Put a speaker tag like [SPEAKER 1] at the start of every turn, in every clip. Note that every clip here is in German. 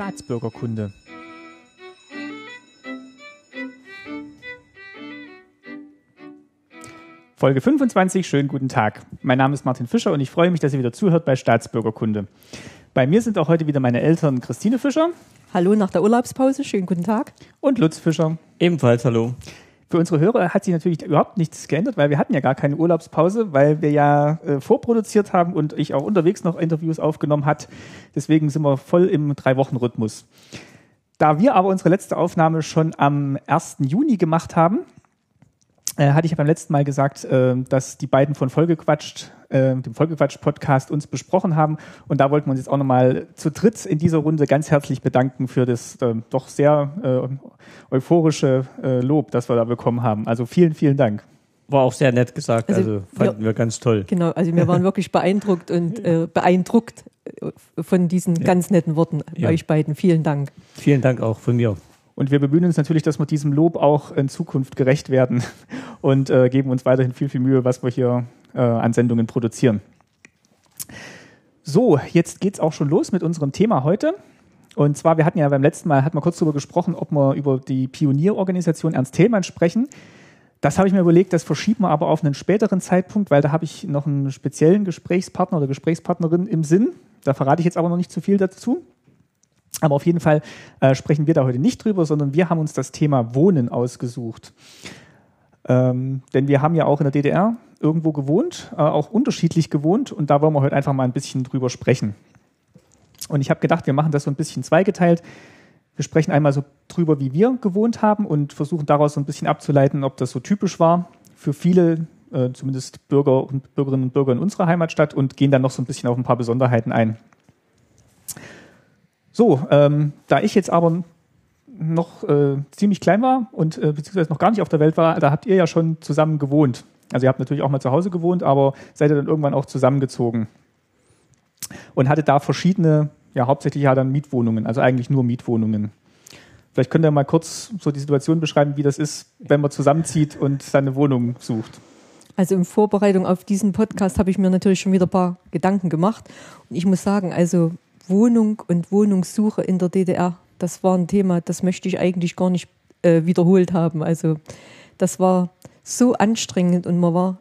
[SPEAKER 1] Staatsbürgerkunde. Folge 25, schönen guten Tag. Mein Name ist Martin Fischer und ich freue mich, dass ihr wieder zuhört bei Staatsbürgerkunde. Bei mir sind auch heute wieder meine Eltern Christine Fischer.
[SPEAKER 2] Hallo nach der Urlaubspause, schönen guten Tag.
[SPEAKER 1] Und Lutz Fischer.
[SPEAKER 3] Ebenfalls hallo.
[SPEAKER 1] Für unsere Hörer hat sich natürlich überhaupt nichts geändert, weil wir hatten ja gar keine Urlaubspause, weil wir ja äh, vorproduziert haben und ich auch unterwegs noch Interviews aufgenommen hat. Deswegen sind wir voll im Drei-Wochen-Rhythmus. Da wir aber unsere letzte Aufnahme schon am 1. Juni gemacht haben, äh, hatte ich ja beim letzten Mal gesagt, äh, dass die beiden von Folgequatscht, äh, dem Folgequatscht-Podcast uns besprochen haben. Und da wollten wir uns jetzt auch nochmal zu dritt in dieser Runde ganz herzlich bedanken für das äh, doch sehr äh, euphorische äh, Lob, das wir da bekommen haben. Also vielen, vielen Dank.
[SPEAKER 3] War auch sehr nett gesagt, also, also fanden wir, wir, ganz toll.
[SPEAKER 2] Genau, also wir waren wirklich beeindruckt und äh, beeindruckt von diesen ja. ganz netten Worten ja. euch beiden. Vielen Dank.
[SPEAKER 3] Vielen Dank auch von mir.
[SPEAKER 1] Und wir bemühen uns natürlich, dass wir diesem Lob auch in Zukunft gerecht werden und äh, geben uns weiterhin viel, viel Mühe, was wir hier äh, an Sendungen produzieren. So, jetzt geht's auch schon los mit unserem Thema heute. Und zwar, wir hatten ja beim letzten Mal, hat man kurz darüber gesprochen, ob wir über die Pionierorganisation Ernst Thälmann sprechen. Das habe ich mir überlegt, das verschieben wir aber auf einen späteren Zeitpunkt, weil da habe ich noch einen speziellen Gesprächspartner oder Gesprächspartnerin im Sinn. Da verrate ich jetzt aber noch nicht zu viel dazu. Aber auf jeden Fall äh, sprechen wir da heute nicht drüber, sondern wir haben uns das Thema Wohnen ausgesucht. Ähm, denn wir haben ja auch in der DDR irgendwo gewohnt, äh, auch unterschiedlich gewohnt und da wollen wir heute einfach mal ein bisschen drüber sprechen. Und ich habe gedacht, wir machen das so ein bisschen zweigeteilt. Wir sprechen einmal so drüber, wie wir gewohnt haben und versuchen daraus so ein bisschen abzuleiten, ob das so typisch war für viele, äh, zumindest Bürger und Bürgerinnen und Bürger in unserer Heimatstadt und gehen dann noch so ein bisschen auf ein paar Besonderheiten ein. So, ähm, da ich jetzt aber noch äh, ziemlich klein war und äh, beziehungsweise noch gar nicht auf der Welt war, da habt ihr ja schon zusammen gewohnt. Also ihr habt natürlich auch mal zu Hause gewohnt, aber seid ihr dann irgendwann auch zusammengezogen und hattet da verschiedene, ja hauptsächlich ja dann Mietwohnungen, also eigentlich nur Mietwohnungen. Vielleicht könnt ihr mal kurz so die Situation beschreiben, wie das ist, wenn man zusammenzieht und seine Wohnung sucht.
[SPEAKER 2] Also in Vorbereitung auf diesen Podcast habe ich mir natürlich schon wieder ein paar Gedanken gemacht. Und ich muss sagen, also Wohnung und Wohnungssuche in der DDR, das war ein Thema, das möchte ich eigentlich gar nicht äh, wiederholt haben. Also das war so anstrengend und man war,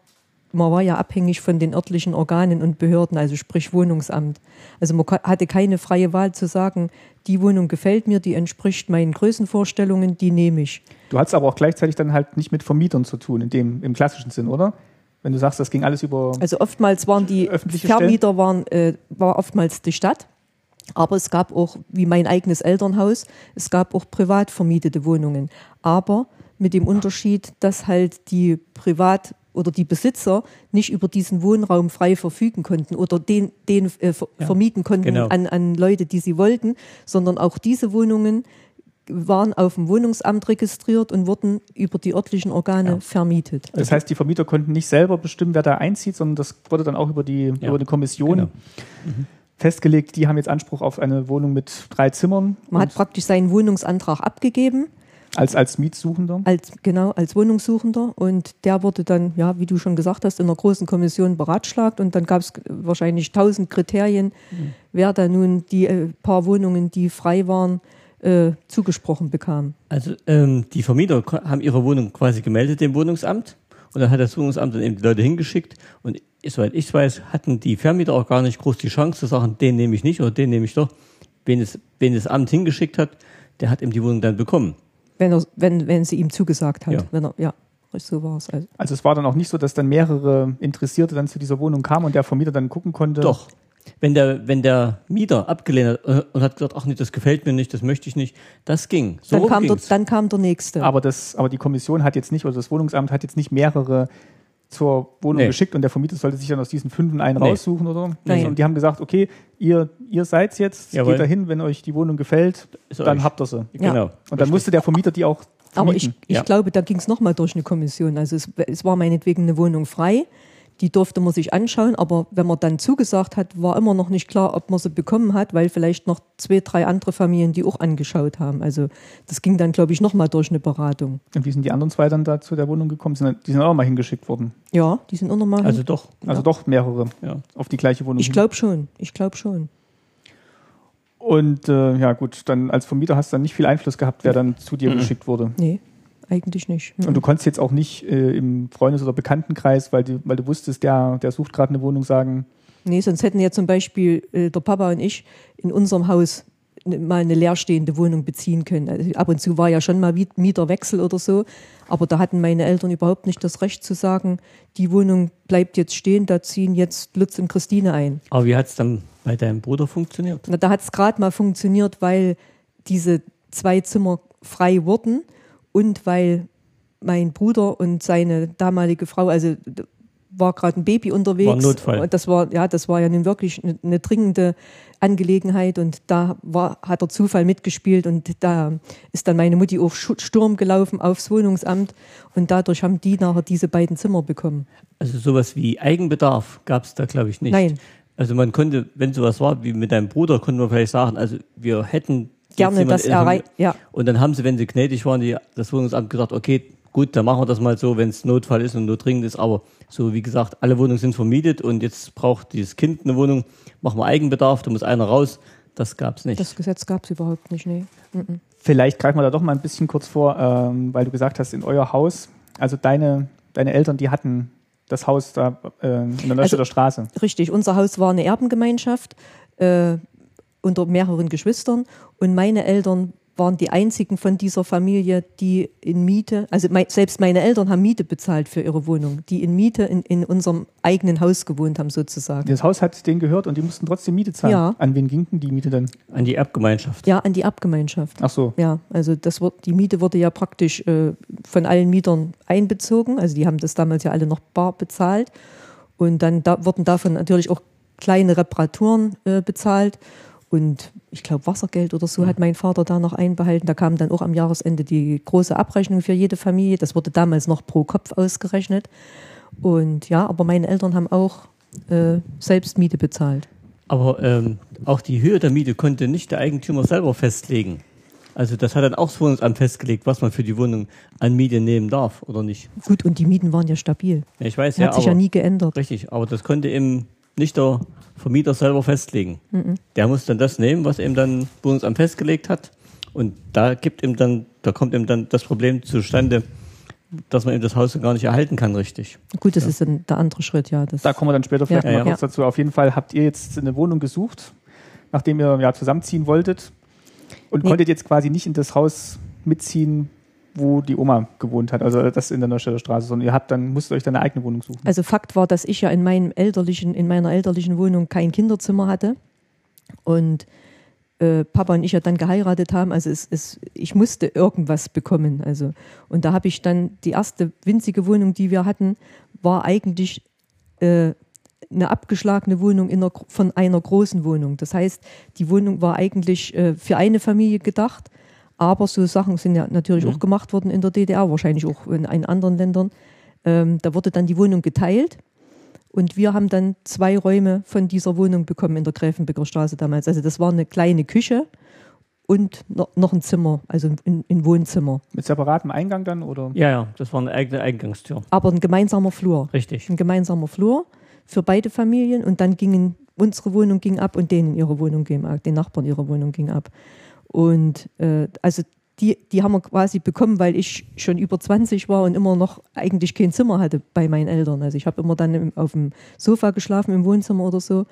[SPEAKER 2] man war ja abhängig von den örtlichen Organen und Behörden, also sprich Wohnungsamt. Also man hatte keine freie Wahl zu sagen, die Wohnung gefällt mir, die entspricht meinen Größenvorstellungen, die nehme ich.
[SPEAKER 1] Du hattest aber auch gleichzeitig dann halt nicht mit Vermietern zu tun, in dem, im klassischen Sinn, oder? Wenn du sagst, das ging alles über.
[SPEAKER 2] Also oftmals waren die Vermieter waren, äh, war oftmals die Stadt. Aber es gab auch, wie mein eigenes Elternhaus, es gab auch privat vermietete Wohnungen. Aber mit dem Unterschied, dass halt die Privat- oder die Besitzer nicht über diesen Wohnraum frei verfügen konnten oder den, den äh, ver ja, vermieten konnten genau. an, an Leute, die sie wollten, sondern auch diese Wohnungen waren auf dem Wohnungsamt registriert und wurden über die örtlichen Organe ja. vermietet.
[SPEAKER 1] Das heißt, die Vermieter konnten nicht selber bestimmen, wer da einzieht, sondern das wurde dann auch über die ja. über eine Kommission genau. mhm festgelegt, die haben jetzt Anspruch auf eine Wohnung mit drei Zimmern.
[SPEAKER 2] Man hat praktisch seinen Wohnungsantrag abgegeben.
[SPEAKER 1] Als, als Mietsuchender?
[SPEAKER 2] Als, genau, als Wohnungssuchender. Und der wurde dann, ja, wie du schon gesagt hast, in einer großen Kommission beratschlagt. Und dann gab es wahrscheinlich tausend Kriterien, mhm. wer da nun die äh, paar Wohnungen, die frei waren, äh, zugesprochen bekam.
[SPEAKER 3] Also ähm, die Vermieter haben ihre Wohnung quasi gemeldet dem Wohnungsamt. Und dann hat das Wohnungsamt dann eben die Leute hingeschickt. Und soweit ich weiß, hatten die Vermieter auch gar nicht groß die Chance zu sagen, den nehme ich nicht oder den nehme ich doch. Wen es, wen das Amt hingeschickt hat, der hat eben die Wohnung dann bekommen.
[SPEAKER 2] Wenn, er, wenn, wenn sie ihm zugesagt hat. Ja. Wenn er, ja. So war es.
[SPEAKER 1] Also. also es war dann auch nicht so, dass dann mehrere Interessierte dann zu dieser Wohnung kamen und der Vermieter dann gucken konnte.
[SPEAKER 3] Doch. Wenn der, wenn der Mieter abgelehnt hat äh, und hat gesagt, ach nee, das gefällt mir nicht, das möchte ich nicht, das ging.
[SPEAKER 2] So dann, kam der, dann kam der nächste.
[SPEAKER 1] Aber, das, aber die Kommission hat jetzt nicht, oder das Wohnungsamt hat jetzt nicht mehrere zur Wohnung nee. geschickt und der Vermieter sollte sich dann aus diesen fünf einen nee. raussuchen oder nee. Und die haben gesagt, okay, ihr, ihr seid jetzt, Jawohl. geht dahin, wenn euch die Wohnung gefällt, Ist dann euch. habt ihr sie. Ja. Genau. Und dann musste der Vermieter die auch
[SPEAKER 2] vermieten. Aber ich, ich ja. glaube, da ging es nochmal durch eine Kommission. Also es, es war meinetwegen eine Wohnung frei die durfte man sich anschauen, aber wenn man dann zugesagt hat, war immer noch nicht klar, ob man sie bekommen hat, weil vielleicht noch zwei, drei andere Familien die auch angeschaut haben. Also das ging dann, glaube ich, nochmal durch eine Beratung.
[SPEAKER 1] Und wie sind die anderen zwei dann da zu der Wohnung gekommen? Die sind auch mal hingeschickt worden?
[SPEAKER 2] Ja, die sind auch nochmal.
[SPEAKER 1] Also doch. Also ja. doch mehrere ja. auf die gleiche Wohnung.
[SPEAKER 2] Ich glaube schon. Ich glaube schon.
[SPEAKER 1] Und äh, ja gut, dann als Vermieter hast du dann nicht viel Einfluss gehabt, wer dann zu dir mhm. geschickt wurde.
[SPEAKER 2] Nee, eigentlich nicht.
[SPEAKER 1] Mhm. Und du konntest jetzt auch nicht äh, im Freundes- oder Bekanntenkreis, weil du, weil du wusstest, der, der sucht gerade eine Wohnung, sagen.
[SPEAKER 2] Nee, sonst hätten ja zum Beispiel äh, der Papa und ich in unserem Haus mal eine leerstehende Wohnung beziehen können. Also ab und zu war ja schon mal Mieterwechsel oder so, aber da hatten meine Eltern überhaupt nicht das Recht zu sagen, die Wohnung bleibt jetzt stehen, da ziehen jetzt Lutz und Christine ein.
[SPEAKER 3] Aber wie hat es dann bei deinem Bruder funktioniert?
[SPEAKER 2] Na, da hat es gerade mal funktioniert, weil diese zwei Zimmer frei wurden und weil mein Bruder und seine damalige Frau, also war gerade ein Baby unterwegs. War ein
[SPEAKER 3] Notfall.
[SPEAKER 2] Das war, ja, das war ja nun wirklich eine, eine dringende Angelegenheit und da war, hat der Zufall mitgespielt und da ist dann meine Mutti auf Sturm gelaufen aufs Wohnungsamt und dadurch haben die nachher diese beiden Zimmer bekommen.
[SPEAKER 3] Also sowas wie Eigenbedarf gab es da, glaube ich, nicht.
[SPEAKER 2] Nein.
[SPEAKER 3] Also man konnte, wenn sowas war wie mit deinem Bruder, konnte man vielleicht sagen, also wir hätten
[SPEAKER 2] gerne das erreicht. Ja.
[SPEAKER 3] Und dann haben sie, wenn sie gnädig waren, die, das Wohnungsamt gesagt, okay, gut, dann machen wir das mal so, wenn es Notfall ist und notdringend ist. Aber so wie gesagt, alle Wohnungen sind vermietet und jetzt braucht dieses Kind eine Wohnung, machen wir Eigenbedarf, da muss einer raus. Das gab es nicht.
[SPEAKER 2] Das Gesetz gab es überhaupt nicht, nee.
[SPEAKER 1] Mhm. Vielleicht greifen wir da doch mal ein bisschen kurz vor, ähm, weil du gesagt hast, in euer Haus, also deine, deine Eltern, die hatten das Haus da äh, in der Neustädter also, Straße.
[SPEAKER 2] Richtig, unser Haus war eine Erbengemeinschaft äh, unter mehreren Geschwistern und meine Eltern waren die einzigen von dieser Familie, die in Miete, also mein, selbst meine Eltern haben Miete bezahlt für ihre Wohnung, die in Miete in, in unserem eigenen Haus gewohnt haben sozusagen.
[SPEAKER 1] Das Haus hat denen gehört und die mussten trotzdem Miete zahlen.
[SPEAKER 2] Ja.
[SPEAKER 1] An wen ging denn die Miete denn?
[SPEAKER 3] An die Erbgemeinschaft.
[SPEAKER 2] Ja, an die Erbgemeinschaft.
[SPEAKER 1] Ach so.
[SPEAKER 2] Ja, also das wird, die Miete wurde ja praktisch äh, von allen Mietern einbezogen. Also die haben das damals ja alle noch bar bezahlt. Und dann da, wurden davon natürlich auch kleine Reparaturen äh, bezahlt. Und ich glaube, Wassergeld oder so hat mein Vater da noch einbehalten. Da kam dann auch am Jahresende die große Abrechnung für jede Familie. Das wurde damals noch pro Kopf ausgerechnet. Und ja, aber meine Eltern haben auch äh, selbst Miete bezahlt.
[SPEAKER 3] Aber ähm, auch die Höhe der Miete konnte nicht der Eigentümer selber festlegen. Also das hat dann auch das Wohnungsamt festgelegt, was man für die Wohnung an Miete nehmen darf oder nicht.
[SPEAKER 2] Gut, und die Mieten waren ja stabil.
[SPEAKER 3] Ja, ich weiß,
[SPEAKER 2] das
[SPEAKER 3] ja.
[SPEAKER 2] Hat sich ja nie geändert.
[SPEAKER 3] Richtig, aber das konnte eben nicht der Vermieter selber festlegen. Mhm. Der muss dann das nehmen, was eben dann Bundesamt festgelegt hat. Und da gibt ihm dann, da kommt ihm dann das Problem zustande, dass man eben das Haus gar nicht erhalten kann, richtig.
[SPEAKER 2] Gut, das ja. ist dann der andere Schritt, ja.
[SPEAKER 1] da kommen wir dann später vielleicht ja, mal kurz dazu. Auf jeden Fall habt ihr jetzt eine Wohnung gesucht, nachdem ihr ja zusammenziehen wolltet und nee. konntet jetzt quasi nicht in das Haus mitziehen, wo die Oma gewohnt hat, also das in der Neustädter Straße, sondern ihr habt dann, musst euch dann eine eigene Wohnung suchen.
[SPEAKER 2] Also Fakt war, dass ich ja in meinem elterlichen, in meiner elterlichen Wohnung kein Kinderzimmer hatte und äh, Papa und ich ja dann geheiratet haben. Also es, es, ich musste irgendwas bekommen. Also und da habe ich dann die erste winzige Wohnung, die wir hatten, war eigentlich äh, eine abgeschlagene Wohnung einer, von einer großen Wohnung. Das heißt, die Wohnung war eigentlich äh, für eine Familie gedacht aber so Sachen sind ja natürlich mhm. auch gemacht worden in der DDR, wahrscheinlich auch in, in anderen Ländern. Ähm, da wurde dann die Wohnung geteilt und wir haben dann zwei Räume von dieser Wohnung bekommen in der Gräfenbecker Straße damals. Also das war eine kleine Küche und noch ein Zimmer, also ein, ein, Wohnzimmer.
[SPEAKER 1] Mit separatem Eingang dann oder?
[SPEAKER 3] Ja, ja, das war eine eigene Eingangstür.
[SPEAKER 2] Aber ein gemeinsamer Flur.
[SPEAKER 3] Richtig.
[SPEAKER 2] Ein gemeinsamer Flur für beide Familien und dann gingen unsere Wohnung ging ab und denen ihre Wohnung ging ab, den Nachbarn ihre Wohnung ging ab. Und äh, also die, die haben wir quasi bekommen, weil ich schon über 20 war und immer noch eigentlich kein Zimmer hatte bei meinen Eltern. Also ich habe immer dann auf dem Sofa geschlafen im Wohnzimmer oder so.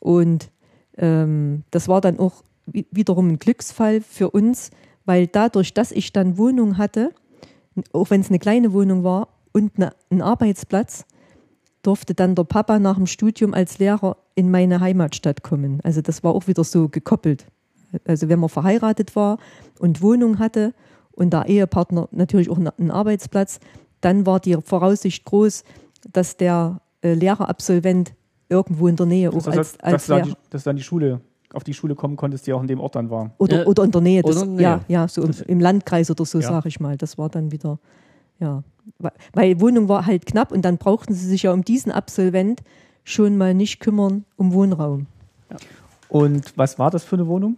[SPEAKER 2] Und ähm, das war dann auch wiederum ein Glücksfall für uns, weil dadurch, dass ich dann Wohnung hatte, auch wenn es eine kleine Wohnung war und eine, einen Arbeitsplatz, durfte dann der Papa nach dem Studium als Lehrer in meine Heimatstadt kommen. Also das war auch wieder so gekoppelt. Also wenn man verheiratet war und Wohnung hatte und der Ehepartner natürlich auch einen Arbeitsplatz, dann war die Voraussicht groß, dass der äh, Lehrerabsolvent irgendwo in der Nähe
[SPEAKER 1] auch das als, als dass, Lehrer, dass dann die Schule auf die Schule kommen konntest, die auch in dem Ort dann war.
[SPEAKER 2] Oder, ja. oder in der Nähe. Das, oder, ja, ja, so im, im, Landkreis oder so, ja. sage ich mal. Das war dann wieder, ja. Weil Wohnung war halt knapp und dann brauchten sie sich ja um diesen Absolvent schon mal nicht kümmern um Wohnraum.
[SPEAKER 1] Ja. Und was war das für eine Wohnung?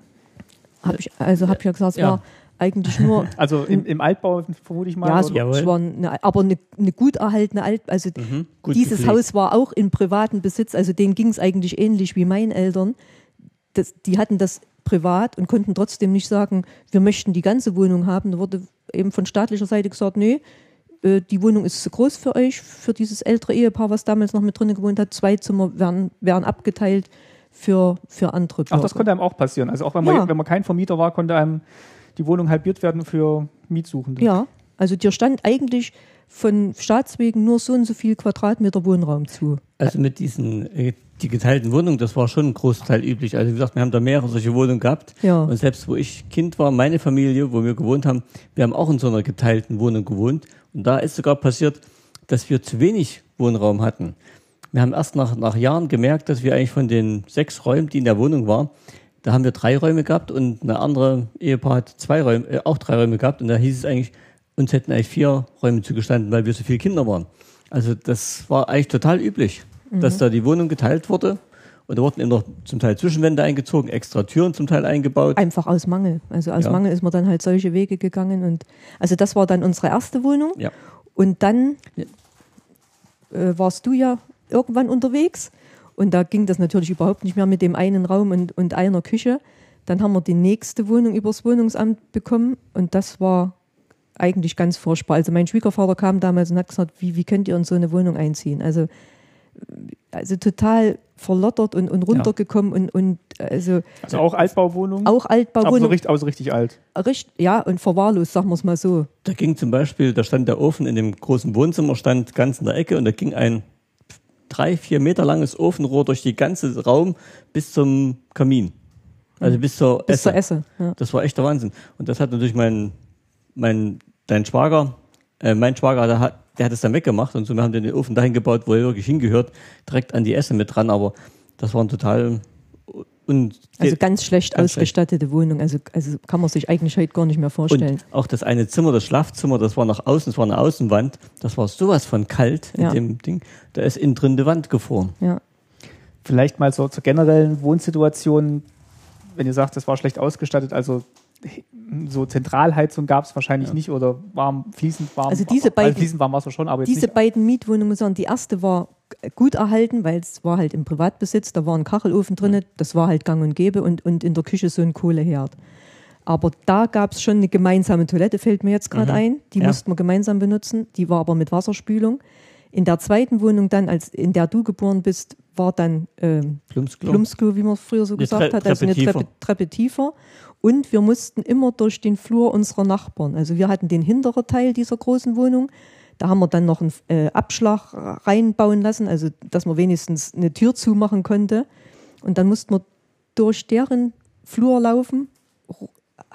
[SPEAKER 2] Hab ich, also habe ich ja gesagt, es ja. war eigentlich nur.
[SPEAKER 1] Also im, im, Altbau vermute ich mal.
[SPEAKER 2] Ja, es, es war eine, aber eine, eine, gut erhaltene Alt. Also mhm, dieses gepflegt. Haus war auch in privatem Besitz. Also denen ging es eigentlich ähnlich wie meinen Eltern. Das, die hatten das privat und konnten trotzdem nicht sagen, wir möchten die ganze Wohnung haben. Da wurde eben von staatlicher Seite gesagt, nee, äh, die Wohnung ist zu groß für euch, für dieses ältere Ehepaar, was damals noch mit drin gewohnt hat. Zwei Zimmer werden, werden abgeteilt für, für andere
[SPEAKER 1] Bürger. Ach, das konnte einem auch passieren. Also auch wenn man, ja. wenn man kein Vermieter war, konnte einem die Wohnung halbiert werden für Mietsuchende.
[SPEAKER 2] Ja, also dir stand eigentlich von Staatswegen nur so und so viel Quadratmeter Wohnraum zu.
[SPEAKER 3] Also mit diesen äh, die geteilten Wohnungen, das war schon ein Großteil üblich. Also wie gesagt, wir haben da mehrere solche Wohnungen gehabt. Ja. Und selbst wo ich Kind war, meine Familie, wo wir gewohnt haben, wir haben auch in so einer geteilten Wohnung gewohnt. Und da ist sogar passiert, dass wir zu wenig Wohnraum hatten. Wir haben erst nach, nach Jahren gemerkt, dass wir eigentlich von den sechs Räumen, die in der Wohnung waren, da haben wir drei Räume gehabt und eine andere Ehepaar hat zwei Räume, äh, auch drei Räume gehabt. Und da hieß es eigentlich, uns hätten eigentlich vier Räume zugestanden, weil wir so viele Kinder waren. Also das war eigentlich total üblich, mhm. dass da die Wohnung geteilt wurde. Und da wurden eben noch zum Teil Zwischenwände eingezogen, extra Türen zum Teil eingebaut.
[SPEAKER 2] Einfach aus Mangel. Also aus ja. Mangel ist man dann halt solche Wege gegangen. Und also das war dann unsere erste Wohnung. Ja. Und dann äh, warst du ja irgendwann unterwegs. Und da ging das natürlich überhaupt nicht mehr mit dem einen Raum und, und einer Küche. Dann haben wir die nächste Wohnung übers Wohnungsamt bekommen. Und das war eigentlich ganz furchtbar. Also mein Schwiegervater kam damals und hat gesagt, wie, wie könnt ihr in so eine Wohnung einziehen? Also also total verlottert und, und runtergekommen ja. und, und also.
[SPEAKER 1] Also auch Altbauwohnungen?
[SPEAKER 2] Auch Altbauwohnungen.
[SPEAKER 1] Aber so richtig, also richtig alt.
[SPEAKER 2] Richtig, ja, und verwahrlost, sagen wir es mal so.
[SPEAKER 3] Da ging zum Beispiel, da stand der Ofen in dem großen Wohnzimmer, stand ganz in der Ecke und da ging ein drei, vier Meter langes Ofenrohr durch den ganzen Raum bis zum Kamin. Also bis zur
[SPEAKER 2] bis Esse. Zur Esse
[SPEAKER 3] ja. Das war echt der Wahnsinn. Und das hat natürlich mein, mein, dein Schwager, äh, mein Schwager, der hat, der hat es dann weggemacht und so, wir haben den Ofen dahin gebaut, wo er wirklich hingehört, direkt an die Essen mit dran, aber das waren total
[SPEAKER 2] und also ganz schlecht ganz ausgestattete schlecht. Wohnung, also, also kann man sich eigentlich heute gar nicht mehr vorstellen. Und
[SPEAKER 3] auch das eine Zimmer, das Schlafzimmer, das war nach außen, das war eine Außenwand, das war sowas von kalt in ja. dem Ding, da ist innen drin die Wand gefroren.
[SPEAKER 2] Ja.
[SPEAKER 1] Vielleicht mal so zur generellen Wohnsituation, wenn ihr sagt, das war schlecht ausgestattet, also so Zentralheizung gab es wahrscheinlich ja. nicht oder warm, fließend warm.
[SPEAKER 2] Also diese beiden, also
[SPEAKER 1] fließend warm war es schon, aber
[SPEAKER 2] diese beiden Mietwohnungen, die erste war gut erhalten, weil es war halt im Privatbesitz, da war ein Kachelofen drin, das war halt gang und gäbe und, und in der Küche so ein Kohleherd. Aber da gab es schon eine gemeinsame Toilette, fällt mir jetzt gerade mhm. ein. Die ja. mussten wir gemeinsam benutzen. Die war aber mit Wasserspülung. In der zweiten Wohnung dann, als in der du geboren bist, war dann ähm, Plumpsklo. Plumpsklo, wie man früher so eine gesagt Tre hat, also eine Treppe, Treppe tiefer. Und wir mussten immer durch den Flur unserer Nachbarn. Also wir hatten den hinteren Teil dieser großen Wohnung. Da haben wir dann noch einen äh, Abschlag reinbauen lassen, also dass man wenigstens eine Tür zumachen konnte. Und dann mussten wir durch deren Flur laufen,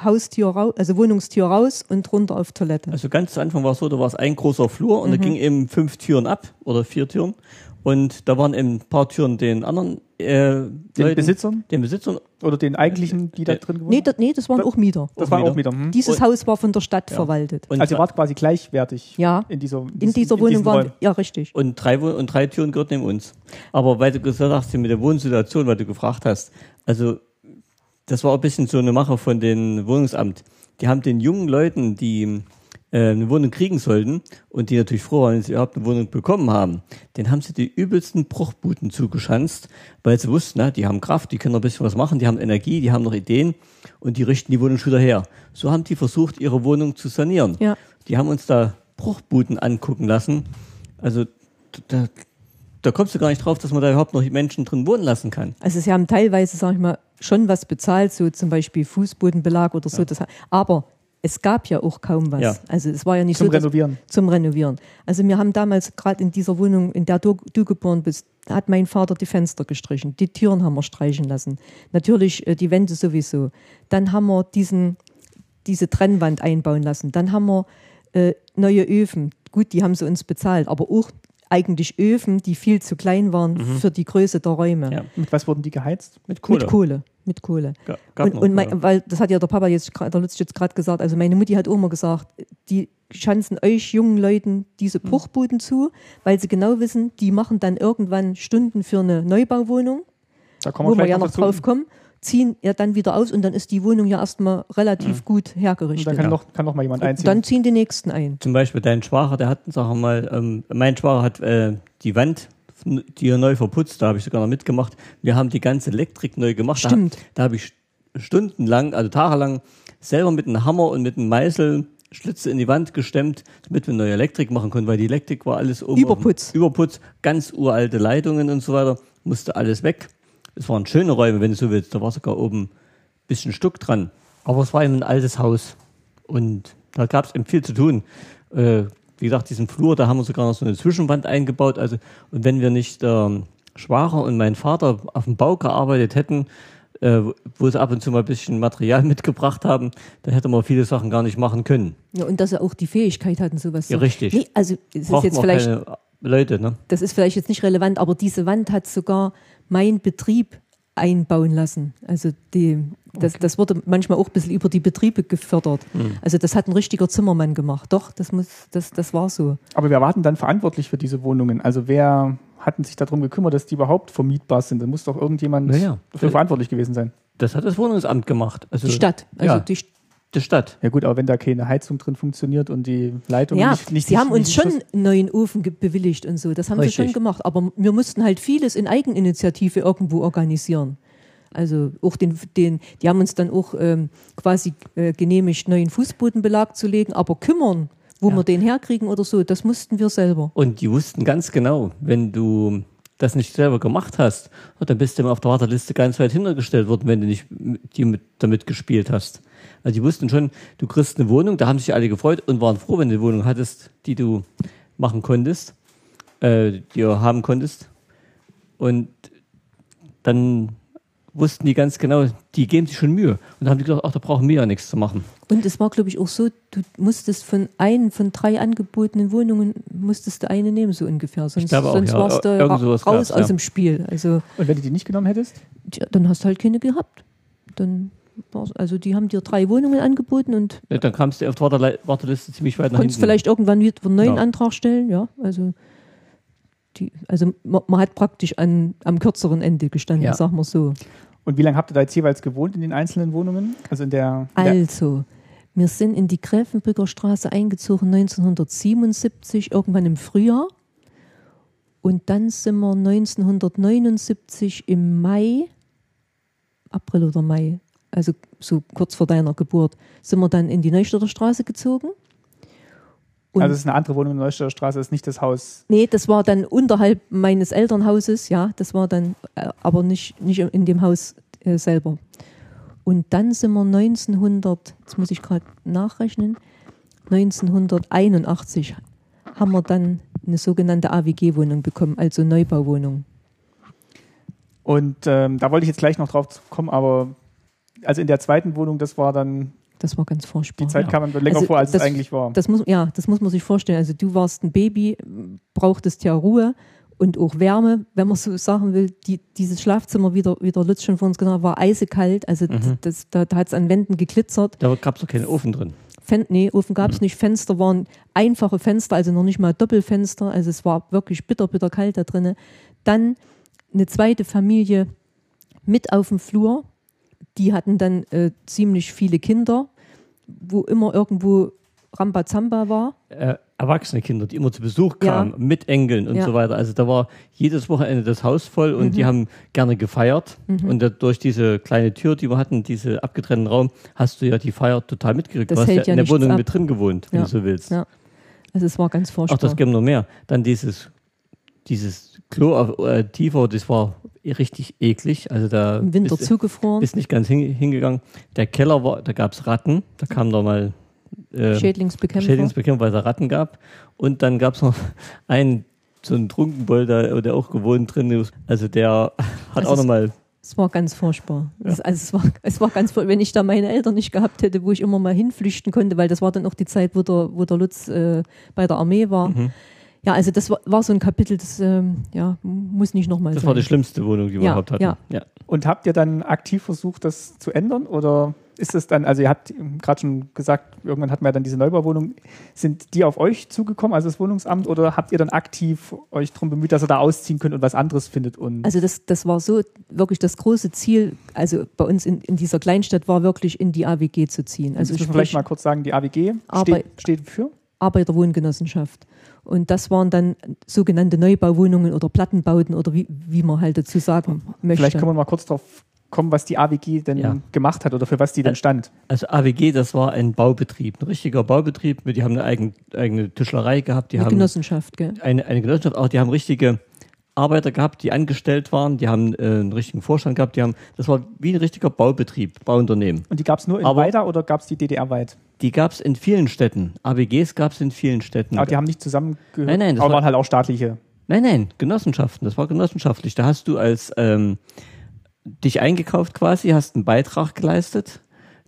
[SPEAKER 2] Haustür raus, also Wohnungstür raus und runter auf Toilette.
[SPEAKER 3] Also ganz zu Anfang war es so, da war es ein großer Flur und mhm. da ging eben fünf Türen ab oder vier Türen. Und da waren eben ein paar Türen den anderen äh,
[SPEAKER 1] den Leuten, Besitzern?
[SPEAKER 3] Den Besitzern.
[SPEAKER 1] Oder den eigentlichen, die da drin
[SPEAKER 2] gewohnt nee, das, nee, das waren auch Mieter.
[SPEAKER 1] Das waren auch Mieter.
[SPEAKER 2] Hm. Dieses und, Haus war von der Stadt ja. verwaltet.
[SPEAKER 1] Und also ihr wart quasi gleichwertig
[SPEAKER 2] ja.
[SPEAKER 1] in dieser,
[SPEAKER 2] in, in dieser Wohnung waren, ja richtig.
[SPEAKER 3] Und drei, und drei Türen gehörten neben uns. Aber weil du gesagt hast, mit der Wohnsituation, weil du gefragt hast, also das war ein bisschen so eine Mache von den Wohnungsamt. Die haben den jungen Leuten, die äh, eine Wohnung kriegen sollten und die natürlich froh waren, dass sie überhaupt eine Wohnung bekommen haben, den haben sie die übelsten Bruchbuten zugeschanzt, weil sie wussten, na, die haben Kraft, die können ein bisschen was machen, die haben Energie, die haben noch Ideen und die richten die Wohnung schon wieder her. So haben die versucht, ihre Wohnung zu sanieren. Ja. Die haben uns da Bruchbuten angucken lassen. Also da, da kommst du gar nicht drauf, dass man da überhaupt noch Menschen drin wohnen lassen kann.
[SPEAKER 2] Also sie haben teilweise, sag ich mal, schon was bezahlt, so zum Beispiel Fußbodenbelag oder so. Ja. Das, aber es gab ja auch kaum was. Ja. Also es war ja nicht
[SPEAKER 1] zum
[SPEAKER 2] so.
[SPEAKER 1] Zum Renovieren.
[SPEAKER 2] Zum Renovieren. Also wir haben damals gerade in dieser Wohnung, in der du, du, geboren bist, hat mein Vater die Fenster gestrichen. Die Türen haben wir streichen lassen. Natürlich äh, die Wände sowieso. Dann haben wir diesen, diese Trennwand einbauen lassen. Dann haben wir äh, neue Öfen. Gut, die haben sie uns bezahlt, aber auch eigentlich Öfen, die viel zu klein waren mhm. für die Größe der Räume.
[SPEAKER 1] Ja. Mit was wurden die geheizt?
[SPEAKER 2] Mit Kohle. Mit Kohle. Mit Kohle. Ga, und, und mein, weil das hat ja der Papa jetzt, der Lutz jetzt gerade gesagt, also meine Mutti hat auch immer gesagt, die schanzen euch jungen Leuten diese mhm. Bruchbuden zu, weil sie genau wissen, die machen dann irgendwann Stunden für eine Neubauwohnung, wo wir ja noch drauf kommen ziehen ja dann wieder aus und dann ist die Wohnung ja erstmal relativ mhm. gut hergerichtet. Und
[SPEAKER 1] dann kann, noch, kann noch mal jemand einziehen.
[SPEAKER 2] Und dann ziehen die nächsten ein.
[SPEAKER 3] Zum Beispiel dein Schwager, der hat, sag mal, ähm, mein Schwager hat äh, die Wand die neu verputzt, da habe ich sogar noch mitgemacht. Wir haben die ganze Elektrik neu gemacht.
[SPEAKER 2] Stimmt.
[SPEAKER 3] Da, da habe ich stundenlang, also tagelang, selber mit einem Hammer und mit einem Meißel Schlitze in die Wand gestemmt, damit wir neue Elektrik machen konnten, weil die Elektrik war alles oben.
[SPEAKER 2] Überputz.
[SPEAKER 3] Überputz, ganz uralte Leitungen und so weiter, musste alles weg. Es waren schöne Räume, wenn du so willst. Da war sogar oben ein bisschen Stuck dran. Aber es war eben ein altes Haus. Und da gab es eben viel zu tun. Äh, wie gesagt, diesen Flur, da haben wir sogar noch so eine Zwischenwand eingebaut. Also, und wenn wir nicht ähm, Schwager und mein Vater auf dem Bau gearbeitet hätten, äh, wo sie ab und zu mal ein bisschen Material mitgebracht haben, dann hätte man viele Sachen gar nicht machen können.
[SPEAKER 2] Ja, und dass sie auch die Fähigkeit hatten, sowas
[SPEAKER 3] zu Ja, richtig. Nee,
[SPEAKER 2] also es ist jetzt vielleicht
[SPEAKER 3] Leute, ne?
[SPEAKER 2] Das ist vielleicht jetzt nicht relevant, aber diese Wand hat sogar mein Betrieb einbauen lassen. Also die, das, okay. das wurde manchmal auch ein bisschen über die Betriebe gefördert. Mhm. Also das hat ein richtiger Zimmermann gemacht. Doch, das muss, das, das war so.
[SPEAKER 1] Aber wer war denn dann verantwortlich für diese Wohnungen? Also wer hatten sich darum gekümmert, dass die überhaupt vermietbar sind? Da muss doch irgendjemand naja, dafür äh, verantwortlich gewesen sein.
[SPEAKER 3] Das hat das Wohnungsamt gemacht.
[SPEAKER 2] Also, die Stadt. Also
[SPEAKER 3] ja. die der Stadt.
[SPEAKER 1] Ja gut, aber wenn da keine Heizung drin funktioniert und die Leitung
[SPEAKER 2] ja,
[SPEAKER 1] nicht, nicht
[SPEAKER 2] sie nicht, haben uns schon einen neuen Ofen bewilligt und so, das haben Richtig. sie schon gemacht, aber wir mussten halt vieles in Eigeninitiative irgendwo organisieren. Also auch den, den die haben uns dann auch ähm, quasi äh, genehmigt, neuen Fußbodenbelag zu legen, aber kümmern, wo ja. wir den herkriegen oder so, das mussten wir selber.
[SPEAKER 3] Und die wussten ganz genau, wenn du das nicht selber gemacht hast, dann bist du immer auf der Warteliste ganz weit hintergestellt worden, wenn du nicht die mit, damit gespielt hast. Also die wussten schon, du kriegst eine Wohnung, da haben sich alle gefreut und waren froh, wenn du eine Wohnung hattest, die du machen konntest, äh, die du haben konntest. Und dann wussten die ganz genau, die geben sich schon Mühe. Und dann haben die gesagt, ach, da brauchen wir ja nichts zu machen.
[SPEAKER 2] Und es war, glaube ich, auch so, du musstest von einem von drei angebotenen Wohnungen, musstest du eine nehmen, so ungefähr. Sonst, sonst
[SPEAKER 3] ja.
[SPEAKER 2] warst du ra raus aus dem Spiel. Also,
[SPEAKER 1] Und wenn du die nicht genommen hättest?
[SPEAKER 2] Ja, dann hast du halt keine gehabt. Dann also die haben dir drei Wohnungen angeboten und
[SPEAKER 3] ja, dann kamst du auf der Warteliste ziemlich weit nach
[SPEAKER 2] hinten. Konntest vielleicht irgendwann wieder einen neuen ja. Antrag stellen, ja. Also die, also man, man, hat praktisch an, am kürzeren Ende gestanden, ja. sagen wir so.
[SPEAKER 1] Und wie lange habt ihr da jetzt jeweils gewohnt in den einzelnen Wohnungen? Also in der.
[SPEAKER 2] Also, wir sind in die Gräfenbrücker Straße eingezogen 1977, irgendwann im Frühjahr. Und dann sind wir 1979 im Mai, April oder Mai, also so kurz vor deiner Geburt, sind wir dann in die Neustädter Straße gezogen.
[SPEAKER 1] Und also es ist eine andere Wohnung in Neustädter Straße, ist nicht das Haus.
[SPEAKER 2] Nee, das war dann unterhalb meines Elternhauses, ja, das war dann äh, aber nicht, nicht in dem Haus äh, selber. Und dann sind wir 1900, jetzt muss ich gerade nachrechnen, 1981 haben wir dann eine sogenannte AWG-Wohnung bekommen, also Neubauwohnung.
[SPEAKER 1] Und ähm, da wollte ich jetzt gleich noch drauf kommen, aber also in der zweiten Wohnung, das war dann.
[SPEAKER 2] Das war ganz furchtbar.
[SPEAKER 1] Die Zeit kam man länger also vor, als das, es eigentlich war.
[SPEAKER 2] Das muss, ja, das muss man sich vorstellen. Also du warst ein Baby, brauchtest ja Ruhe und auch Wärme, wenn man so sagen will. Die, dieses Schlafzimmer, wie der, wie der Lutz schon vor uns gesagt hat, war eisekalt. Also mhm. das, da, da hat es an Wänden geglitzert.
[SPEAKER 3] Da gab es doch keinen Ofen drin.
[SPEAKER 2] Fen nee, Ofen gab es mhm. nicht. Fenster waren einfache Fenster, also noch nicht mal Doppelfenster. Also es war wirklich bitter, bitter kalt da drinnen. Dann eine zweite Familie mit auf dem Flur die hatten dann äh, ziemlich viele Kinder, wo immer irgendwo Rambazamba war.
[SPEAKER 3] Äh, erwachsene Kinder, die immer zu Besuch kamen, ja. mit Engeln und ja. so weiter. Also da war jedes Wochenende das Haus voll und mhm. die haben gerne gefeiert. Mhm. Und durch diese kleine Tür, die wir hatten, diesen abgetrennten Raum, hast du ja die Feier total mitgekriegt.
[SPEAKER 2] Das
[SPEAKER 3] du hast
[SPEAKER 2] ja
[SPEAKER 3] in der Wohnung ab. mit drin gewohnt, wenn du so willst. Ja.
[SPEAKER 2] Also es war ganz furchtbar.
[SPEAKER 3] Ach, das gibt noch mehr. Dann dieses, dieses Klo äh, tiefer, das war richtig eklig. Also da
[SPEAKER 2] Im Winter
[SPEAKER 3] bist,
[SPEAKER 2] zugefroren.
[SPEAKER 3] Ist nicht ganz hingegangen. Der Keller war, da gab es Ratten, da kam da mal
[SPEAKER 2] äh, Schädlingsbekämpfer.
[SPEAKER 3] Schädlingsbekämpfer, weil es Ratten gab. Und dann gab es noch einen, so einen Trunkenbold, der, der auch gewohnt drin ist. Also der hat also auch nochmal
[SPEAKER 2] es war ganz furchtbar. Ja. also es war, es war ganz furchtbar. Wenn ich da meine Eltern nicht gehabt hätte, wo ich immer mal hinflüchten konnte, weil das war dann auch die Zeit, wo der, wo der Lutz äh, bei der Armee war. Mhm ja, also das war, war so ein Kapitel, das ähm, ja, muss nicht nochmal
[SPEAKER 3] sein. Das war die schlimmste Wohnung, die wir ja, überhaupt hatten.
[SPEAKER 2] Ja. ja.
[SPEAKER 1] Und habt ihr dann aktiv versucht, das zu ändern? Oder ist es dann, also ihr habt gerade schon gesagt, irgendwann hatten wir ja dann diese Neubauwohnung. Sind die auf euch zugekommen, also das Wohnungsamt, oder habt ihr dann aktiv euch darum bemüht, dass ihr da ausziehen könnt und was anderes findet? Und
[SPEAKER 2] also das, das war so wirklich das große Ziel, also bei uns in, in dieser Kleinstadt war wirklich in die AWG zu ziehen. Also
[SPEAKER 1] ich vielleicht mal kurz sagen, die AWG steht, steht für?
[SPEAKER 2] Arbeiterwohngenossenschaft. Und das waren dann sogenannte Neubauwohnungen oder Plattenbauten oder wie, wie man halt dazu sagen möchte.
[SPEAKER 1] Vielleicht können wir mal kurz darauf kommen, was die AWG denn ja. gemacht hat oder für was die denn stand.
[SPEAKER 3] Also AWG, das war ein Baubetrieb, ein richtiger Baubetrieb. Die haben eine eigene, eigene Tischlerei gehabt. Die
[SPEAKER 2] eine
[SPEAKER 3] haben
[SPEAKER 2] Genossenschaft, gell?
[SPEAKER 3] Eine, eine Genossenschaft, auch die haben richtige Arbeiter gehabt, die angestellt waren, die haben äh, einen richtigen Vorstand gehabt, die haben, das war wie ein richtiger Baubetrieb, Bauunternehmen.
[SPEAKER 1] Und die gab es nur in Aber Weida oder gab es die DDR-weit?
[SPEAKER 3] Die gab es in vielen Städten. AWGs gab es in vielen Städten.
[SPEAKER 1] Aber die haben nicht zusammengehört?
[SPEAKER 3] Nein, nein.
[SPEAKER 1] Das Aber waren halt auch staatliche?
[SPEAKER 3] Nein, nein, Genossenschaften. Das war genossenschaftlich. Da hast du als ähm, dich eingekauft quasi, hast einen Beitrag geleistet,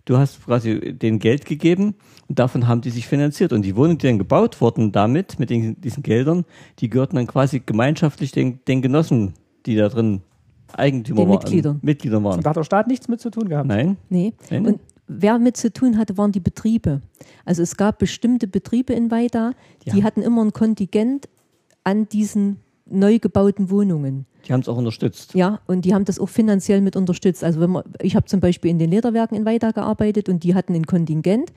[SPEAKER 3] du hast quasi den Geld gegeben und davon haben die sich finanziert. Und die Wohnungen, die dann gebaut wurden damit, mit den, diesen Geldern, die gehörten dann quasi gemeinschaftlich den, den Genossen, die da drin Eigentümer
[SPEAKER 2] den waren. Mitgliedern.
[SPEAKER 3] Mitglieder waren.
[SPEAKER 1] Und da hat der Staat nichts mit zu tun gehabt?
[SPEAKER 3] Nein.
[SPEAKER 2] Nee. Nein. Und wer mit zu tun hatte, waren die Betriebe. Also es gab bestimmte Betriebe in Weida, die ja. hatten immer ein Kontingent an diesen neu gebauten Wohnungen.
[SPEAKER 3] Die haben es auch unterstützt.
[SPEAKER 2] Ja, und die haben das auch finanziell mit unterstützt. Also wenn man, ich habe zum Beispiel in den Lederwerken in Weida gearbeitet und die hatten ein Kontingent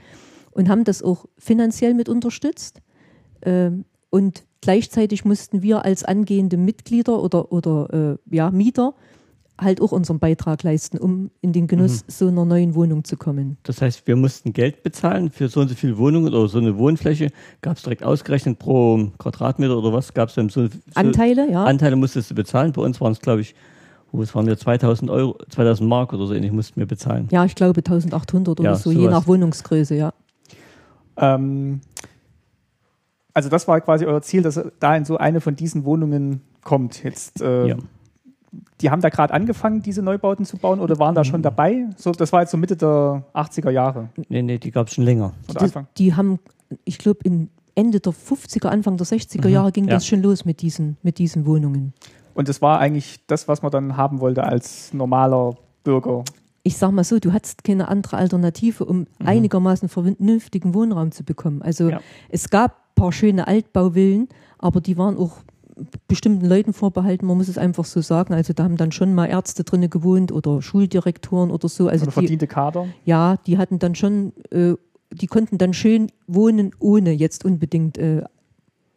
[SPEAKER 2] und haben das auch finanziell mit unterstützt. Ähm, und gleichzeitig mussten wir als angehende Mitglieder oder, oder äh, ja, Mieter halt auch unseren Beitrag leisten, um in den Genuss mhm. so einer neuen Wohnung zu kommen.
[SPEAKER 3] Das heißt, wir mussten Geld bezahlen für so und so viele Wohnungen oder so eine Wohnfläche. Gab es direkt ausgerechnet pro Quadratmeter oder was? Gab es dann so, so,
[SPEAKER 2] Anteile? Ja.
[SPEAKER 3] Anteile musstest du bezahlen. Bei uns waren es, glaube ich, wo es waren wir 2000 Euro, 2000 Mark oder so ähnlich mussten wir bezahlen.
[SPEAKER 2] Ja, ich glaube 1800 oder ja, so, sowas. je nach Wohnungsgröße, ja.
[SPEAKER 1] Ähm, also das war quasi euer Ziel, dass da in so eine von diesen Wohnungen kommt. Jetzt äh, ja die haben da gerade angefangen, diese Neubauten zu bauen oder waren da schon dabei? So, das war jetzt so Mitte der 80er Jahre.
[SPEAKER 3] Nee, nee, die gab es schon länger.
[SPEAKER 2] Die, die, haben, ich glaube, Ende der 50er, Anfang der 60er mhm. Jahre ging ja. das schon los mit diesen, mit diesen Wohnungen.
[SPEAKER 1] Und das war eigentlich das, was man dann haben wollte als normaler Bürger.
[SPEAKER 2] Ich sag mal so, du hattest keine andere Alternative, um mhm. einigermaßen vernünftigen Wohnraum zu bekommen. Also ja. es gab ein paar schöne Altbauvillen, aber die waren auch bestimmten Leuten vorbehalten, man muss es einfach so sagen. Also da haben dann schon mal Ärzte drinnen gewohnt oder Schuldirektoren oder so. Also
[SPEAKER 1] oder verdiente Kader?
[SPEAKER 2] Ja, die hatten dann schon, äh, die konnten dann schön wohnen, ohne jetzt unbedingt äh,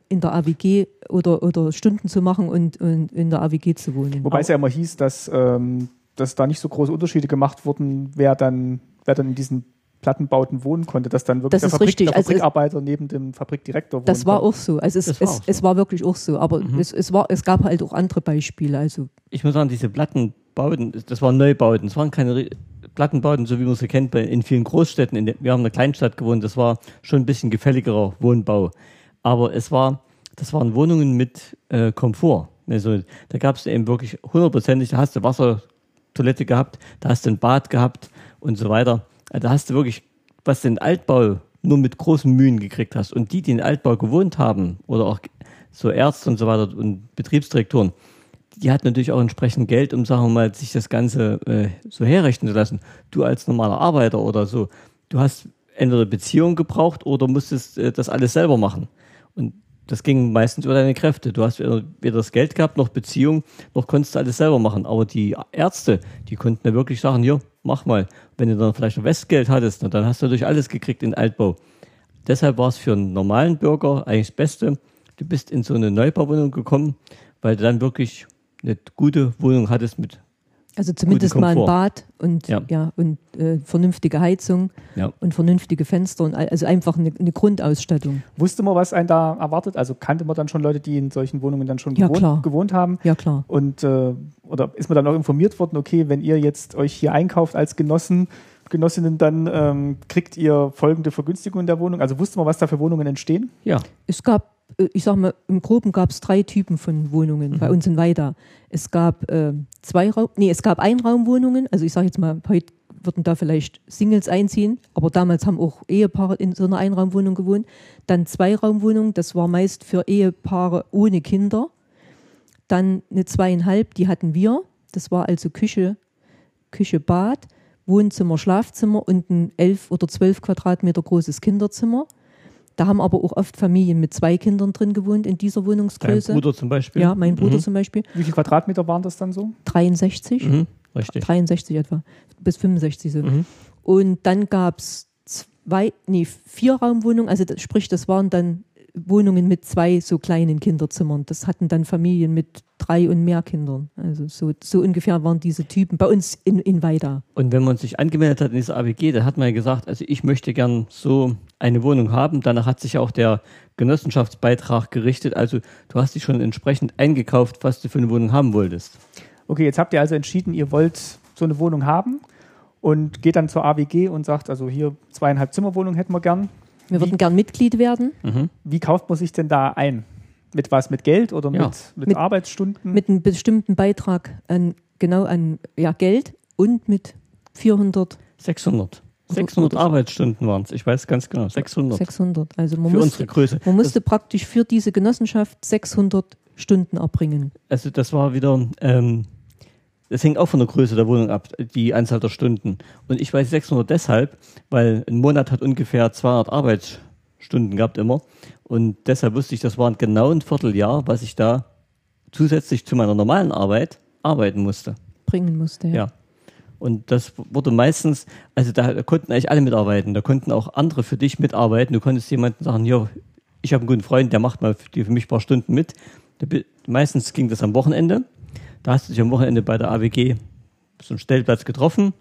[SPEAKER 2] in der AWG oder, oder Stunden zu machen und, und in der AWG zu wohnen.
[SPEAKER 1] Wobei es ja immer hieß, dass, ähm, dass da nicht so große Unterschiede gemacht wurden, wer dann, wer dann in diesen Plattenbauten wohnen konnte, dass dann wirklich
[SPEAKER 2] das der, Fabrik, der
[SPEAKER 1] also Fabrikarbeiter also neben dem Fabrikdirektor
[SPEAKER 2] wohnte. Das war auch so. Also es, es, war, es, es war wirklich auch so. Aber mhm. es, es, war, es gab halt auch andere Beispiele. Also
[SPEAKER 3] ich muss sagen, diese Plattenbauten, das waren Neubauten. Es waren keine Plattenbauten, so wie man sie kennt bei, in vielen Großstädten. In der, wir haben in einer Kleinstadt gewohnt. Das war schon ein bisschen gefälligerer Wohnbau. Aber es war, das waren Wohnungen mit äh, Komfort. Also, da gab es eben wirklich hundertprozentig, da hast du Wassertoilette gehabt, da hast du ein Bad gehabt und so weiter. Da hast du wirklich, was den Altbau nur mit großen Mühen gekriegt hast. Und die, die den Altbau gewohnt haben, oder auch so Ärzte und so weiter und Betriebsdirektoren, die hatten natürlich auch entsprechend Geld, um, sagen wir mal, sich das Ganze äh, so herrechnen zu lassen. Du als normaler Arbeiter oder so, du hast entweder Beziehung gebraucht oder musstest äh, das alles selber machen. Und das ging meistens über deine Kräfte. Du hast weder, weder das Geld gehabt, noch Beziehung, noch konntest du alles selber machen. Aber die Ärzte, die konnten ja wirklich sagen, ja, mach mal. Wenn du dann vielleicht noch Westgeld hattest, dann hast du natürlich alles gekriegt in Altbau. Deshalb war es für einen normalen Bürger eigentlich das Beste. Du bist in so eine Neubauwohnung gekommen, weil du dann wirklich eine gute Wohnung hattest mit
[SPEAKER 2] also zumindest mal ein Bad und ja, ja und äh, vernünftige Heizung ja. und vernünftige Fenster und also einfach eine, eine, Grundausstattung.
[SPEAKER 1] Wusste man, was einen da erwartet? Also kannte man dann schon Leute, die in solchen Wohnungen dann schon ja, gewohnt, gewohnt, haben?
[SPEAKER 2] Ja klar.
[SPEAKER 1] Und äh, oder ist man dann auch informiert worden? Okay, wenn ihr jetzt euch hier einkauft als Genossen, Genossinnen, dann ähm, kriegt ihr folgende Vergünstigung in der Wohnung. Also wusste man, was da für Wohnungen entstehen?
[SPEAKER 2] Ja. Es gab äh, ich sag mal, im Groben gab es drei Typen von Wohnungen mhm. bei uns in Weida. Es gab äh, zwei Raum, nee, es gab Einraumwohnungen, also ich sage jetzt mal, heute würden da vielleicht Singles einziehen, aber damals haben auch Ehepaare in so einer Einraumwohnung gewohnt. Dann Zweiraumwohnungen, das war meist für Ehepaare ohne Kinder. Dann eine zweieinhalb, die hatten wir. Das war also Küche, Küche, Bad, Wohnzimmer, Schlafzimmer und ein elf oder zwölf Quadratmeter großes Kinderzimmer. Da haben aber auch oft Familien mit zwei Kindern drin gewohnt in dieser Wohnungsgröße.
[SPEAKER 3] Dein Bruder zum Beispiel?
[SPEAKER 2] Ja, mein Bruder mhm. zum Beispiel.
[SPEAKER 1] Wie viele Quadratmeter waren das dann so?
[SPEAKER 2] 63. Mhm. Richtig. 63 etwa. Bis 65 so. Mhm. Und dann gab es zwei, nee, vier Raumwohnungen, also das, sprich, das waren dann Wohnungen mit zwei so kleinen Kinderzimmern. Das hatten dann Familien mit drei und mehr Kindern. Also so, so ungefähr waren diese Typen bei uns in, in Weida.
[SPEAKER 3] Und wenn man sich angemeldet hat in dieser AWG, da hat man ja gesagt, also ich möchte gern so eine Wohnung haben. Danach hat sich auch der Genossenschaftsbeitrag gerichtet. Also du hast dich schon entsprechend eingekauft, was du für eine Wohnung haben wolltest.
[SPEAKER 1] Okay, jetzt habt ihr also entschieden, ihr wollt so eine Wohnung haben und geht dann zur AWG und sagt, also hier zweieinhalb Zimmerwohnung hätten wir gern.
[SPEAKER 2] Wir würden gern Mitglied werden.
[SPEAKER 1] Mhm. Wie kauft man sich denn da ein? Mit was? Mit Geld oder ja. mit, mit, mit, Arbeitsstunden?
[SPEAKER 2] Mit einem bestimmten Beitrag an, genau an ja, Geld und mit 400.
[SPEAKER 3] 600. 600 Arbeitsstunden waren es, ich weiß ganz genau, 600.
[SPEAKER 2] 600, also man
[SPEAKER 3] für
[SPEAKER 2] musste,
[SPEAKER 3] unsere Größe.
[SPEAKER 2] Man musste das praktisch für diese Genossenschaft 600 Stunden erbringen.
[SPEAKER 3] Also das war wieder, ähm, das hängt auch von der Größe der Wohnung ab, die Anzahl der Stunden. Und ich weiß 600 deshalb, weil ein Monat hat ungefähr 200 Arbeitsstunden gehabt immer. Und deshalb wusste ich, das war genau ein Vierteljahr, was ich da zusätzlich zu meiner normalen Arbeit arbeiten musste.
[SPEAKER 2] Bringen musste, ja. ja.
[SPEAKER 3] Und das wurde meistens, also da konnten eigentlich alle mitarbeiten. Da konnten auch andere für dich mitarbeiten. Du konntest jemanden sagen, ja, ich habe einen guten Freund, der macht mal für, für mich ein paar Stunden mit. Meistens ging das am Wochenende. Da hast du dich am Wochenende bei der AWG so einen Stellplatz getroffen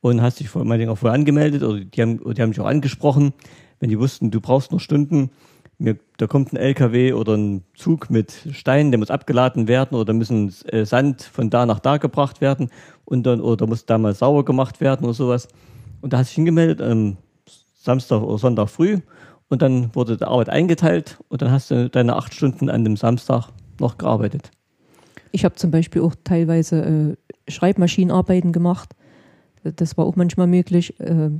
[SPEAKER 3] und hast dich vor, meinetwegen auch vorher angemeldet oder die haben, die haben dich auch angesprochen. Wenn die wussten, du brauchst noch Stunden, mir, da kommt ein LKW oder ein Zug mit Steinen, der muss abgeladen werden oder müssen äh, Sand von da nach da gebracht werden und dann oder muss da mal sauer gemacht werden oder sowas. Und da hast du dich hingemeldet am Samstag oder Sonntag früh und dann wurde die Arbeit eingeteilt und dann hast du deine acht Stunden an dem Samstag noch gearbeitet.
[SPEAKER 2] Ich habe zum Beispiel auch teilweise äh, Schreibmaschinenarbeiten gemacht. Das war auch manchmal möglich, äh,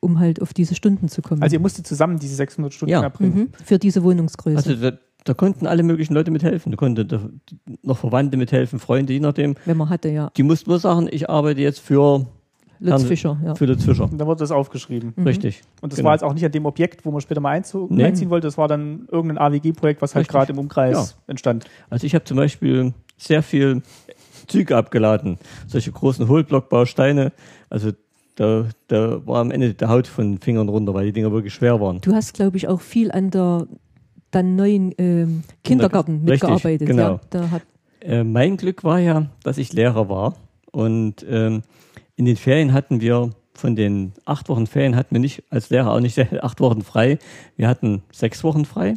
[SPEAKER 2] um halt auf diese Stunden zu kommen.
[SPEAKER 1] Also ihr musstet zusammen diese 600 Stunden ja. erbringen? Mhm.
[SPEAKER 2] Für diese Wohnungsgröße.
[SPEAKER 3] Also da, da, konnten alle möglichen Leute mithelfen. Da konnten da, noch Verwandte mithelfen, Freunde, je nachdem.
[SPEAKER 2] Wenn man hatte, ja.
[SPEAKER 3] Die mussten nur sagen, ich arbeite jetzt für
[SPEAKER 2] Lutz Fischer, ja.
[SPEAKER 3] Für Lutz Fischer.
[SPEAKER 1] Und dann wurde das aufgeschrieben.
[SPEAKER 3] Mhm. Richtig.
[SPEAKER 1] Und das genau. war jetzt auch nicht an dem Objekt, wo man später mal einzu nee. einziehen wollte, das war dann irgendein AWG-Projekt, was halt gerade im Umkreis ja. entstand.
[SPEAKER 3] Also ich habe zum Beispiel sehr viel Züge abgeladen, solche großen Hohlblockbausteine. Also da, da war am Ende der Haut von den Fingern runter, weil die Dinger wirklich schwer waren.
[SPEAKER 2] Du hast, glaube ich, auch viel an der dann neuen ähm, Kindergarten
[SPEAKER 3] Richtig,
[SPEAKER 2] mitgearbeitet.
[SPEAKER 3] Genau. Ja, äh, mein Glück war ja, dass ich Lehrer war und ähm, in den Ferien hatten wir von den acht Wochen Ferien hatten wir nicht als Lehrer auch nicht acht Wochen frei. Wir hatten sechs Wochen frei.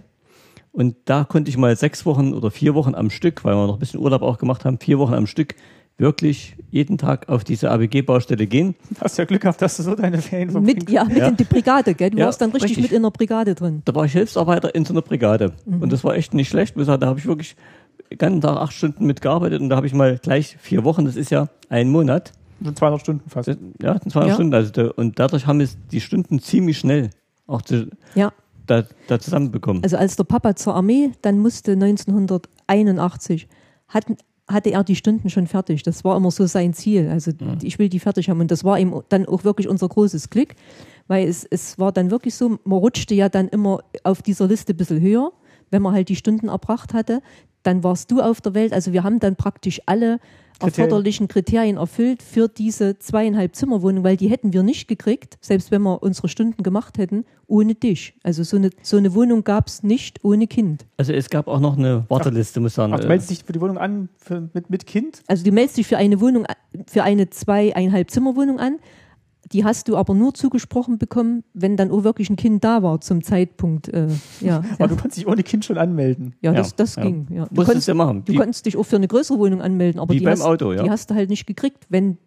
[SPEAKER 3] Und da konnte ich mal sechs Wochen oder vier Wochen am Stück, weil wir noch ein bisschen Urlaub auch gemacht haben, vier Wochen am Stück wirklich jeden Tag auf diese ABG-Baustelle gehen.
[SPEAKER 1] Du hast ja Glück gehabt, dass du so deine Ferien
[SPEAKER 2] verbringst. Mit, ja, mit ja. in die Brigade, gell? Du ja, warst dann richtig, richtig, mit in der Brigade drin.
[SPEAKER 3] Da war ich Hilfsarbeiter in so einer Brigade. Mhm. Und das war echt nicht schlecht. Da habe ich wirklich den ganzen Tag acht Stunden mitgearbeitet und da habe ich mal gleich vier Wochen, das ist ja ein Monat,
[SPEAKER 1] 200 Stunden fast.
[SPEAKER 3] Ja, 200 ja. Stunden. Also und dadurch haben wir die Stunden ziemlich schnell auch zu,
[SPEAKER 2] ja.
[SPEAKER 3] Da, da zusammenbekommen.
[SPEAKER 2] Also als der Papa zur Armee dann musste 1981, hatten, hatte er die Stunden schon fertig. Das war immer so sein Ziel. Also ja. ich will die fertig haben. Und das war ihm dann auch wirklich unser großes Glück, weil es, es war dann wirklich so, man rutschte ja dann immer auf dieser Liste ein bisschen höher, wenn man halt die Stunden erbracht hatte. Dann warst du auf der Welt. Also wir haben dann praktisch alle erforderlichen Kriterien erfüllt für diese zweieinhalb Zimmerwohnung, weil die hätten wir nicht gekriegt, selbst wenn wir unsere Stunden gemacht hätten, ohne dich. Also so eine, so eine Wohnung gab es nicht ohne Kind.
[SPEAKER 3] Also es gab auch noch eine Warteliste, muss ich sagen.
[SPEAKER 1] Ach, du meldest dich für die Wohnung an für, mit, mit Kind?
[SPEAKER 2] Also du meldest dich für eine Wohnung, für eine zweieinhalb Zimmerwohnung an, die hast du aber nur zugesprochen bekommen, wenn dann auch wirklich ein Kind da war zum Zeitpunkt. Äh, ja,
[SPEAKER 1] aber ja. du konntest dich ohne Kind schon anmelden.
[SPEAKER 2] Ja, das, das ja. ging. Ja.
[SPEAKER 3] Du, konntest, ja machen.
[SPEAKER 2] du konntest dich auch für eine größere Wohnung anmelden, aber die, hast,
[SPEAKER 3] Auto, ja.
[SPEAKER 2] die hast du halt nicht gekriegt, wenn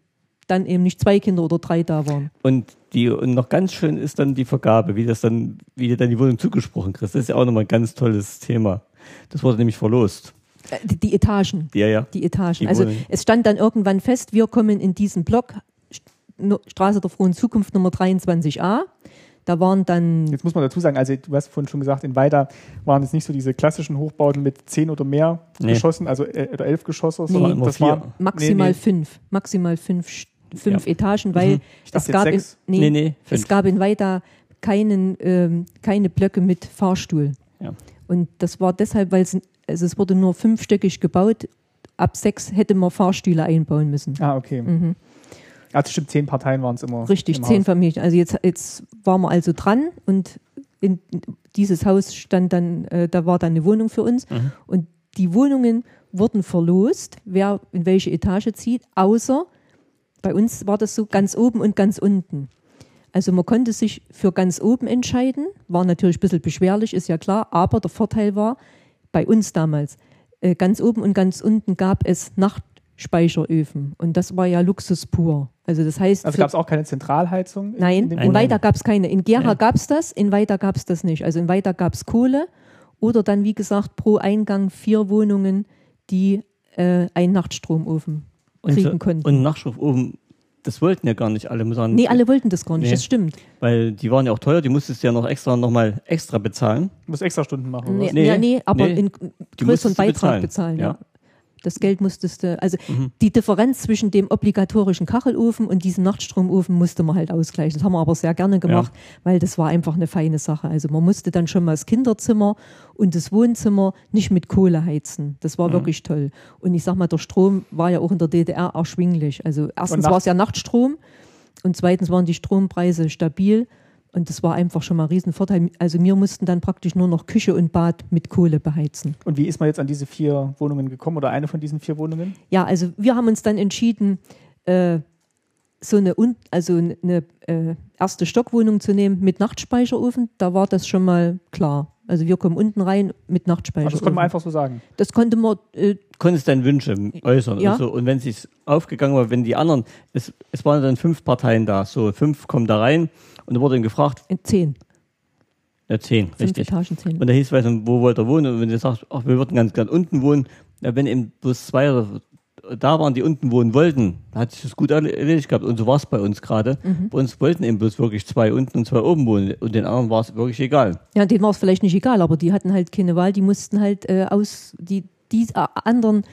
[SPEAKER 2] dann eben nicht zwei Kinder oder drei da waren.
[SPEAKER 3] Und die und noch ganz schön ist dann die Vergabe, wie das dann, wie dir dann die Wohnung zugesprochen kriegst. Das ist ja auch nochmal ein ganz tolles Thema. Das wurde nämlich verlost.
[SPEAKER 2] Äh, die, die Etagen.
[SPEAKER 3] Ja, ja.
[SPEAKER 2] Die Etagen. Die also es stand dann irgendwann fest, wir kommen in diesen Block, Straße der frohen Zukunft Nummer 23a. Da waren dann.
[SPEAKER 1] Jetzt muss man dazu sagen, also du hast vorhin schon gesagt, in Weida waren es nicht so diese klassischen Hochbauten mit zehn oder mehr nee. Geschossen, also äh, oder elf Geschosse,
[SPEAKER 2] nee. sondern das waren maximal nee, nee. fünf, maximal fünf, fünf ja. Etagen, weil mhm. es gab in, nee, nee, es gab in Weida keinen, ähm, keine Blöcke mit Fahrstuhl. Ja. Und das war deshalb, weil es, also es wurde nur fünfstöckig gebaut. Ab sechs hätte man Fahrstühle einbauen müssen.
[SPEAKER 1] Ah, okay. Mhm. Also stimmt, zehn Parteien waren es immer.
[SPEAKER 2] Richtig, zehn Haus. Familien. Also jetzt, jetzt waren wir also dran und in, dieses Haus stand dann, äh, da war dann eine Wohnung für uns. Mhm. Und die Wohnungen wurden verlost, wer in welche Etage zieht, außer bei uns war das so ganz oben und ganz unten. Also man konnte sich für ganz oben entscheiden, war natürlich ein bisschen beschwerlich, ist ja klar, aber der Vorteil war, bei uns damals, äh, ganz oben und ganz unten gab es Nachtspeicheröfen und das war ja Luxus pur. Also das heißt.
[SPEAKER 1] Also gab es auch keine Zentralheizung?
[SPEAKER 2] In, nein, in, in Weiter gab es keine. In Gera ja. gab es das, in Weiter gab es das nicht. Also in Weiter gab es Kohle oder dann, wie gesagt, pro Eingang vier Wohnungen, die äh, einen Nachtstromofen kriegen und, konnten.
[SPEAKER 3] Und Nachtstromofen das wollten ja gar nicht alle.
[SPEAKER 2] Sagen, nee, alle wollten das gar nicht, nee, das stimmt.
[SPEAKER 3] Weil die waren ja auch teuer, die musstest du ja noch extra nochmal extra bezahlen.
[SPEAKER 1] Du musst extra Stunden machen.
[SPEAKER 2] Nee, nee, nee, aber nee, in größeren Beitrag bezahlen, bezahlen ja. ja. Das Geld musstest du, also mhm. die Differenz zwischen dem obligatorischen Kachelofen und diesem Nachtstromofen musste man halt ausgleichen. Das haben wir aber sehr gerne gemacht, ja. weil das war einfach eine feine Sache. Also man musste dann schon mal das Kinderzimmer und das Wohnzimmer nicht mit Kohle heizen. Das war mhm. wirklich toll. Und ich sag mal, der Strom war ja auch in der DDR erschwinglich. Also erstens war es ja Nachtstrom und zweitens waren die Strompreise stabil. Und das war einfach schon mal ein Riesenvorteil. Also wir mussten dann praktisch nur noch Küche und Bad mit Kohle beheizen.
[SPEAKER 1] Und wie ist man jetzt an diese vier Wohnungen gekommen oder eine von diesen vier Wohnungen?
[SPEAKER 2] Ja, also wir haben uns dann entschieden, äh, so eine, also eine äh, erste Stockwohnung zu nehmen mit Nachtspeicherofen. Da war das schon mal klar. Also wir kommen unten rein mit Nachtspeicher. Also
[SPEAKER 1] das konnte man einfach so sagen.
[SPEAKER 2] Das konnte man.
[SPEAKER 3] Äh, Konntest deine Wünsche äußern. Ja. Also, und wenn es aufgegangen war, wenn die anderen, es, es waren dann fünf Parteien da, so fünf kommen da rein und da wurde ihm gefragt.
[SPEAKER 2] In zehn.
[SPEAKER 3] Ja, zehn,
[SPEAKER 2] Fünf
[SPEAKER 3] richtig.
[SPEAKER 2] Etagen, zehn.
[SPEAKER 3] Und da hieß es, wo wollt ihr wohnen? Und wenn du sagst, ach, wir würden ganz ganz unten wohnen, ja, wenn eben bloß zwei da waren, die unten wohnen wollten, hat sich das gut erledigt gehabt. Und so war es bei uns gerade. Mhm. Bei uns wollten eben bloß wirklich zwei unten und zwei oben wohnen. Und den anderen war es wirklich egal.
[SPEAKER 2] Ja, denen war es vielleicht nicht egal, aber die hatten halt keine Wahl. Die mussten halt äh, aus, die, die äh, anderen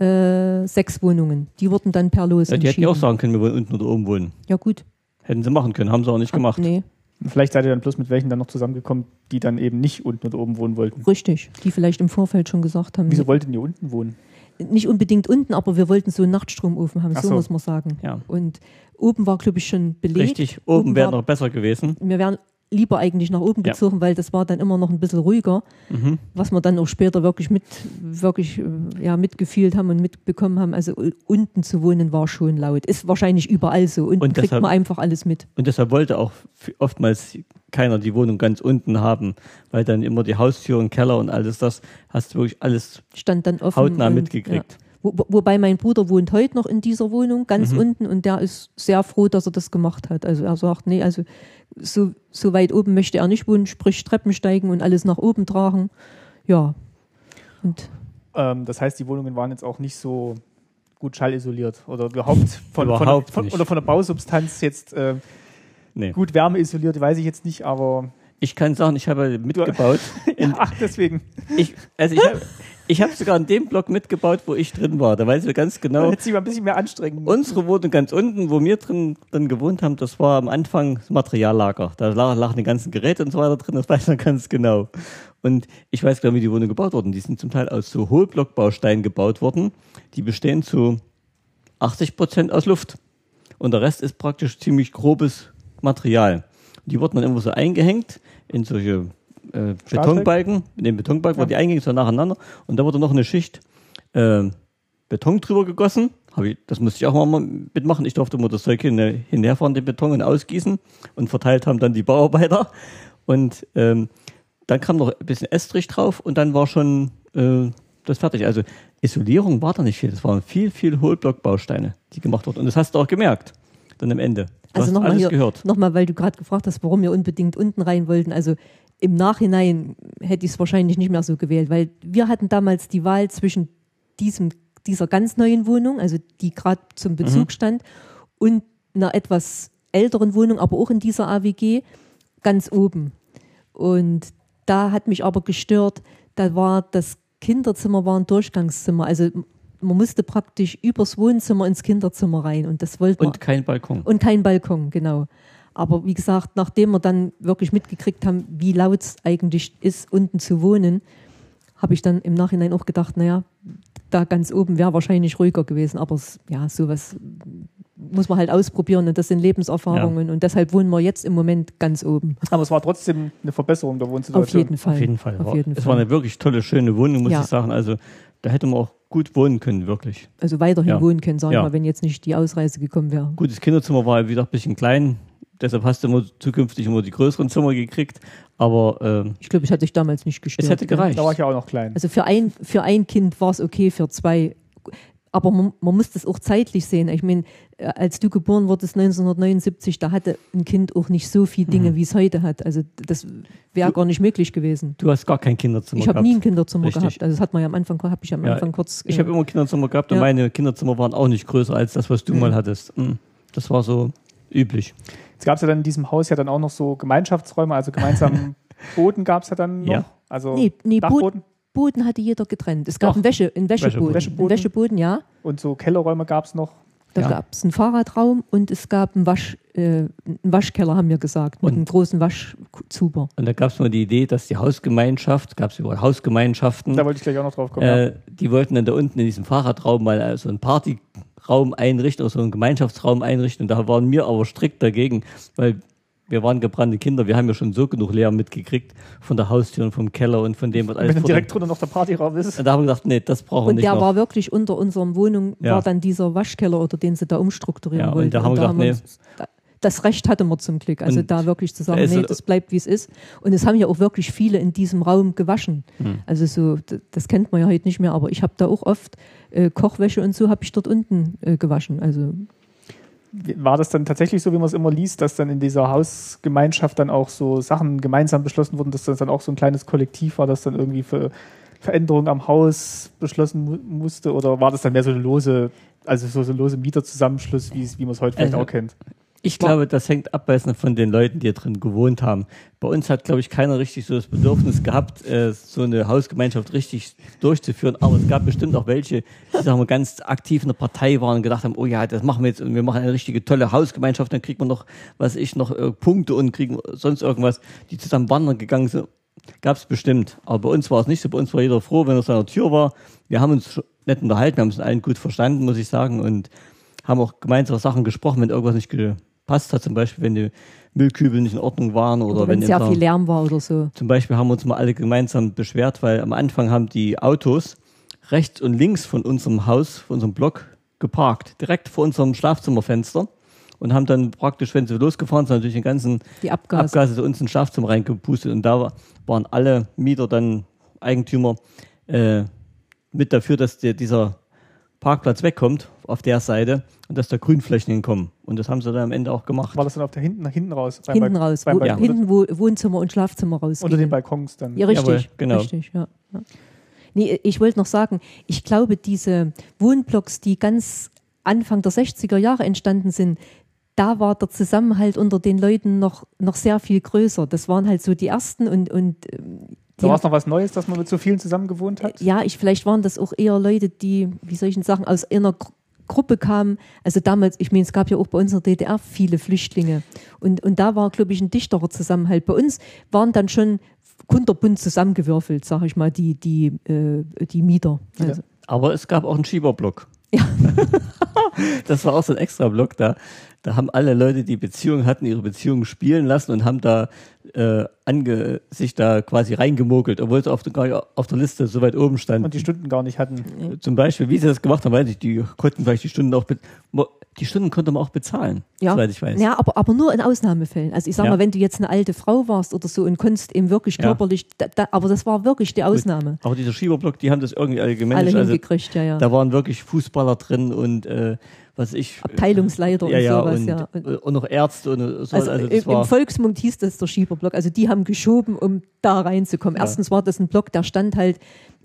[SPEAKER 2] äh, sechs Wohnungen, die wurden dann per Los
[SPEAKER 3] ja, Die hätten ja auch sagen können, wir wollen unten oder oben wohnen.
[SPEAKER 2] Ja, gut.
[SPEAKER 3] Hätten sie machen können, haben sie auch nicht gemacht.
[SPEAKER 2] Nee.
[SPEAKER 1] Vielleicht seid ihr dann bloß mit welchen dann noch zusammengekommen, die dann eben nicht unten oder oben wohnen wollten.
[SPEAKER 2] Richtig, die vielleicht im Vorfeld schon gesagt haben.
[SPEAKER 1] Wieso wollten ihr unten wohnen?
[SPEAKER 2] Nicht unbedingt unten, aber wir wollten so einen Nachtstromofen haben, so, so, muss man sagen.
[SPEAKER 3] Ja.
[SPEAKER 2] Und oben war, glaube ich, schon belegt.
[SPEAKER 3] Richtig, oben, oben wäre noch besser gewesen.
[SPEAKER 2] Wir wären lieber eigentlich nach oben gezogen, ja. weil das war dann immer noch ein bisschen ruhiger, mhm. was wir dann auch später wirklich mit wirklich äh, ja, mitgefühlt haben und mitbekommen haben. Also unten zu wohnen war schon laut. Ist wahrscheinlich überall so. Unten und deshalb, kriegt man einfach alles mit.
[SPEAKER 3] Und deshalb wollte auch oftmals keiner die Wohnung ganz unten haben, weil dann immer die Haustür und Keller und alles das hast du wirklich alles
[SPEAKER 2] Stand dann offen
[SPEAKER 3] hautnah und, mitgekriegt. Ja.
[SPEAKER 2] Wo, wobei mein Bruder wohnt heute noch in dieser Wohnung, ganz mhm. unten, und der ist sehr froh, dass er das gemacht hat. Also er sagt, nee, also so, so weit oben möchte er nicht wohnen, sprich Treppen steigen und alles nach oben tragen. Ja. Und
[SPEAKER 1] ähm, das heißt, die Wohnungen waren jetzt auch nicht so gut schallisoliert oder überhaupt von,
[SPEAKER 3] überhaupt
[SPEAKER 1] von, von oder von der Bausubstanz jetzt äh, nee. gut wärmeisoliert, weiß ich jetzt nicht, aber
[SPEAKER 3] ich kann sagen, ich habe mitgebaut.
[SPEAKER 1] ja, ach, deswegen.
[SPEAKER 3] Ich, also ich habe ich habe sogar in dem Block mitgebaut, wo ich drin war. Da weiß ich ganz genau.
[SPEAKER 1] Hätte sich mal ein bisschen mehr anstrengen
[SPEAKER 3] Unsere Wohnung ganz unten, wo wir drin dann gewohnt haben, das war am Anfang das Materiallager. Da lagen die ganzen Geräte und so weiter drin, das weiß man ganz genau. Und ich weiß genau, wie die Wohnung gebaut wurden. Die sind zum Teil aus so Hohlblockbausteinen gebaut worden. Die bestehen zu 80 Prozent aus Luft. Und der Rest ist praktisch ziemlich grobes Material. Die wurden dann immer so eingehängt in solche äh, Betonbalken, in den Betonbalken ja. waren die Eingänge so nacheinander und da wurde noch eine Schicht äh, Beton drüber gegossen. Ich, das musste ich auch mal mitmachen. Ich durfte immer das Zeug hin, hinherfahren, den Beton und ausgießen und verteilt haben dann die Bauarbeiter. Und ähm, dann kam noch ein bisschen Estrich drauf und dann war schon äh, das fertig. Also Isolierung war da nicht viel. Das waren viel, viel Hohlblockbausteine, die gemacht wurden. Und das hast du auch gemerkt, dann am Ende.
[SPEAKER 2] Du also nochmal nochmal, weil du gerade gefragt hast, warum wir unbedingt unten rein wollten. Also im Nachhinein hätte ich es wahrscheinlich nicht mehr so gewählt, weil wir hatten damals die Wahl zwischen diesem, dieser ganz neuen Wohnung, also die gerade zum Bezug mhm. stand, und einer etwas älteren Wohnung, aber auch in dieser AWG, ganz oben. Und da hat mich aber gestört, da war das Kinderzimmer war ein Durchgangszimmer. Also man musste praktisch übers Wohnzimmer ins Kinderzimmer rein und das wollte
[SPEAKER 3] Und kein Balkon.
[SPEAKER 2] Und kein Balkon, genau. Aber wie gesagt, nachdem wir dann wirklich mitgekriegt haben, wie laut es eigentlich ist, unten zu wohnen, habe ich dann im Nachhinein auch gedacht, naja, da ganz oben wäre wahrscheinlich ruhiger gewesen. Aber ja, sowas muss man halt ausprobieren und das sind Lebenserfahrungen ja. und deshalb wohnen wir jetzt im Moment ganz oben.
[SPEAKER 1] Aber es war trotzdem eine Verbesserung der Wohnsituation.
[SPEAKER 2] Auf jeden Fall.
[SPEAKER 3] Auf jeden Fall. Auf jeden es war eine wirklich tolle, schöne Wohnung, muss ja. ich sagen. Also da hätte man auch gut wohnen können, wirklich.
[SPEAKER 2] Also weiterhin ja. wohnen können, sagen wir mal, wenn jetzt nicht die Ausreise gekommen wäre.
[SPEAKER 3] Gut, das Kinderzimmer war wieder ein bisschen klein, deshalb hast du immer zukünftig immer die größeren Zimmer gekriegt. Aber
[SPEAKER 2] äh, ich glaube, ich hatte dich damals nicht gestört.
[SPEAKER 3] Es hätte gereicht.
[SPEAKER 1] Da war ich ja auch noch klein.
[SPEAKER 2] Also für ein, für ein Kind war es okay, für zwei aber man, man, muss das auch zeitlich sehen. Ich meine, äh, als du geboren wurdest 1979, da hatte ein Kind auch nicht so viele Dinge, mhm. wie es heute hat. Also das wäre gar nicht möglich gewesen.
[SPEAKER 3] Du hast gar kein Kinderzimmer
[SPEAKER 2] ich gehabt. Ich habe nie ein Kinderzimmer Richtig. gehabt. Also das hat man ja am Anfang, habe ich am Anfang kurz.
[SPEAKER 3] Ich habe immer Kinderzimmer gehabt ja. und meine Kinderzimmer waren auch nicht größer als das, was du mhm. mal hattest. Mhm. Das war so üblich.
[SPEAKER 1] Jetzt gab es ja dann in diesem Haus ja dann auch noch so Gemeinschaftsräume, also gemeinsamen Boden gab es ja dann noch. Ja. Also
[SPEAKER 2] nee, nee, Dachboden. Boden hatte jeder getrennt. Es gab Doch. einen, Wäsche, einen Wäscheboden. Wäscheboden. Einen Wäscheboden, ja.
[SPEAKER 1] Und so Kellerräume gab es noch.
[SPEAKER 2] Da ja. gab es einen Fahrradraum und es gab einen, Wasch, äh, einen Waschkeller, haben wir gesagt, mit und, einem großen Waschzuber.
[SPEAKER 3] Und da gab es mal die Idee, dass die Hausgemeinschaft, gab es über Hausgemeinschaften.
[SPEAKER 1] Da wollte ich gleich auch noch drauf kommen.
[SPEAKER 3] Äh, ja. Die wollten dann da unten in diesem Fahrradraum mal so einen Partyraum einrichten oder so einen Gemeinschaftsraum einrichten. Und da waren wir aber strikt dagegen, weil wir waren gebrannte Kinder, wir haben ja schon so genug Lärm mitgekriegt von der Haustür und vom Keller und von dem, was
[SPEAKER 1] alles. Wenn direkt drunter noch der Partyraum ist.
[SPEAKER 3] Und da haben wir gesagt, nee, das brauchen wir
[SPEAKER 2] nicht.
[SPEAKER 3] Und der
[SPEAKER 2] noch. war wirklich unter unserer Wohnung, ja. war dann dieser Waschkeller oder den sie da umstrukturieren ja, wollten.
[SPEAKER 3] Und da haben und wir gesagt, nee.
[SPEAKER 2] Uns, das Recht hatte man zum Glück. Also und da wirklich zu sagen, nee, das bleibt wie es ist. Und es haben ja auch wirklich viele in diesem Raum gewaschen. Hm. Also so, das kennt man ja heute nicht mehr, aber ich habe da auch oft äh, Kochwäsche und so habe ich dort unten äh, gewaschen. Also
[SPEAKER 1] war das dann tatsächlich so, wie man es immer liest, dass dann in dieser Hausgemeinschaft dann auch so Sachen gemeinsam beschlossen wurden, dass das dann auch so ein kleines Kollektiv war, das dann irgendwie für Veränderungen am Haus beschlossen mu musste? Oder war das dann mehr so eine lose, also so, so ein lose Mieterzusammenschluss, wie, wie man es heute vielleicht also, auch kennt?
[SPEAKER 3] Ich glaube, das hängt ab von den Leuten, die hier drin gewohnt haben. Bei uns hat, glaube ich, keiner richtig so das Bedürfnis gehabt, äh, so eine Hausgemeinschaft richtig durchzuführen. Aber es gab bestimmt auch welche, die sagen wir, ganz aktiv in der Partei waren und gedacht haben, oh ja, das machen wir jetzt und wir machen eine richtige tolle Hausgemeinschaft, dann kriegt man noch, was ich, noch äh, Punkte und kriegen sonst irgendwas, die zusammen wandern gegangen sind. Gab es bestimmt. Aber bei uns war es nicht so. Bei uns war jeder froh, wenn er seiner Tür war. Wir haben uns nett unterhalten, wir haben uns allen gut verstanden, muss ich sagen, und haben auch gemeinsam Sachen gesprochen, wenn irgendwas nicht passt hat, zum Beispiel, wenn die Müllkübel nicht in Ordnung waren oder, oder wenn,
[SPEAKER 2] wenn sehr viel Lärm war oder so.
[SPEAKER 3] Zum Beispiel haben wir uns mal alle gemeinsam beschwert, weil am Anfang haben die Autos rechts und links von unserem Haus, von unserem Block geparkt, direkt vor unserem Schlafzimmerfenster und haben dann praktisch, wenn sie losgefahren sind, natürlich den ganzen
[SPEAKER 2] die Abgase,
[SPEAKER 3] Abgase zu uns ins Schlafzimmer reingepustet und da waren alle Mieter dann Eigentümer äh, mit dafür, dass der, dieser Parkplatz wegkommt auf der Seite und dass da Grünflächen hinkommen. Und das haben sie dann am Ende auch gemacht.
[SPEAKER 1] War das dann auf der hinten, nach hinten raus?
[SPEAKER 2] Hinten raus, wo, ja. hinten wo Wohnzimmer und Schlafzimmer raus.
[SPEAKER 1] Unter den Balkons dann.
[SPEAKER 2] Ja, richtig. Jawohl, genau. Richtig, ja. ja. Nee, ich wollte noch sagen, ich glaube, diese Wohnblocks, die ganz Anfang der 60er Jahre entstanden sind, da war der Zusammenhalt unter den Leuten noch, noch sehr viel größer. Das waren halt so die ersten und, und
[SPEAKER 1] ähm, da war es noch was Neues, dass man mit so vielen zusammen gewohnt hat?
[SPEAKER 2] Ja, ich, vielleicht waren das auch eher Leute, die, wie soll ich sagen, aus einer Gruppe kamen. Also damals, ich meine, es gab ja auch bei uns in der DDR viele Flüchtlinge. Und, und da war, glaube ich, ein dichterer Zusammenhalt. Bei uns waren dann schon kunterbunt zusammengewürfelt, sage ich mal, die, die, äh, die Mieter.
[SPEAKER 3] Also. Ja. Aber es gab auch einen Schieberblock. Ja. das war auch so ein extra Block da. Da haben alle Leute, die Beziehungen hatten, ihre Beziehungen spielen lassen und haben da äh, ange, sich da quasi reingemogelt, obwohl sie auf der, auf der Liste so weit oben standen.
[SPEAKER 1] Und die Stunden gar nicht hatten.
[SPEAKER 3] Zum Beispiel, wie sie das gemacht haben, weiß ich, die konnten vielleicht die Stunden auch, die Stunden konnte man auch bezahlen,
[SPEAKER 2] ja.
[SPEAKER 3] soweit ich weiß.
[SPEAKER 2] Ja, aber, aber nur in Ausnahmefällen. Also ich sag ja. mal, wenn du jetzt eine alte Frau warst oder so und konntest eben wirklich körperlich, ja. da, da, aber das war wirklich die Ausnahme.
[SPEAKER 3] Gut. Aber dieser Schieberblock, die haben das irgendwie alle
[SPEAKER 2] gemanagt. Alle also hingekriegt, also, ja, ja.
[SPEAKER 3] Da waren wirklich Fußballer drin und äh, was ich.
[SPEAKER 2] Abteilungsleiter
[SPEAKER 3] ja, ja,
[SPEAKER 2] sowas,
[SPEAKER 3] und,
[SPEAKER 2] ja.
[SPEAKER 3] Und noch Ärzte und
[SPEAKER 2] so. Also, also im, Volksmund hieß das der Schieberblock. Also die haben geschoben, um da reinzukommen. Erstens war das ein Block, der stand halt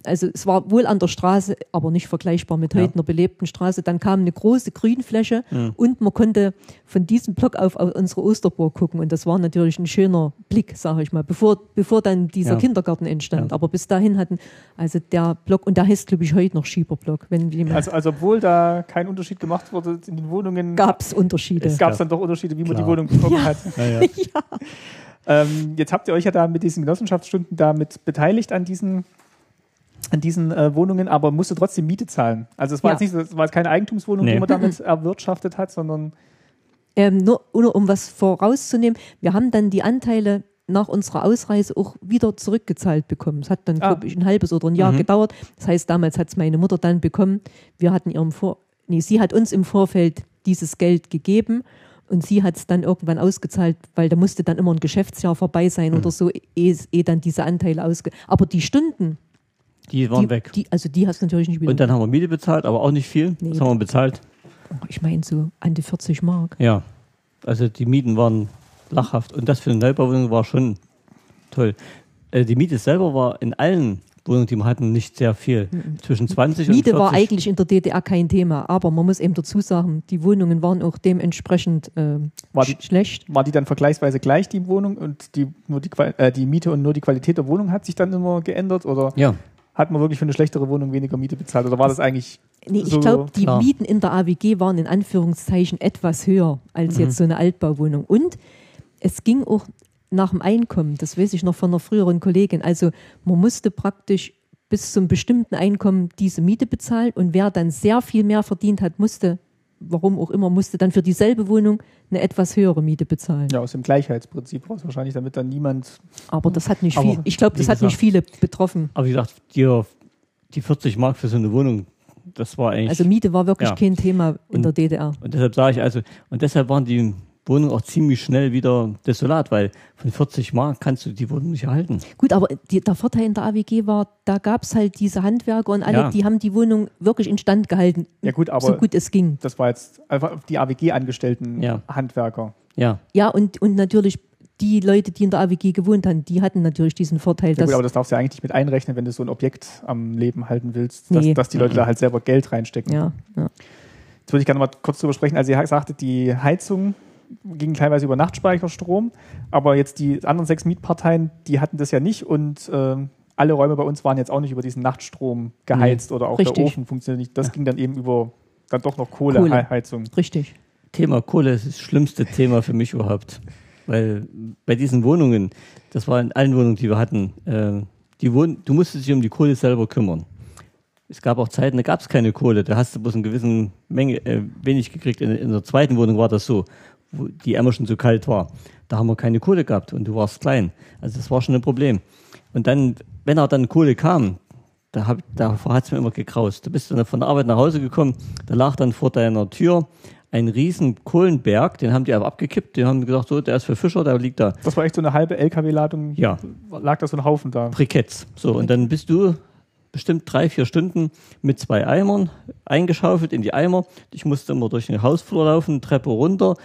[SPEAKER 2] also es war wohl an der Straße, aber nicht vergleichbar mit ja. heute einer belebten Straße. Dann kam eine große Grünfläche mhm. und man konnte von diesem Block auf, auf unsere Osterburg gucken. Und das war natürlich ein schöner Blick, sage ich mal, bevor, bevor dann dieser ja. Kindergarten entstand. Ja. Aber bis dahin hatten, also der Block, und da heißt glaube ich heute noch Schieberblock. Wenn
[SPEAKER 1] also, also obwohl da kein Unterschied gemacht wurde in den Wohnungen.
[SPEAKER 2] Gab es Unterschiede.
[SPEAKER 1] Es gab dann doch Unterschiede, wie man Klar. die Wohnung bekommen hat. ja. Ähm, jetzt habt ihr euch ja da mit diesen Genossenschaftsstunden damit beteiligt an diesen an diesen äh, Wohnungen, aber musste trotzdem Miete zahlen. Also es war ja. jetzt nicht, es war jetzt keine Eigentumswohnung, nee. die man damit erwirtschaftet hat, sondern
[SPEAKER 2] ähm, nur, nur um was vorauszunehmen, wir haben dann die Anteile nach unserer Ausreise auch wieder zurückgezahlt bekommen. Es hat dann, ah. glaube ich, ein halbes oder ein Jahr mhm. gedauert. Das heißt, damals hat es meine Mutter dann bekommen. Wir hatten ihrem Vor nee, sie hat uns im Vorfeld dieses Geld gegeben und sie hat es dann irgendwann ausgezahlt, weil da musste dann immer ein Geschäftsjahr vorbei sein mhm. oder so, ehe, ehe dann diese Anteile ausge. Aber die Stunden.
[SPEAKER 3] Die waren die, weg.
[SPEAKER 2] Die, also die hast du natürlich nicht
[SPEAKER 3] wieder. Und dann haben wir Miete bezahlt, aber auch nicht viel. Nee, Was haben wir bezahlt?
[SPEAKER 2] Ich meine so an die 40 Mark.
[SPEAKER 3] Ja. Also die Mieten waren lachhaft. Und das für eine Neubauwohnung war schon toll. Äh, die Miete selber war in allen Wohnungen, die wir hatten, nicht sehr viel. Mhm. Zwischen 20
[SPEAKER 2] Miete und 40. Miete war eigentlich in der DDR kein Thema, aber man muss eben dazu sagen, die Wohnungen waren auch dementsprechend äh,
[SPEAKER 1] war die, schlecht. War die dann vergleichsweise gleich, die Wohnung, und die, nur die, äh, die Miete und nur die Qualität der Wohnung hat sich dann immer geändert? Oder
[SPEAKER 3] ja.
[SPEAKER 1] Hat man wirklich für eine schlechtere Wohnung weniger Miete bezahlt? Oder war das, das eigentlich
[SPEAKER 2] Nee, ich so glaube, die klar. Mieten in der AWG waren in Anführungszeichen etwas höher als mhm. jetzt so eine Altbauwohnung. Und es ging auch nach dem Einkommen, das weiß ich noch von einer früheren Kollegin. Also man musste praktisch bis zum bestimmten Einkommen diese Miete bezahlen und wer dann sehr viel mehr verdient hat, musste, warum auch immer, musste dann für dieselbe Wohnung eine etwas höhere Miete bezahlen.
[SPEAKER 1] Ja, aus dem Gleichheitsprinzip raus wahrscheinlich, damit dann niemand.
[SPEAKER 2] Aber das hat nicht viel, ich glaube, das hat nicht viele betroffen.
[SPEAKER 3] Aber wie gesagt, die, die 40 Mark für so eine Wohnung, das war eigentlich.
[SPEAKER 2] Also Miete war wirklich ja. kein Thema in
[SPEAKER 3] und,
[SPEAKER 2] der DDR.
[SPEAKER 3] Und deshalb sage ich also, und deshalb waren die Wohnung auch ziemlich schnell wieder desolat, weil von 40 Mark kannst du die Wohnung nicht erhalten.
[SPEAKER 2] Gut, aber die, der Vorteil in der AWG war, da gab es halt diese Handwerker und alle, ja. die haben die Wohnung wirklich instand gehalten.
[SPEAKER 1] Ja gut, aber
[SPEAKER 2] so gut es ging.
[SPEAKER 1] Das war jetzt einfach die AWG-angestellten ja. Handwerker.
[SPEAKER 3] Ja.
[SPEAKER 2] Ja, und, und natürlich die Leute, die in der AWG gewohnt haben, die hatten natürlich diesen Vorteil.
[SPEAKER 1] Ja, gut, aber das darfst du ja eigentlich nicht mit einrechnen, wenn du so ein Objekt am Leben halten willst, dass, nee. dass die Leute mhm. da halt selber Geld reinstecken.
[SPEAKER 2] Ja, ja.
[SPEAKER 1] Jetzt würde ich gerne mal kurz drüber sprechen. Also, ihr sagtet, die Heizung ging teilweise über Nachtspeicherstrom, aber jetzt die anderen sechs Mietparteien, die hatten das ja nicht und äh, alle Räume bei uns waren jetzt auch nicht über diesen Nachtstrom geheizt nee, oder auch richtig. der Ofen funktioniert nicht. Das ja. ging dann eben über dann doch noch Kohleheizung.
[SPEAKER 2] Kohle. Richtig.
[SPEAKER 3] Thema Kohle ist das schlimmste Thema für mich überhaupt. Weil bei diesen Wohnungen, das war in allen Wohnungen, die wir hatten, äh, die Wohn du musstest dich um die Kohle selber kümmern. Es gab auch Zeiten, da gab es keine Kohle, da hast du bloß eine gewisse Menge, äh, wenig gekriegt. In, in der zweiten Wohnung war das so wo die Emma schon zu kalt war. Da haben wir keine Kohle gehabt und du warst klein. Also das war schon ein Problem. Und dann, wenn er dann Kohle kam, da hab, davor hat es mir immer gekraust. Da bist du dann von der Arbeit nach Hause gekommen, da lag dann vor deiner Tür ein riesen Kohlenberg, den haben die aber abgekippt, die haben gesagt, so, der ist für Fischer, der liegt da.
[SPEAKER 1] Das war echt so eine halbe LKW-Ladung,
[SPEAKER 3] ja.
[SPEAKER 1] lag da so ein Haufen da.
[SPEAKER 3] Briketts. So, und dann bist du bestimmt drei, vier Stunden mit zwei Eimern eingeschaufelt in die Eimer. Ich musste immer durch den Hausflur laufen, Treppe runter,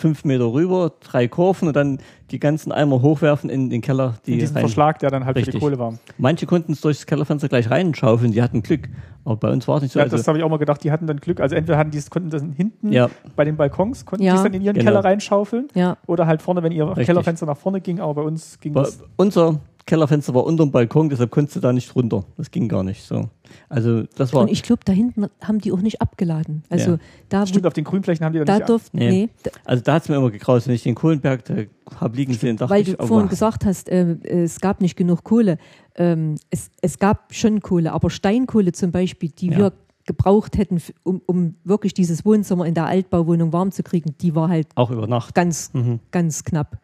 [SPEAKER 3] fünf Meter rüber, drei Kurven und dann die ganzen Eimer hochwerfen in den Keller.
[SPEAKER 1] Die diesen rein, Verschlag, der dann halt richtig. für die Kohle war.
[SPEAKER 3] Manche konnten es durchs Kellerfenster gleich reinschaufeln, die hatten Glück. Aber bei uns war es nicht so.
[SPEAKER 1] Ja, also das habe ich auch mal gedacht, die hatten dann Glück. Also entweder hatten die, konnten das hinten
[SPEAKER 3] ja.
[SPEAKER 1] bei den Balkons, konnten ja. die es dann in ihren genau. Keller reinschaufeln.
[SPEAKER 2] Ja.
[SPEAKER 1] Oder halt vorne, wenn ihr richtig. Kellerfenster nach vorne ging, aber bei uns ging
[SPEAKER 3] bei,
[SPEAKER 1] das.
[SPEAKER 3] Unser Kellerfenster war unter dem Balkon, deshalb konntest du da nicht runter. Das ging gar nicht so. Also das war.
[SPEAKER 2] Und ich glaube, da hinten haben die auch nicht abgeladen. Also
[SPEAKER 1] ja.
[SPEAKER 2] da
[SPEAKER 1] Stimmt, auf den Grünflächen haben die da,
[SPEAKER 2] da
[SPEAKER 1] nicht
[SPEAKER 2] durften, nee. nee.
[SPEAKER 3] Also da hat es mir immer gekraust, wenn ich den Kohlenberg da habe liegen sehen, dachte
[SPEAKER 2] Weil
[SPEAKER 3] ich,
[SPEAKER 2] du oh, vorhin gesagt hast, äh, es gab nicht genug Kohle. Ähm, es, es gab schon Kohle, aber Steinkohle zum Beispiel, die ja. wir gebraucht hätten, um, um wirklich dieses Wohnzimmer in der Altbauwohnung warm zu kriegen, die war halt
[SPEAKER 3] auch über Nacht
[SPEAKER 2] ganz, mhm. ganz knapp.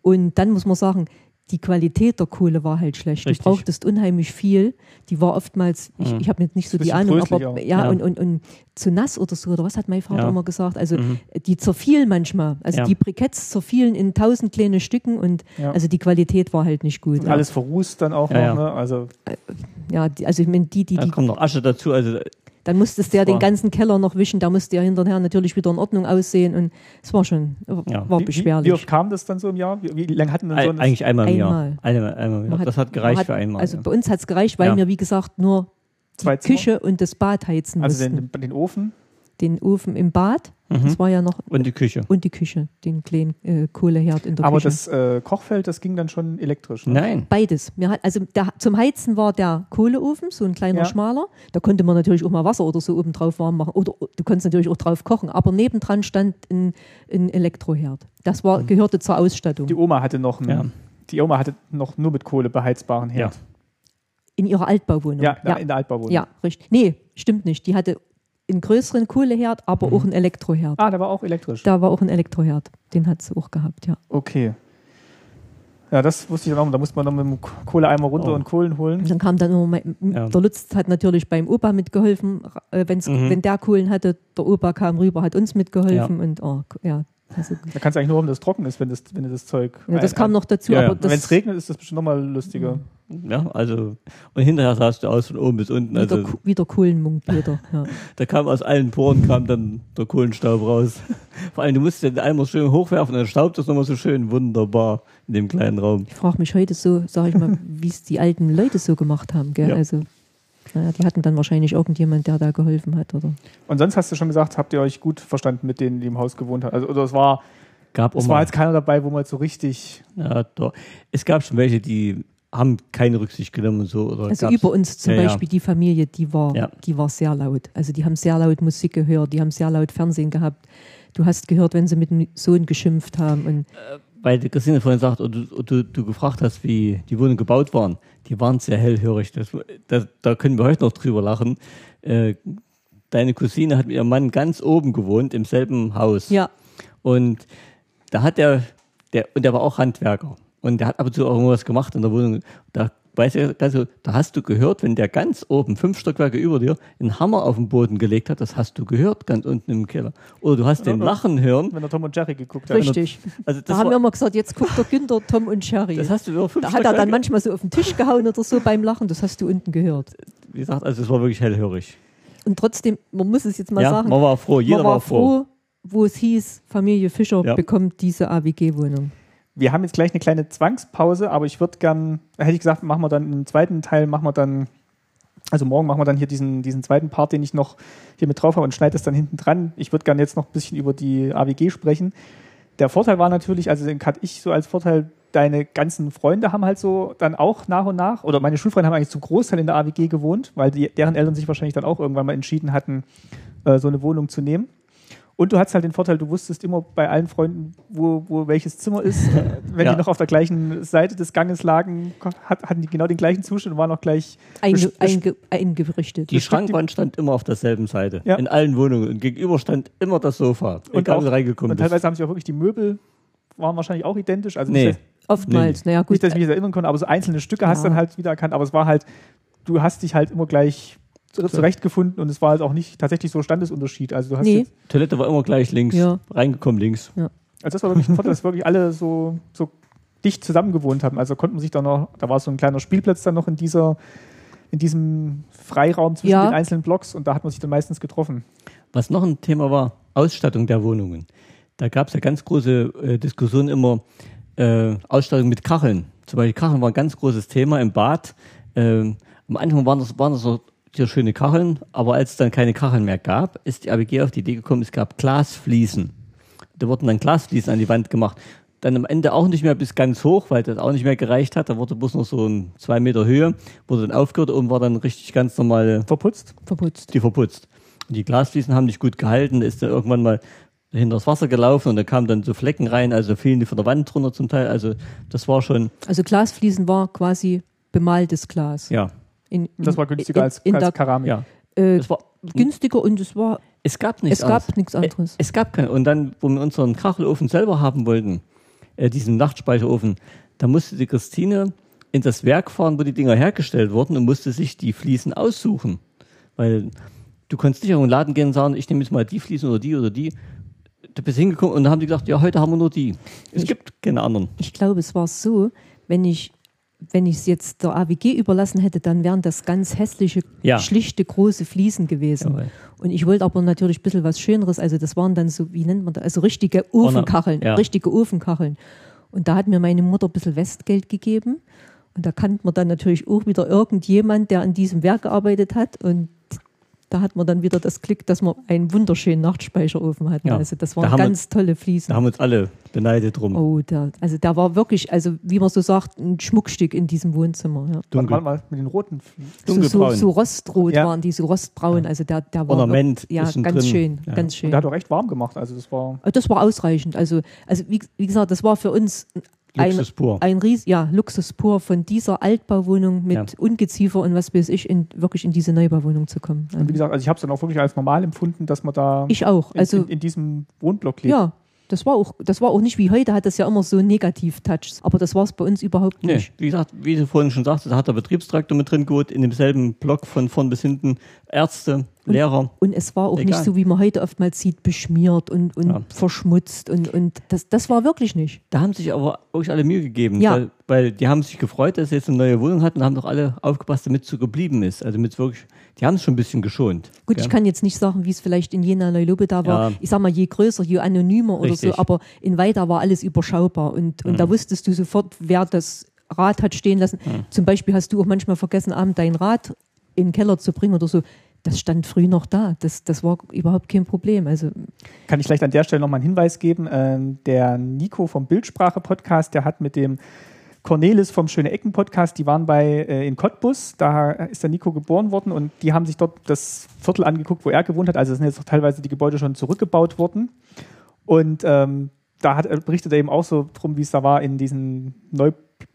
[SPEAKER 2] Und dann muss man sagen, die Qualität der Kohle war halt schlecht. Richtig. Du brauchtest unheimlich viel. Die war oftmals, ich, mhm. ich habe nicht so die Ahnung, aber ja, ja, Und, und, und zu nass oder so, oder was hat mein Vater ja. immer gesagt? Also mhm. die zerfielen manchmal. Also ja. die Briketts zerfielen in tausend kleine Stücken und also die Qualität war halt nicht gut. Und
[SPEAKER 1] alles verrußt dann auch noch, ne? Also
[SPEAKER 2] äh, ja, die, also ich meine, die, die,
[SPEAKER 3] die. Da kommt noch Asche dazu, also
[SPEAKER 2] dann musstest du ja den ganzen Keller noch wischen, da musste ja hinterher natürlich wieder in Ordnung aussehen und es war schon ja. war beschwerlich.
[SPEAKER 1] Wie, wie, oft kam das dann so im Jahr? Wie, wie lange hatten wir so
[SPEAKER 3] Eigentlich einmal im Jahr. Einmal. einmal im Jahr. das hat gereicht hat, für einmal.
[SPEAKER 2] Also ja. bei uns hat es gereicht, weil ja. wir, wie gesagt, nur die Küche und das Bad heizen
[SPEAKER 1] also mussten. Also den, den Ofen?
[SPEAKER 2] Den Ofen im Bad Mhm. Das war ja noch.
[SPEAKER 3] Und die Küche.
[SPEAKER 2] Und die Küche, den kleinen äh, Kohleherd in der
[SPEAKER 1] Aber
[SPEAKER 2] Küche.
[SPEAKER 1] Aber das äh, Kochfeld, das ging dann schon elektrisch?
[SPEAKER 3] Ne? Nein.
[SPEAKER 2] Beides. Hat, also der, zum Heizen war der Kohleofen, so ein kleiner ja. schmaler. Da konnte man natürlich auch mal Wasser oder so oben drauf warm machen. Oder du konntest natürlich auch drauf kochen. Aber nebendran stand ein, ein Elektroherd. Das war, mhm. gehörte zur Ausstattung.
[SPEAKER 1] Die Oma hatte noch einen, ja. die Oma hatte noch nur mit Kohle beheizbaren Herd. Ja.
[SPEAKER 2] In ihrer Altbauwohnung.
[SPEAKER 1] Ja, ja, in der Altbauwohnung.
[SPEAKER 2] Ja, richtig. Nee, stimmt nicht. Die hatte einen größeren Kohleherd, aber mhm. auch einen Elektroherd.
[SPEAKER 1] Ah, da war auch elektrisch.
[SPEAKER 2] Da war auch ein Elektroherd. Den hat sie auch gehabt, ja.
[SPEAKER 1] Okay. Ja, das wusste ich auch. Da musste man noch mit dem Kohleeimer runter oh. und Kohlen holen.
[SPEAKER 2] Und dann kam dann immer, mein, ja. der Lutz hat natürlich beim Opa mitgeholfen. Äh, mhm. Wenn der Kohlen hatte, der Opa kam rüber, hat uns mitgeholfen. Ja. Und oh, ja,
[SPEAKER 1] also, da kannst du eigentlich nur, wenn das trocken ist, wenn das, wenn du das Zeug.
[SPEAKER 2] Ja, das ein, kam noch dazu.
[SPEAKER 1] Ja, ja. Wenn es regnet, ist das bestimmt nochmal lustiger.
[SPEAKER 3] Ja, also, und hinterher sahst du aus von oben bis unten.
[SPEAKER 2] Wieder,
[SPEAKER 3] also,
[SPEAKER 2] wieder Kohlenmunk, wieder. Ja.
[SPEAKER 3] da kam aus allen Poren kam dann der Kohlenstaub raus. Vor allem, du musst den Eimer schön hochwerfen und dann staubt das nochmal so schön wunderbar in dem kleinen Raum.
[SPEAKER 2] Ich frage mich heute so, sag ich mal, wie es die alten Leute so gemacht haben, gell? Ja. Also, naja, die hatten dann wahrscheinlich irgendjemand, der da geholfen hat, oder?
[SPEAKER 1] Und sonst hast du schon gesagt, habt ihr euch gut verstanden mit denen, die im Haus gewohnt haben? Also, oder es war
[SPEAKER 3] gab
[SPEAKER 1] es war jetzt keiner dabei, wo man so richtig.
[SPEAKER 3] Ja, doch. Es gab schon welche, die haben keine Rücksicht genommen und so. Oder
[SPEAKER 2] also über uns zum ja, Beispiel ja. die Familie, die war, ja. die war sehr laut. Also die haben sehr laut Musik gehört, die haben sehr laut Fernsehen gehabt. Du hast gehört, wenn sie mit dem Sohn geschimpft haben. Und
[SPEAKER 3] äh, weil die Christine vorhin sagt, oder du, du, du, gefragt hast, wie die Wohnungen gebaut waren, die waren sehr hellhörig. Das, das, da können wir heute noch drüber lachen. Äh, deine Cousine hat mit ihrem Mann ganz oben gewohnt, im selben Haus.
[SPEAKER 2] Ja.
[SPEAKER 3] Und da hat der, der, und der war auch Handwerker. Und der hat ab und zu auch irgendwas gemacht in der Wohnung. Da weiß ich, also, da hast du gehört, wenn der ganz oben, fünf Stockwerke über dir, einen Hammer auf den Boden gelegt hat, das hast du gehört, ganz unten im Keller. Oder du hast ja, den Lachen hören.
[SPEAKER 1] Wenn er Tom und Jerry geguckt hat.
[SPEAKER 2] Richtig. Also da haben wir immer gesagt, jetzt guckt der Günther Tom und Jerry.
[SPEAKER 3] Das hast du über
[SPEAKER 2] fünf Da hat er dann manchmal so auf den Tisch gehauen oder so beim Lachen, das hast du unten gehört.
[SPEAKER 3] Wie gesagt, also es war wirklich hellhörig.
[SPEAKER 2] Und trotzdem, man muss es jetzt mal
[SPEAKER 3] ja,
[SPEAKER 2] sagen.
[SPEAKER 3] Man war froh, jeder
[SPEAKER 2] war, war froh. froh wo es hieß, Familie Fischer ja. bekommt diese AWG-Wohnung.
[SPEAKER 1] Wir haben jetzt gleich eine kleine Zwangspause, aber ich würde gern, hätte ich gesagt, machen wir dann im zweiten Teil, machen wir dann, also morgen machen wir dann hier diesen, diesen zweiten Part, den ich noch hier mit drauf habe und schneide das dann hinten dran. Ich würde gern jetzt noch ein bisschen über die AWG sprechen. Der Vorteil war natürlich, also den hatte ich so als Vorteil, deine ganzen Freunde haben halt so dann auch nach und nach, oder meine Schulfreunde haben eigentlich zum Großteil in der AWG gewohnt, weil die, deren Eltern sich wahrscheinlich dann auch irgendwann mal entschieden hatten, äh, so eine Wohnung zu nehmen. Und du hattest halt den Vorteil, du wusstest immer bei allen Freunden, wo, wo welches Zimmer ist. Wenn ja. die noch auf der gleichen Seite des Ganges lagen, hatten die genau den gleichen Zustand und waren auch gleich
[SPEAKER 2] Einge einge eingerichtet.
[SPEAKER 3] Die Schrankwand stand immer auf derselben Seite. Ja. In allen Wohnungen. Und gegenüber stand immer das Sofa.
[SPEAKER 1] Und, auch, reingekommen und teilweise haben sich auch wirklich die Möbel waren wahrscheinlich auch identisch. Also
[SPEAKER 3] nee.
[SPEAKER 2] Oftmals,
[SPEAKER 1] nee. naja, gut. Nicht, dass ich mich erinnern konnte, aber so einzelne Stücke ja. hast du dann halt wieder erkannt. Aber es war halt, du hast dich halt immer gleich zurechtgefunden und es war halt auch nicht tatsächlich so Standesunterschied. Also du hast
[SPEAKER 3] nee. Toilette war immer gleich links, ja. reingekommen links. Ja.
[SPEAKER 1] Also das war wirklich ein Vorteil, dass wirklich alle so, so dicht zusammen gewohnt haben. Also konnten sich da noch, da war so ein kleiner Spielplatz dann noch in dieser, in diesem Freiraum zwischen ja. den einzelnen Blocks und da hat man sich dann meistens getroffen.
[SPEAKER 3] Was noch ein Thema war, Ausstattung der Wohnungen. Da gab es ja ganz große äh, Diskussionen immer, äh, Ausstattung mit Kacheln. Zum Beispiel Kacheln war ein ganz großes Thema im Bad. Äh, am Anfang waren das, waren das so hier schöne Kacheln, aber als es dann keine Kacheln mehr gab, ist die ABG auf die Idee gekommen, es gab Glasfliesen. Da wurden dann Glasfliesen an die Wand gemacht. Dann am Ende auch nicht mehr bis ganz hoch, weil das auch nicht mehr gereicht hat. Da wurde bloß noch so ein zwei Meter Höhe, wurde dann aufgehört und war dann richtig ganz normal
[SPEAKER 1] verputzt.
[SPEAKER 3] Verputzt. Die verputzt. Und die Glasfliesen haben nicht gut gehalten, ist dann irgendwann mal hinter das Wasser gelaufen und da kamen dann so Flecken rein, also fielen die von der Wand drunter zum Teil. Also das war schon.
[SPEAKER 2] Also Glasfliesen war quasi bemaltes Glas.
[SPEAKER 3] Ja.
[SPEAKER 1] In, in, das war günstiger in, als, als der, Keramik.
[SPEAKER 2] Ja. Äh, es war günstiger und es war.
[SPEAKER 3] Es gab nichts,
[SPEAKER 2] es gab nichts anderes.
[SPEAKER 3] Es, es gab kein, und dann, wo wir unseren Kachelofen selber haben wollten, äh, diesen Nachtspeicherofen, da musste die Christine in das Werk fahren, wo die Dinger hergestellt wurden und musste sich die Fliesen aussuchen. Weil du konntest nicht in den Laden gehen und sagen, ich nehme jetzt mal die Fliesen oder die oder die. Du bist hingekommen und dann haben die gesagt, ja, heute haben wir nur die. Es ich, gibt keine anderen.
[SPEAKER 2] Ich glaube, es war so, wenn ich wenn ich es jetzt der AWG überlassen hätte, dann wären das ganz hässliche, ja. schlichte, große Fliesen gewesen. Jawohl. Und ich wollte aber natürlich ein bisschen was Schöneres. Also das waren dann so, wie nennt man das? Also richtige Ofenkacheln, ja. richtige Ofenkacheln. Und da hat mir meine Mutter ein bisschen Westgeld gegeben. Und da kannte man dann natürlich auch wieder irgendjemand, der an diesem Werk gearbeitet hat. Und da hat man dann wieder das Glück, dass wir einen wunderschönen Nachtspeicherofen hatten. Ja. Also das waren da ganz wir, tolle Fliesen.
[SPEAKER 3] Da haben uns alle beneidet drum.
[SPEAKER 2] Oh, der, also da war wirklich, also wie man so sagt, ein Schmuckstück in diesem Wohnzimmer. Ja.
[SPEAKER 1] Dunkel. mal mit den roten
[SPEAKER 2] Fliesen. So, so, so, rostrot ja. waren die, so rostbraun. Also der, der war
[SPEAKER 3] Ornament
[SPEAKER 2] ja ganz drin. schön, ja. ganz schön. Und
[SPEAKER 1] der hat auch echt warm gemacht. Also das war.
[SPEAKER 2] Das war ausreichend. Also, also wie, wie gesagt, das war für uns Luxus pur. Ein, Ries ja, Luxus pur von dieser Altbauwohnung mit ja. Ungeziefer und was weiß ich, in, wirklich in diese Neubauwohnung zu kommen.
[SPEAKER 1] Und wie gesagt, also ich habe es dann auch wirklich als normal empfunden, dass man da
[SPEAKER 2] ich auch. Also,
[SPEAKER 1] in, in, in diesem Wohnblock lebt.
[SPEAKER 2] Ja, das war auch, das war auch nicht wie heute, hat das ja immer so Negativ-Touches. Aber das war es bei uns überhaupt nicht.
[SPEAKER 3] Nee, wie gesagt, wie du vorhin schon sagst, da hat der Betriebstraktor mit drin gut, in demselben Block von vorn bis hinten Ärzte, Lehrer.
[SPEAKER 2] Und, und es war auch Egal. nicht so, wie man heute oftmals sieht, beschmiert und, und ja. verschmutzt. Und, und das, das war wirklich nicht.
[SPEAKER 3] Da haben sich aber wirklich alle Mühe gegeben. Ja. Weil, weil die haben sich gefreut, dass sie jetzt eine neue Wohnung hatten und haben doch alle aufgepasst, damit es so geblieben ist. Also mit wirklich, die haben es schon ein bisschen geschont.
[SPEAKER 2] Gut, gell? ich kann jetzt nicht sagen, wie es vielleicht in Jena Neulobe da war. Ja. Ich sag mal, je größer, je anonymer Richtig. oder so, aber in Weida war alles überschaubar. Und, und mhm. da wusstest du sofort, wer das Rad hat stehen lassen. Mhm. Zum Beispiel hast du auch manchmal vergessen, abend dein Rad in den Keller zu bringen oder so das stand früh noch da. Das, das war überhaupt kein Problem. Also
[SPEAKER 1] Kann ich vielleicht an der Stelle nochmal einen Hinweis geben? Ähm, der Nico vom Bildsprache-Podcast, der hat mit dem Cornelis vom Schöne Ecken Podcast, die waren bei äh, in Cottbus, da ist der Nico geboren worden und die haben sich dort das Viertel angeguckt, wo er gewohnt hat. Also sind jetzt teilweise die Gebäude schon zurückgebaut worden. Und ähm, da hat, berichtet er eben auch so drum, wie es da war, in diesen Neu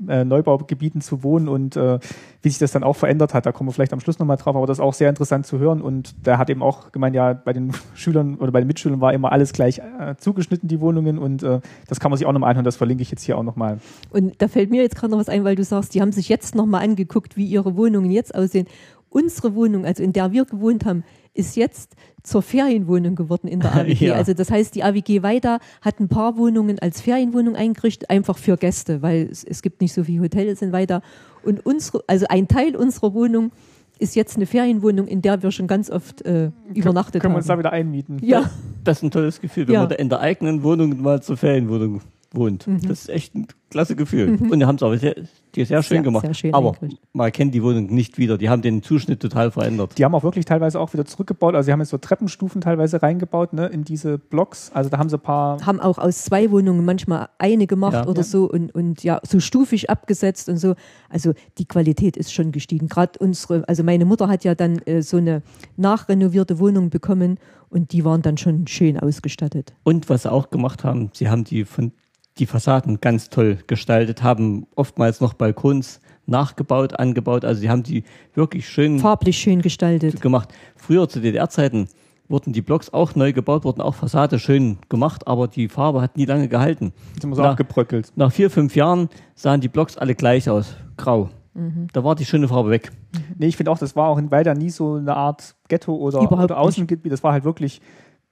[SPEAKER 1] äh, Neubaugebieten zu wohnen und äh, wie sich das dann auch verändert hat. Da kommen wir vielleicht am Schluss nochmal drauf, aber das ist auch sehr interessant zu hören. Und der hat eben auch gemeint, ja, bei den Schülern oder bei den Mitschülern war immer alles gleich äh, zugeschnitten, die Wohnungen. Und äh, das kann man sich auch nochmal anhören, das verlinke ich jetzt hier auch nochmal.
[SPEAKER 2] Und da fällt mir jetzt gerade noch was ein, weil du sagst, die haben sich jetzt nochmal angeguckt, wie ihre Wohnungen jetzt aussehen. Unsere Wohnung, also in der wir gewohnt haben, ist jetzt zur Ferienwohnung geworden in der AWG. ja. Also das heißt, die AWG Weida hat ein paar Wohnungen als Ferienwohnung eingerichtet, einfach für Gäste, weil es, es gibt nicht so viele Hotels in Weida. Und unsere, also ein Teil unserer Wohnung ist jetzt eine Ferienwohnung, in der wir schon ganz oft äh, übernachtet
[SPEAKER 1] können haben. Können wir
[SPEAKER 2] uns
[SPEAKER 1] da wieder einmieten?
[SPEAKER 3] Ja. Das ist ein tolles Gefühl, wenn ja. man in der eigenen Wohnung mal zur Ferienwohnung wohnt. Mhm. Das ist echt ein klasse Gefühl. Mhm. Und die haben es aber sehr, die sehr schön sehr, gemacht. Sehr schön aber man kennt die Wohnung nicht wieder. Die haben den Zuschnitt total verändert.
[SPEAKER 1] Die haben auch wirklich teilweise auch wieder zurückgebaut. Also sie haben jetzt so Treppenstufen teilweise reingebaut ne, in diese Blocks. Also da haben sie ein paar.
[SPEAKER 2] Haben auch aus zwei Wohnungen manchmal eine gemacht ja. oder ja. so und, und ja, so stufig abgesetzt und so. Also die Qualität ist schon gestiegen. Gerade unsere, also meine Mutter hat ja dann äh, so eine nachrenovierte Wohnung bekommen und die waren dann schon schön ausgestattet.
[SPEAKER 3] Und was sie auch gemacht haben, sie haben die von die Fassaden ganz toll gestaltet, haben oftmals noch Balkons nachgebaut, angebaut. Also sie haben die wirklich schön
[SPEAKER 2] farblich schön gestaltet
[SPEAKER 3] gemacht. Früher zu DDR-Zeiten wurden die Blocks auch neu gebaut, wurden auch Fassade schön gemacht, aber die Farbe hat nie lange gehalten.
[SPEAKER 1] Ist immer so nach, abgebröckelt.
[SPEAKER 3] Nach vier, fünf Jahren sahen die Blocks alle gleich aus, grau. Mhm. Da war die schöne Farbe weg.
[SPEAKER 1] Nee, ich finde auch, das war auch in Weida nie so eine Art Ghetto oder, oder Außengebiet. Das war halt wirklich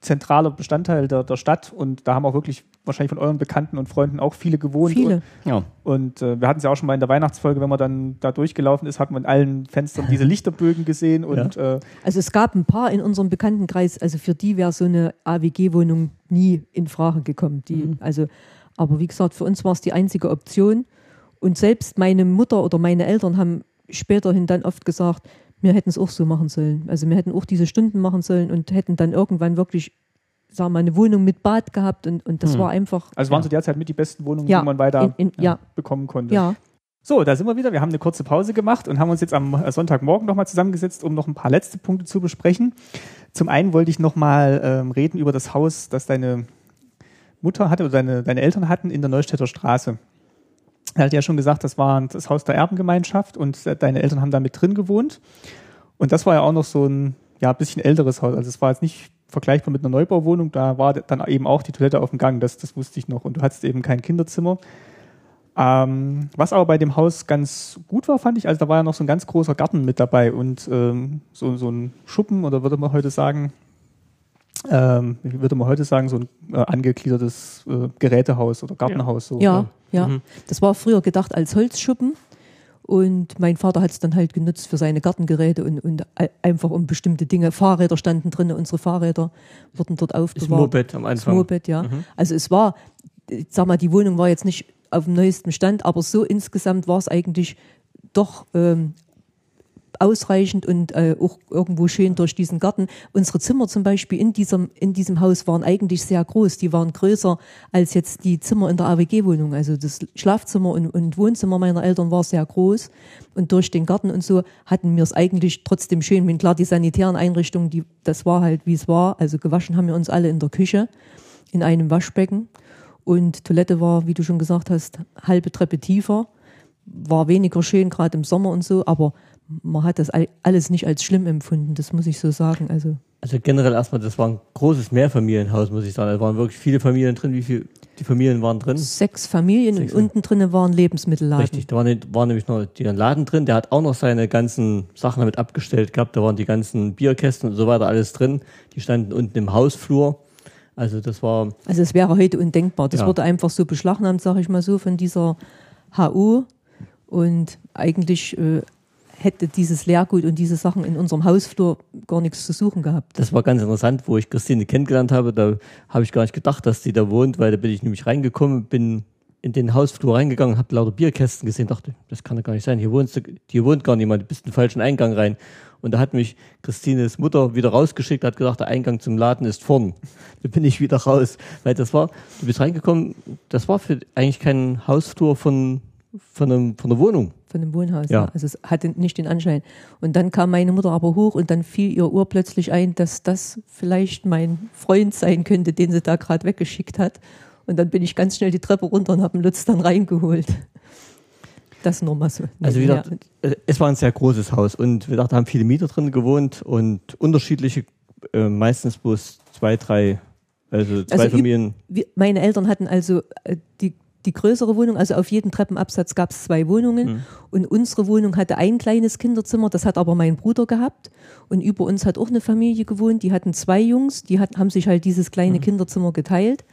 [SPEAKER 1] zentraler Bestandteil der, der Stadt und da haben auch wirklich wahrscheinlich von euren Bekannten und Freunden auch viele gewohnt.
[SPEAKER 2] Viele.
[SPEAKER 1] Und, ja. und äh, wir hatten es ja auch schon mal in der Weihnachtsfolge, wenn man dann da durchgelaufen ist, hat man in allen Fenstern diese Lichterbögen gesehen. Und, ja. äh,
[SPEAKER 2] also es gab ein paar in unserem Bekanntenkreis, also für die wäre so eine AWG-Wohnung nie in Frage gekommen. Die, mhm. also, aber wie gesagt, für uns war es die einzige Option. Und selbst meine Mutter oder meine Eltern haben späterhin dann oft gesagt, wir hätten es auch so machen sollen. Also wir hätten auch diese Stunden machen sollen und hätten dann irgendwann wirklich, sagen wir mal, eine Wohnung mit Bad gehabt und, und das hm. war einfach.
[SPEAKER 1] Also waren ja. zu der Zeit mit die besten Wohnungen, ja. die man weiter in, in, ja. bekommen konnte.
[SPEAKER 2] Ja.
[SPEAKER 1] So, da sind wir wieder. Wir haben eine kurze Pause gemacht und haben uns jetzt am Sonntagmorgen nochmal zusammengesetzt, um noch ein paar letzte Punkte zu besprechen. Zum einen wollte ich nochmal ähm, reden über das Haus, das deine Mutter hatte oder deine, deine Eltern hatten in der Neustädter Straße. Er hat ja schon gesagt, das war das Haus der Erbengemeinschaft und deine Eltern haben da mit drin gewohnt. Und das war ja auch noch so ein ja, bisschen älteres Haus. Also es war jetzt nicht vergleichbar mit einer Neubauwohnung, da war dann eben auch die Toilette auf dem Gang, das, das wusste ich noch. Und du hattest eben kein Kinderzimmer. Ähm, was aber bei dem Haus ganz gut war, fand ich, also da war ja noch so ein ganz großer Garten mit dabei und ähm, so, so ein Schuppen oder würde man heute sagen, ähm, würde man heute sagen, so ein äh, angegliedertes äh, Gerätehaus oder Gartenhaus.
[SPEAKER 2] So, ja, ja. Mhm. Das war früher gedacht als Holzschuppen. Und mein Vater hat es dann halt genutzt für seine Gartengeräte und, und einfach um bestimmte Dinge. Fahrräder standen drin, unsere Fahrräder wurden dort aufbewahrt. Das
[SPEAKER 3] Moped am Anfang. Das
[SPEAKER 2] Moped, ja. Mhm. Also es war, ich sag mal, die Wohnung war jetzt nicht auf dem neuesten Stand, aber so insgesamt war es eigentlich doch ähm, ausreichend und äh, auch irgendwo schön durch diesen Garten. Unsere Zimmer zum Beispiel in diesem, in diesem Haus waren eigentlich sehr groß. Die waren größer als jetzt die Zimmer in der AWG-Wohnung. Also das Schlafzimmer und, und Wohnzimmer meiner Eltern war sehr groß. Und durch den Garten und so hatten wir es eigentlich trotzdem schön. Wenn klar, die sanitären Einrichtungen, die, das war halt wie es war. Also gewaschen haben wir uns alle in der Küche, in einem Waschbecken. und Toilette war, wie du schon gesagt hast, halbe Treppe tiefer. War weniger schön, gerade im Sommer und so, aber man hat das alles nicht als schlimm empfunden, das muss ich so sagen. Also,
[SPEAKER 3] also generell erstmal, das war ein großes Mehrfamilienhaus, muss ich sagen. Da waren wirklich viele Familien drin. Wie viele die Familien waren drin?
[SPEAKER 2] Sechs Familien Sechs. und unten drin waren Lebensmittelladen.
[SPEAKER 3] Richtig, da war, nämlich noch der Laden drin, der hat auch noch seine ganzen Sachen damit abgestellt gehabt. Da waren die ganzen Bierkästen und so weiter alles drin. Die standen unten im Hausflur. Also das war.
[SPEAKER 2] Also es wäre heute undenkbar. Das ja. wurde einfach so beschlagnahmt, sage ich mal so, von dieser HU. Und eigentlich äh, hätte dieses Lehrgut und diese Sachen in unserem Hausflur gar nichts zu suchen gehabt.
[SPEAKER 3] Das war ganz interessant, wo ich Christine kennengelernt habe. Da habe ich gar nicht gedacht, dass sie da wohnt, weil da bin ich nämlich reingekommen, bin in den Hausflur reingegangen, habe lauter Bierkästen gesehen, dachte, das kann doch gar nicht sein. Hier, wohnst du, hier wohnt gar niemand, du bist in den falschen Eingang rein. Und da hat mich Christines Mutter wieder rausgeschickt, hat gesagt, der Eingang zum Laden ist vorn. Da bin ich wieder raus. Weil das war, du bist reingekommen, das war für eigentlich kein Hausflur von, von, einem, von einer Wohnung.
[SPEAKER 2] Von einem Wohnhaus, ja. Also es hatte nicht den Anschein. Und dann kam meine Mutter aber hoch und dann fiel ihr Uhr plötzlich ein, dass das vielleicht mein Freund sein könnte, den sie da gerade weggeschickt hat. Und dann bin ich ganz schnell die Treppe runter und habe den Lutz dann reingeholt. Das nur mal so.
[SPEAKER 3] Also wie gesagt, es war ein sehr großes Haus und wir dachten, da haben viele Mieter drin gewohnt und unterschiedliche, äh, meistens bloß zwei, drei, also zwei also Familien.
[SPEAKER 2] Meine Eltern hatten also äh, die die größere Wohnung, also auf jedem Treppenabsatz gab es zwei Wohnungen. Mhm. und unsere Wohnung hatte ein kleines Kinderzimmer, das hat aber mein Bruder gehabt. Und über uns hat auch eine Familie gewohnt, die hatten zwei Jungs, die hat, haben sich halt dieses kleine mhm. Kinderzimmer geteilt.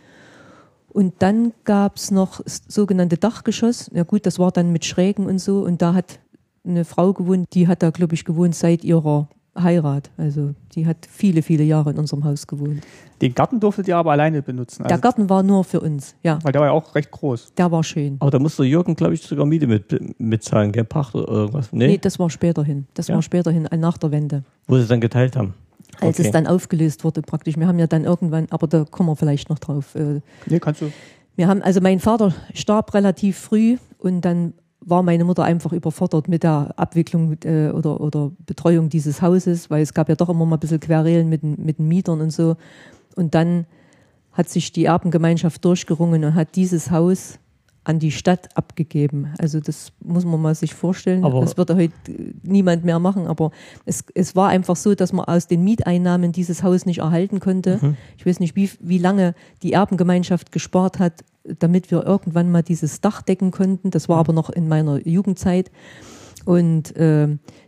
[SPEAKER 2] Und dann gab es noch sogenannte Dachgeschoss, ja gut, das war dann mit Schrägen und so. Und da hat eine Frau gewohnt, die hat da glaube ich gewohnt seit ihrer Heirat. Also die hat viele, viele Jahre in unserem Haus gewohnt.
[SPEAKER 1] Den Garten durftet ihr aber alleine benutzen?
[SPEAKER 2] Also der Garten war nur für uns, ja.
[SPEAKER 1] Weil der war ja auch recht groß.
[SPEAKER 2] Der war schön.
[SPEAKER 3] Aber da musste Jürgen, glaube ich, sogar Miete mit, mitzahlen, gell? Pacht oder irgendwas?
[SPEAKER 2] Nee? nee, das war später hin. Das ja? war später hin, nach der Wende.
[SPEAKER 3] Wo sie es dann geteilt haben?
[SPEAKER 2] Als okay. es dann aufgelöst wurde praktisch. Wir haben ja dann irgendwann, aber da kommen wir vielleicht noch drauf. Äh,
[SPEAKER 1] nee, kannst du.
[SPEAKER 2] Wir haben, also mein Vater starb relativ früh und dann war meine Mutter einfach überfordert mit der Abwicklung äh, oder, oder Betreuung dieses Hauses, weil es gab ja doch immer mal ein bisschen Querelen mit, mit den Mietern und so. Und dann hat sich die Erbengemeinschaft durchgerungen und hat dieses Haus an die Stadt abgegeben. Also das muss man mal sich vorstellen. Aber das würde heute niemand mehr machen, aber es, es war einfach so, dass man aus den Mieteinnahmen dieses Haus nicht erhalten konnte. Mhm. Ich weiß nicht, wie, wie lange die Erbengemeinschaft gespart hat, damit wir irgendwann mal dieses Dach decken konnten. Das war aber noch in meiner Jugendzeit. Und äh,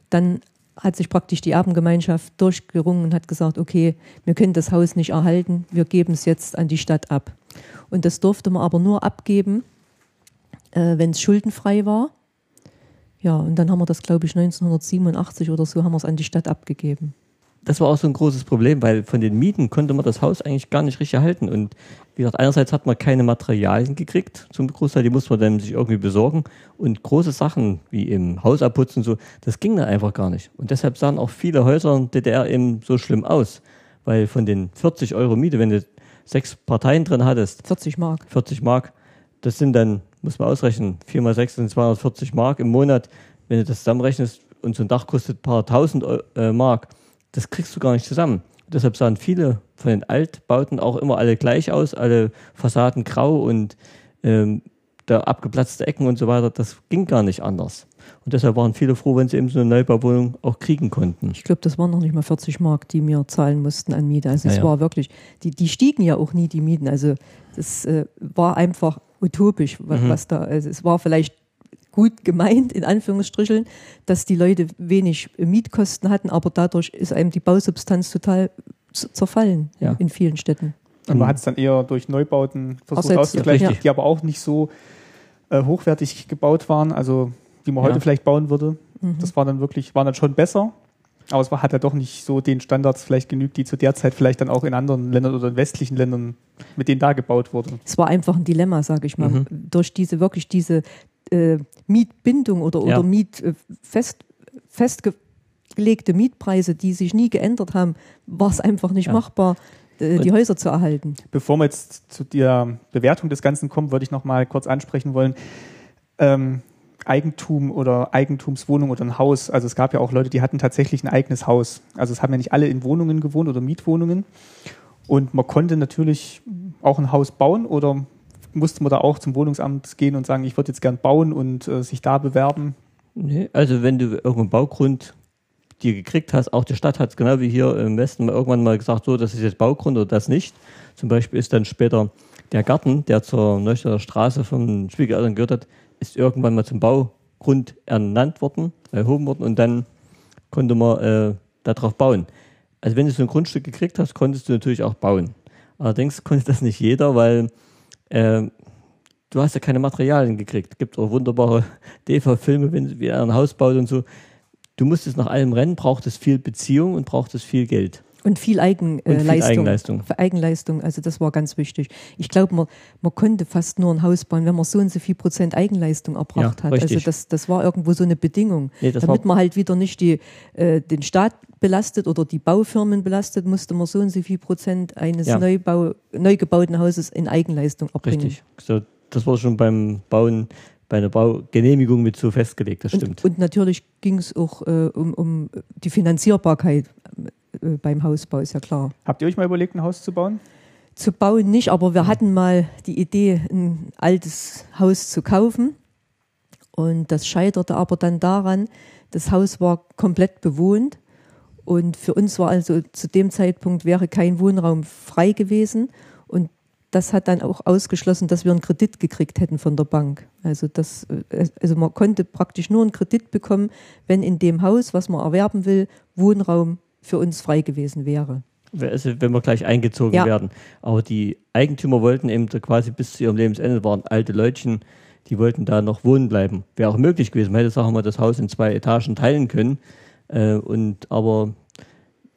[SPEAKER 2] dann hat sich praktisch die Erbengemeinschaft durchgerungen und hat gesagt, okay, wir können das Haus nicht erhalten, wir geben es jetzt an die Stadt ab. Und das durfte man aber nur abgeben, äh, wenn es schuldenfrei war. Ja, und dann haben wir das, glaube ich, 1987 oder so haben wir es an die Stadt abgegeben
[SPEAKER 3] das war auch so ein großes Problem, weil von den Mieten konnte man das Haus eigentlich gar nicht richtig erhalten. Und wie gesagt, einerseits hat man keine Materialien gekriegt zum Großteil, die musste man dann sich irgendwie besorgen. Und große Sachen wie im Haus abputzen, so, das ging dann einfach gar nicht. Und deshalb sahen auch viele Häuser in DDR eben so schlimm aus. Weil von den 40 Euro Miete, wenn du sechs Parteien drin hattest.
[SPEAKER 2] 40 Mark.
[SPEAKER 3] 40 Mark. Das sind dann, muss man ausrechnen, 4 mal 6 sind 240 Mark im Monat. Wenn du das zusammenrechnest und so ein Dach kostet ein paar tausend äh, Mark, das kriegst du gar nicht zusammen. Deshalb sahen viele von den Altbauten auch immer alle gleich aus, alle Fassaden grau und ähm, da abgeplatzte Ecken und so weiter. Das ging gar nicht anders. Und deshalb waren viele froh, wenn sie eben so eine Neubauwohnung auch kriegen konnten.
[SPEAKER 2] Ich glaube, das waren noch nicht mal 40 Mark, die mir zahlen mussten an Miete. Also ja, es war wirklich, die, die stiegen ja auch nie, die Mieten. Also das äh, war einfach utopisch, was, mhm. was da, also es war vielleicht gut gemeint, in Anführungsstrichen, dass die Leute wenig Mietkosten hatten, aber dadurch ist einem die Bausubstanz total zerfallen ja. in vielen Städten.
[SPEAKER 1] Und man hat es dann eher durch Neubauten versucht Ersetzt, auszugleichen, ja. die aber auch nicht so äh, hochwertig gebaut waren, also die man ja. heute vielleicht bauen würde. Mhm. Das war dann wirklich, waren dann schon besser, aber es war, hat ja doch nicht so den Standards vielleicht genügt, die zu der Zeit vielleicht dann auch in anderen Ländern oder in westlichen Ländern, mit denen da gebaut wurden.
[SPEAKER 2] Es war einfach ein Dilemma, sage ich mal. Mhm. Durch diese wirklich diese äh, Mietbindung oder, ja. oder Miet, äh, fest, festgelegte Mietpreise, die sich nie geändert haben, war es einfach nicht ja. machbar, äh, die Häuser zu erhalten.
[SPEAKER 1] Bevor wir jetzt zu der Bewertung des Ganzen kommen, würde ich noch mal kurz ansprechen wollen. Ähm, Eigentum oder Eigentumswohnung oder ein Haus. Also es gab ja auch Leute, die hatten tatsächlich ein eigenes Haus. Also es haben ja nicht alle in Wohnungen gewohnt oder Mietwohnungen. Und man konnte natürlich auch ein Haus bauen oder musste man da auch zum Wohnungsamt gehen und sagen, ich würde jetzt gern bauen und äh, sich da bewerben?
[SPEAKER 3] Nee, also wenn du irgendeinen Baugrund dir gekriegt hast, auch die Stadt hat es genau wie hier im Westen mal irgendwann mal gesagt, so, das ist jetzt Baugrund oder das nicht. Zum Beispiel ist dann später der Garten, der zur Neustädter Straße von Schwiegereltern gehört hat, ist irgendwann mal zum Baugrund ernannt worden, erhoben worden und dann konnte man äh, darauf bauen. Also wenn du so ein Grundstück gekriegt hast, konntest du natürlich auch bauen. Allerdings konnte das nicht jeder, weil äh, du hast ja keine Materialien gekriegt. Es gibt auch wunderbare DV-Filme, wenn wie er ein Haus baut und so. Du musstest nach allem rennen, braucht es viel Beziehung und braucht es viel Geld.
[SPEAKER 2] Und viel, Eigen,
[SPEAKER 3] äh, und viel Eigenleistung.
[SPEAKER 2] Eigenleistung, also das war ganz wichtig. Ich glaube, man, man konnte fast nur ein Haus bauen, wenn man so und so viel Prozent Eigenleistung erbracht
[SPEAKER 3] Ja,
[SPEAKER 2] hat.
[SPEAKER 3] richtig.
[SPEAKER 2] Also das, das war irgendwo so eine Bedingung.
[SPEAKER 3] Nee,
[SPEAKER 2] Damit
[SPEAKER 3] war-
[SPEAKER 2] man halt wieder nicht die, äh, den Staat belastet oder die Baufirmen belastet, musste man so und so viel Prozent eines
[SPEAKER 3] Ja.
[SPEAKER 2] Neubau, neu gebauten Hauses in Eigenleistung erbringen.
[SPEAKER 3] Richtig. So, das wurde schon beim Bauen, bei einer Baugenehmigung mit so festgelegt, das stimmt.
[SPEAKER 2] Und, und natürlich ging es auch äh, um, um die Finanzierbarkeit äh, beim Hausbau, ist ja klar.
[SPEAKER 1] Habt ihr euch mal überlegt, ein Haus zu bauen?
[SPEAKER 2] Zu bauen nicht, aber wir hatten mal die Idee, ein altes Haus zu kaufen. Und das scheiterte aber dann daran, das Haus war komplett bewohnt. Und für uns war also zu dem Zeitpunkt wäre kein Wohnraum frei gewesen. Und das hat dann auch ausgeschlossen, dass wir einen Kredit gekriegt hätten von der Bank. Also, das, äh, also man konnte praktisch nur einen Kredit bekommen, wenn in dem Haus, was man erwerben will, Wohnraum für uns frei gewesen wäre.
[SPEAKER 3] Also, wenn wir gleich eingezogen
[SPEAKER 2] Ja.
[SPEAKER 3] werden. Aber die Eigentümer wollten eben quasi bis zu ihrem Lebensende, waren alte Leutchen, die wollten da noch wohnen bleiben. Wäre auch möglich gewesen. Man hätte, sagen wir mal, das Haus in zwei Etagen teilen können. Äh, und, aber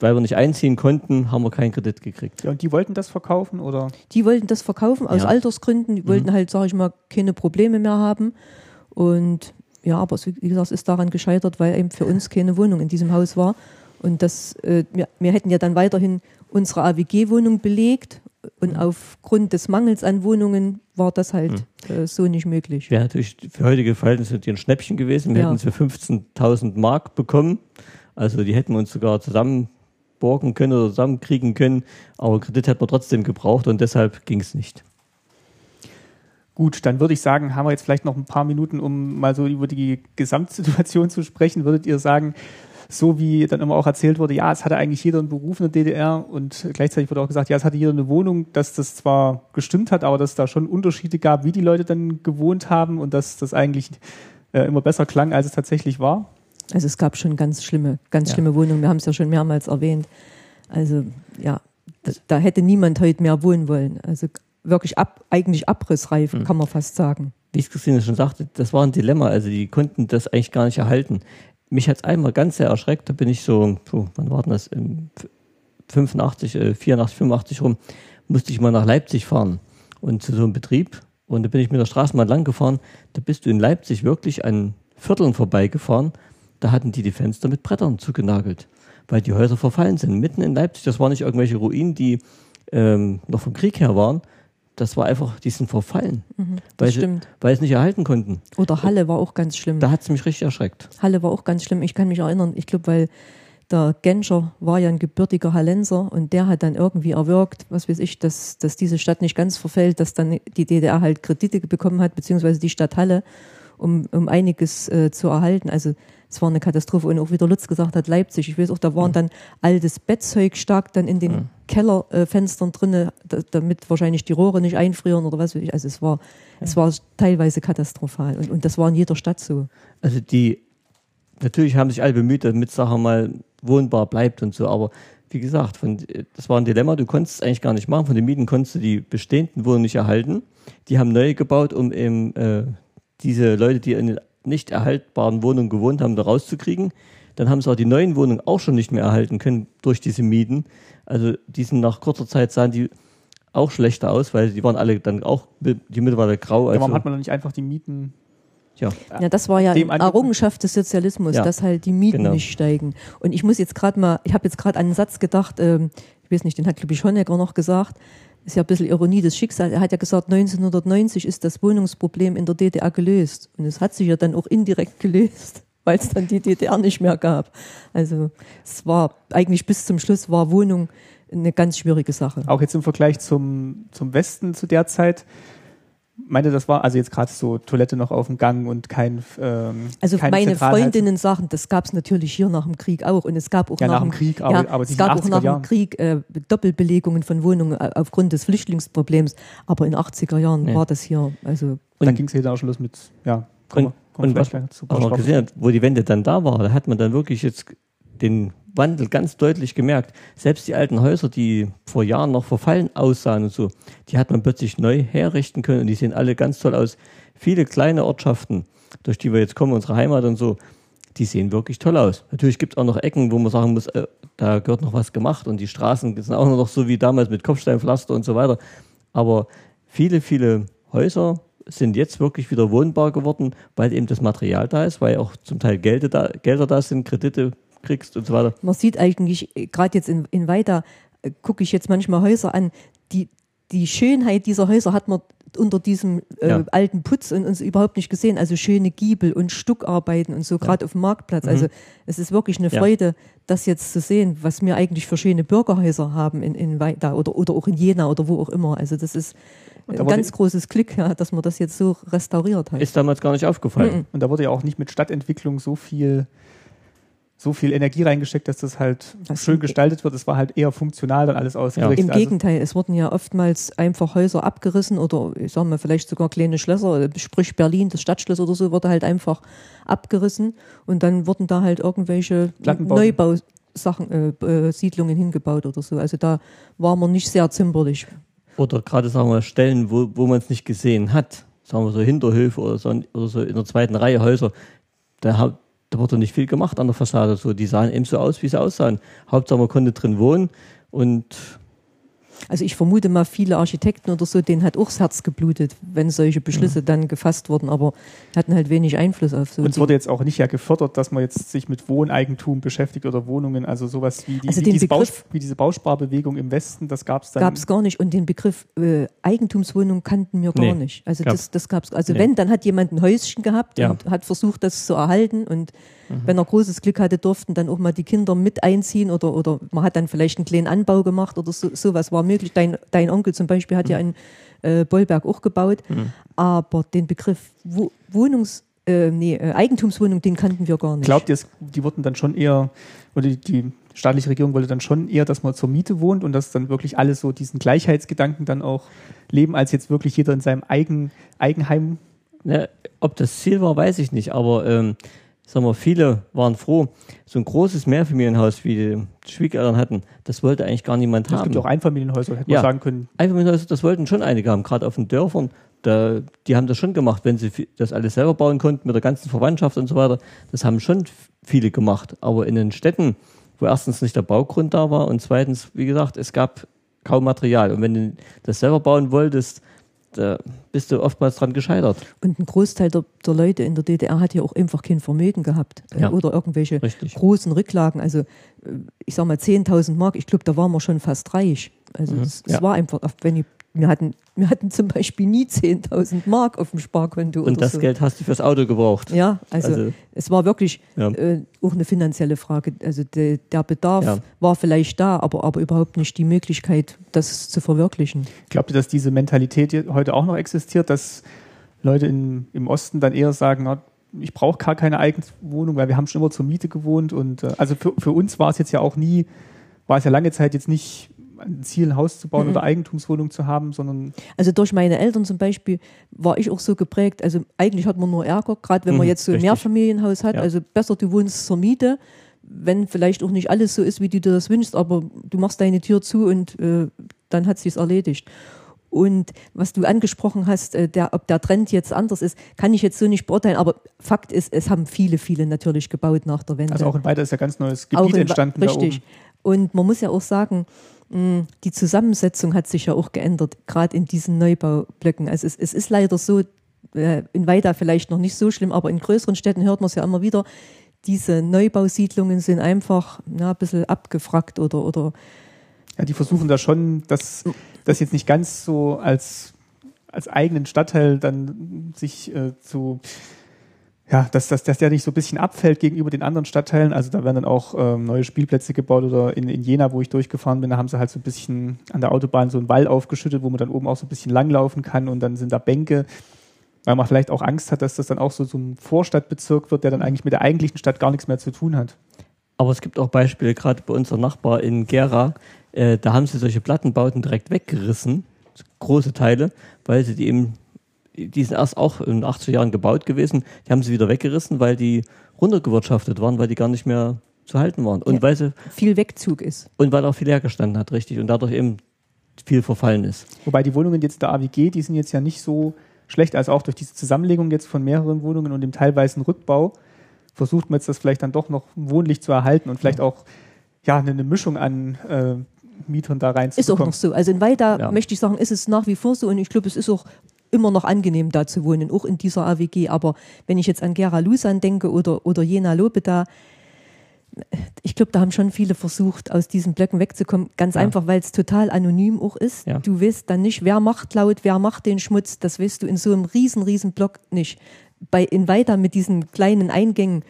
[SPEAKER 3] weil wir nicht einziehen konnten, haben wir keinen Kredit gekriegt.
[SPEAKER 1] Ja, und die wollten das verkaufen oder?
[SPEAKER 2] Die wollten das verkaufen aus
[SPEAKER 3] Ja.
[SPEAKER 2] Altersgründen. Die wollten halt, sage ich mal, keine Probleme mehr haben. Und ja, aber es, wie gesagt, es ist daran gescheitert, weil eben für uns keine Wohnung in diesem Haus war. Und das, äh, wir, wir hätten ja dann weiterhin unsere AWG-Wohnung belegt. Und aufgrund des Mangels an Wohnungen war das halt äh, so nicht möglich.
[SPEAKER 3] Wäre natürlich für heutige Verhältnisse ein Schnäppchen gewesen. Wir
[SPEAKER 2] Ja.
[SPEAKER 3] hätten es für 15.000 Mark bekommen. Also die hätten wir uns sogar zusammenborgen können oder zusammenkriegen können. Aber Kredit hätten wir trotzdem gebraucht und deshalb ging es nicht.
[SPEAKER 1] Gut, dann würde ich sagen, haben wir jetzt vielleicht noch ein paar Minuten, um mal so über die Gesamtsituation zu sprechen. Würdet ihr sagen, so wie dann immer auch erzählt wurde, ja, es hatte eigentlich jeder einen Beruf in der DDR und gleichzeitig wurde auch gesagt, ja, es hatte jeder eine Wohnung, dass das zwar gestimmt hat, aber dass es da schon Unterschiede gab, wie die Leute dann gewohnt haben und dass das eigentlich äh, immer besser klang, als es tatsächlich war.
[SPEAKER 2] Also es gab schon ganz schlimme, ganz
[SPEAKER 3] Ja.
[SPEAKER 2] schlimme Wohnungen. Wir haben es ja schon mehrmals erwähnt. Also ja, da, da hätte niemand heute mehr wohnen wollen. Also wirklich ab, eigentlich abrissreif,
[SPEAKER 3] Mhm.
[SPEAKER 2] kann man fast sagen.
[SPEAKER 3] Wie es Christine schon sagte, das war ein Dilemma. Also die konnten das eigentlich gar nicht erhalten. Mich hat es einmal ganz sehr erschreckt. Da bin ich so, puh, wann war denn das? Im 85, äh, 84, 85 rum, musste ich mal nach Leipzig fahren und zu so einem Betrieb. Und da bin ich mit der Straßenbahn lang gefahren. Da bist du in Leipzig wirklich an Vierteln vorbeigefahren. Da hatten die die Fenster mit Brettern zugenagelt, weil die Häuser verfallen sind. Mitten in Leipzig, das waren nicht irgendwelche Ruinen, die ähm, noch vom Krieg her waren. Das war einfach, die sind verfallen, weil,
[SPEAKER 2] Mhm, Das
[SPEAKER 3] sie, weil sie es nicht erhalten konnten.
[SPEAKER 2] Oder Halle war auch ganz schlimm.
[SPEAKER 3] Da hat es mich richtig erschreckt.
[SPEAKER 2] Halle war auch ganz schlimm. Ich kann mich erinnern, ich glaube, weil der Genscher war ja ein gebürtiger Hallenser und der hat dann irgendwie erwirkt, was weiß ich, dass, dass diese Stadt nicht ganz verfällt, dass dann die DDR halt Kredite bekommen hat, beziehungsweise die Stadt Halle, um, um einiges äh, zu erhalten. Also es war eine Katastrophe. Und auch wie der Lutz gesagt hat, Leipzig, ich weiß auch, da waren dann altes Bettzeug stark dann in den Kellerfenstern drinne, da, damit wahrscheinlich die Rohre nicht einfrieren oder was weiß ich. Also es war, es war teilweise katastrophal. Und, und das war in jeder Stadt so.
[SPEAKER 3] Also die, natürlich haben sich alle bemüht, damit Sache mal wohnbar bleibt und so, aber wie gesagt, von, das war ein Dilemma, du konntest es eigentlich gar nicht machen. Von den Mieten konntest du die bestehenden Wohnungen nicht erhalten. Die haben neue gebaut, um eben äh, diese Leute, die in den nicht erhaltbaren Wohnungen gewohnt haben, da rauszukriegen. Dann haben sie auch die neuen Wohnungen auch schon nicht mehr erhalten können durch diese Mieten. Also die sind nach kurzer Zeit sahen die auch schlechter aus, weil die waren alle dann auch die mittlerweile grau.
[SPEAKER 1] Ja,
[SPEAKER 3] Also,
[SPEAKER 1] warum hat man dann nicht einfach die Mieten?
[SPEAKER 3] ja.
[SPEAKER 2] Ja, das war ja eine. Errungenschaft des Sozialismus,
[SPEAKER 3] Ja,
[SPEAKER 2] dass halt die Mieten
[SPEAKER 3] genau.
[SPEAKER 2] nicht steigen. Und ich muss jetzt gerade mal, ich habe jetzt gerade an einen Satz gedacht, ähm, ich weiß nicht, den hat glaube ich Honecker noch gesagt, ist ja ein bisschen Ironie des Schicksals. Er hat ja gesagt, 1990 ist das Wohnungsproblem in der DDR gelöst. Und es hat sich ja dann auch indirekt gelöst, weil es dann die DDR nicht mehr gab. Also es war eigentlich bis zum Schluss war Wohnung eine ganz schwierige Sache.
[SPEAKER 1] Auch jetzt im Vergleich zum, zum Westen zu der Zeit. Meinte, das war also jetzt gerade so Toilette noch auf dem Gang und kein.
[SPEAKER 2] Ähm, also meine Freundinnen sagen, das gab es natürlich hier nach dem Krieg auch und es gab auch
[SPEAKER 1] ja, nach, dem Krieg,
[SPEAKER 2] aber, ja, aber es gab auch nach Jahren. dem Krieg äh, Doppelbelegungen von Wohnungen äh, aufgrund des Flüchtlingsproblems. Aber in den 80er Jahren ja. war das hier. Also
[SPEAKER 1] und dann ging es hier auch schon los mit ja.
[SPEAKER 3] Komm, und, komm und was, was man gesehen hat, wo die Wende dann da war, da hat man dann wirklich jetzt den Wandel ganz deutlich gemerkt. Selbst die alten Häuser, die vor Jahren noch verfallen aussahen und so, die hat man plötzlich neu herrichten können und die sehen alle ganz toll aus. Viele kleine Ortschaften, durch die wir jetzt kommen, unsere Heimat und so, die sehen wirklich toll aus. Natürlich gibt es auch noch Ecken, wo man sagen muss, äh, da gehört noch was gemacht und die Straßen sind auch noch so wie damals mit Kopfsteinpflaster und so weiter. Aber viele, viele Häuser sind jetzt wirklich wieder wohnbar geworden, weil eben das Material da ist, weil auch zum Teil Gelder da, Gelder da sind, Kredite kriegst und so weiter.
[SPEAKER 2] Man sieht eigentlich, äh, gerade jetzt in, in Weida, äh, gucke ich jetzt manchmal Häuser an, die, die Schönheit dieser Häuser hat man unter diesem äh, ja. alten Putz und uns überhaupt nicht gesehen. Also schöne Giebel und Stuckarbeiten und so, gerade ja. auf dem Marktplatz. Also mhm. es ist wirklich eine Freude, ja. das jetzt zu sehen, was wir eigentlich für schöne Bürgerhäuser haben in, in Weida oder, oder auch in Jena oder wo auch immer. Also das ist ein ganz großes Glück, ja, dass man das jetzt so restauriert hat.
[SPEAKER 3] Ist damals gar nicht aufgefallen.
[SPEAKER 1] Mhm. Und da wurde ja auch nicht mit Stadtentwicklung so viel so viel Energie reingesteckt, dass das halt das schön gestaltet wird. Es war halt eher funktional dann alles ausgerichtet.
[SPEAKER 2] Ja. Im also Gegenteil, es wurden ja oftmals einfach Häuser abgerissen oder ich sag mal vielleicht sogar kleine Schlösser, sprich Berlin, das Stadtschloss oder so, wurde halt einfach abgerissen und dann wurden da halt irgendwelche Neubausachen, äh, äh, Siedlungen hingebaut oder so. Also da war man nicht sehr zimperlich.
[SPEAKER 3] Oder gerade sagen wir Stellen, wo, wo man es nicht gesehen hat, sagen wir so Hinterhöfe oder so, oder so in der zweiten Reihe Häuser, da da wurde nicht viel gemacht an der Fassade. So, die sahen eben so aus, wie sie aussahen. Hauptsache man konnte drin wohnen und
[SPEAKER 2] also ich vermute mal, viele Architekten oder so, denen hat auch das Herz geblutet, wenn solche Beschlüsse ja. dann gefasst wurden, aber hatten halt wenig Einfluss auf so.
[SPEAKER 1] Und es wurde jetzt auch nicht ja gefördert, dass man jetzt sich mit Wohneigentum beschäftigt oder Wohnungen, also sowas wie, die,
[SPEAKER 2] also
[SPEAKER 1] wie,
[SPEAKER 2] diese,
[SPEAKER 1] Baus, wie diese Bausparbewegung im Westen, das gab es dann.
[SPEAKER 2] Gab es gar nicht und den Begriff äh, Eigentumswohnung kannten wir gar nee, nicht. Also das, das gab es. Also nee. wenn, dann hat jemand ein Häuschen gehabt ja. und hat versucht, das zu erhalten und Mhm. Wenn er großes Glück hatte, durften dann auch mal die Kinder mit einziehen oder, oder man hat dann vielleicht einen kleinen Anbau gemacht oder so, sowas war möglich. Dein, dein Onkel zum Beispiel hat mhm. ja in äh, Bollberg auch gebaut, mhm. aber den Begriff Wo Wohnungs- äh, nee, äh, Eigentumswohnung, den kannten wir gar nicht.
[SPEAKER 1] Glaubt ihr, die wurden dann schon eher, oder die, die, staatliche Regierung wollte dann schon eher, dass man zur Miete wohnt und dass dann wirklich alle so diesen Gleichheitsgedanken dann auch leben, als jetzt wirklich jeder in seinem Eigen, Eigenheim?
[SPEAKER 3] Ja, ob das Ziel war, weiß ich nicht, aber ähm, sagen wir, viele waren froh. So ein großes Mehrfamilienhaus, wie die Schwiegereltern hatten, das wollte eigentlich gar niemand
[SPEAKER 1] haben. Es gibt auch Einfamilienhäuser, hätte ja. man sagen können.
[SPEAKER 3] Einfamilienhäuser, das wollten schon einige haben, gerade auf den Dörfern. Da, die haben das schon gemacht, wenn sie das alles selber bauen konnten, mit der ganzen Verwandtschaft und so weiter. Das haben schon viele gemacht. Aber in den Städten, wo erstens nicht der Baugrund da war und zweitens, wie gesagt, es gab kaum Material. Und wenn du das selber bauen wolltest, da bist du oftmals dran gescheitert.
[SPEAKER 2] Und ein Großteil der, der, Leute in der DDR hat ja auch einfach kein Vermögen gehabt äh, ja. oder irgendwelche Richtig. großen Rücklagen. Also äh, ich sag mal 10.000 Mark, ich glaube, da waren wir schon fast reich. Also mhm. es, ja. war einfach, wenn ich wir hatten, wir hatten zum Beispiel nie 10.000 Mark auf dem Sparkonto.
[SPEAKER 3] Und das
[SPEAKER 2] so.
[SPEAKER 3] Geld hast du fürs Auto gebraucht.
[SPEAKER 2] Ja, also, also es war wirklich ja. äh, auch eine finanzielle Frage. Also de, der Bedarf ja. war vielleicht da, aber, aber überhaupt nicht die Möglichkeit, das zu verwirklichen.
[SPEAKER 1] Glaubt ihr, dass diese Mentalität heute auch noch existiert, dass Leute in, im Osten dann eher sagen, na, ich brauche gar keine eigene Wohnung, weil wir haben schon immer zur Miete gewohnt und äh, also für, für uns war es jetzt ja auch nie, war es ja lange Zeit jetzt nicht ein Ziel, ein Haus zu bauen mhm. oder Eigentumswohnung zu haben, sondern.
[SPEAKER 2] Also durch meine Eltern zum Beispiel war ich auch so geprägt, also eigentlich hat man nur Ärger, gerade wenn man mhm, jetzt so ein Mehrfamilienhaus hat, ja. also besser du wohnst zur Miete, wenn vielleicht auch nicht alles so ist, wie du dir das wünschst, aber du machst deine Tür zu und äh, dann hat sich's erledigt. Und was du angesprochen hast, äh, der, ob der Trend jetzt anders ist, kann ich jetzt so nicht beurteilen. Aber Fakt ist, es haben viele, viele natürlich gebaut nach der Wende.
[SPEAKER 1] Also auch in Weiter ist ja ganz neues Gebiet entstanden.
[SPEAKER 2] Richtig. Und man muss ja auch sagen, die Zusammensetzung hat sich ja auch geändert, gerade in diesen Neubaublöcken. Also es, es ist leider so, äh, in Weida vielleicht noch nicht so schlimm, aber in größeren Städten hört man es ja immer wieder, diese Neubausiedlungen sind einfach ja, ein bisschen abgefragt oder, oder
[SPEAKER 1] ja, die versuchen da schon, das, das jetzt nicht ganz so als, als eigenen Stadtteil dann sich äh, zu ja, dass, dass, dass der nicht so ein bisschen abfällt gegenüber den anderen Stadtteilen. Also da werden dann auch ähm, neue Spielplätze gebaut oder in, in Jena, wo ich durchgefahren bin, da haben sie halt so ein bisschen an der Autobahn so einen Wall aufgeschüttet, wo man dann oben auch so ein bisschen langlaufen kann und dann sind da Bänke, weil man vielleicht auch Angst hat, dass das dann auch so, so ein Vorstadtbezirk wird, der dann eigentlich mit der eigentlichen Stadt gar nichts mehr zu tun hat.
[SPEAKER 3] Aber es gibt auch Beispiele, gerade bei unserem Nachbar in Gera, äh, da haben sie solche Plattenbauten direkt weggerissen, große Teile, weil sie die eben die sind erst auch in den 80er Jahren gebaut gewesen. Die haben sie wieder weggerissen, weil die runtergewirtschaftet waren, weil die gar nicht mehr zu halten waren. Und ja, weil sie
[SPEAKER 2] viel Wegzug ist.
[SPEAKER 3] Und weil auch viel hergestanden hat, richtig. Und dadurch eben viel verfallen ist.
[SPEAKER 1] Wobei die Wohnungen jetzt der AWG, die sind jetzt ja nicht so schlecht, als auch durch diese Zusammenlegung jetzt von mehreren Wohnungen und dem teilweisen Rückbau versucht man jetzt das vielleicht dann doch noch wohnlich zu erhalten und vielleicht auch ja eine, Mischung an äh, Mietern da rein
[SPEAKER 2] Ist auch noch so. Also in Weida ja. möchte ich sagen, ist es nach wie vor so und ich glaube, es ist auch immer noch angenehm da zu wohnen, auch in dieser AWG. Aber wenn ich jetzt an Gera Lusan denke oder, oder Jena Lobeda, ich glaube, da haben schon viele versucht, aus diesen Blöcken wegzukommen. Ganz ja. einfach, weil es total anonym auch ist. Ja. Du weißt dann nicht, wer macht laut, wer macht den Schmutz. Das weißt du in so einem riesen, riesen Block nicht. Bei in weiter mit diesen kleinen Eingängen,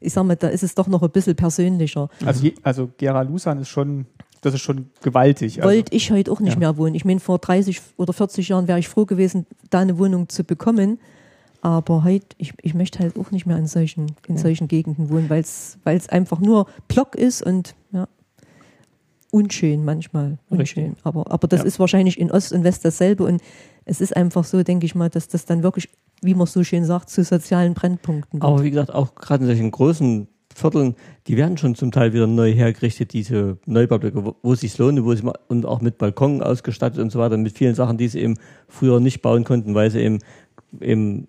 [SPEAKER 2] ich sag mal, da ist es doch noch ein bisschen persönlicher.
[SPEAKER 1] Also, also Gera Lusan ist schon das ist schon gewaltig.
[SPEAKER 2] Also. Wollte ich heute auch nicht ja. mehr wohnen. Ich meine, vor 30 oder 40 Jahren wäre ich froh gewesen, da eine Wohnung zu bekommen. Aber heute, ich, ich möchte halt auch nicht mehr in solchen, in solchen Gegenden wohnen, weil es einfach nur Block ist und ja, unschön manchmal. Unschön. Aber, aber das ja. ist wahrscheinlich in Ost und West dasselbe. Und es ist einfach so, denke ich mal, dass das dann wirklich, wie man so schön sagt, zu sozialen Brennpunkten
[SPEAKER 3] wird. Aber wie gesagt, auch gerade in solchen großen Vierteln, die werden schon zum Teil wieder neu hergerichtet, diese Neubaublöcke, wo, es sich lohnt, wo sie und auch mit Balkon ausgestattet und so weiter, mit vielen Sachen, die sie eben früher nicht bauen konnten, weil sie eben, eben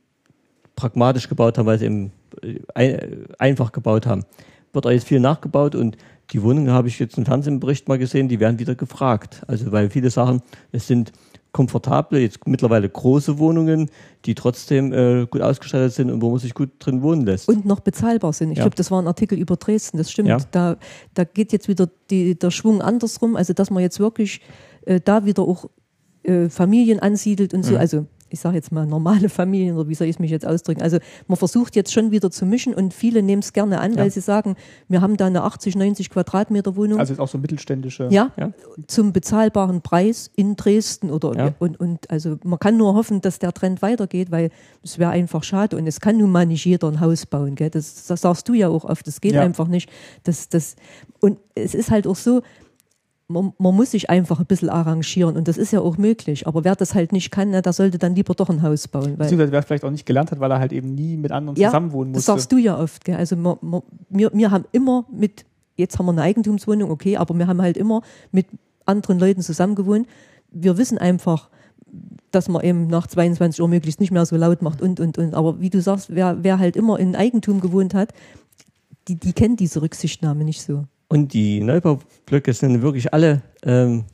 [SPEAKER 3] pragmatisch gebaut haben, weil sie eben äh, ein, einfach gebaut haben. Wird auch jetzt viel nachgebaut und die Wohnungen habe ich jetzt im Fernsehbericht mal gesehen, die werden wieder gefragt. Also weil viele Sachen, es sind komfortable, jetzt mittlerweile große Wohnungen, die trotzdem äh, gut ausgestattet sind und wo man sich gut drin wohnen lässt.
[SPEAKER 2] Und noch bezahlbar sind. Ich ja. glaube, das war ein Artikel über Dresden, das stimmt. Ja. Da, da geht jetzt wieder die, der Schwung andersrum, also dass man jetzt wirklich äh, da wieder auch äh, Familien ansiedelt und so. Mhm. Also ich sage jetzt mal, normale Familien oder wie soll ich mich jetzt ausdrücken? Also man versucht jetzt schon wieder zu mischen und viele nehmen es gerne an, ja. weil sie sagen, wir haben da eine 80, 90 Quadratmeter Wohnung.
[SPEAKER 1] Also ist auch so mittelständische.
[SPEAKER 2] Ja, ja, zum bezahlbaren Preis in Dresden oder ja. und, und also man kann nur hoffen, dass der Trend weitergeht, weil es wäre einfach schade und es kann nun mal nicht jeder ein Haus bauen. Gell? Das, das sagst du ja auch oft, das geht einfach nicht. Das, das, und es ist halt auch so, man, man, muss sich einfach ein bisschen arrangieren und das ist ja auch möglich. Aber wer das halt nicht kann, ne, der sollte dann lieber doch ein Haus bauen.
[SPEAKER 1] Beziehungsweise wer vielleicht auch nicht gelernt hat, weil er halt eben nie mit anderen ja, zusammenwohnen musste.
[SPEAKER 2] Das sagst du ja oft. Gell? Also wir, wir, wir haben immer mit, jetzt haben wir eine Eigentumswohnung, okay, aber wir haben halt immer mit anderen Leuten zusammengewohnt. Wir wissen einfach, dass man eben nach 22 Uhr möglichst nicht mehr so laut macht und, und, und. Aber wie du sagst, wer, wer halt immer in Eigentum gewohnt hat, die, die kennt diese Rücksichtnahme nicht so.
[SPEAKER 3] Und die Neubaublöcke sind wirklich alle ähm,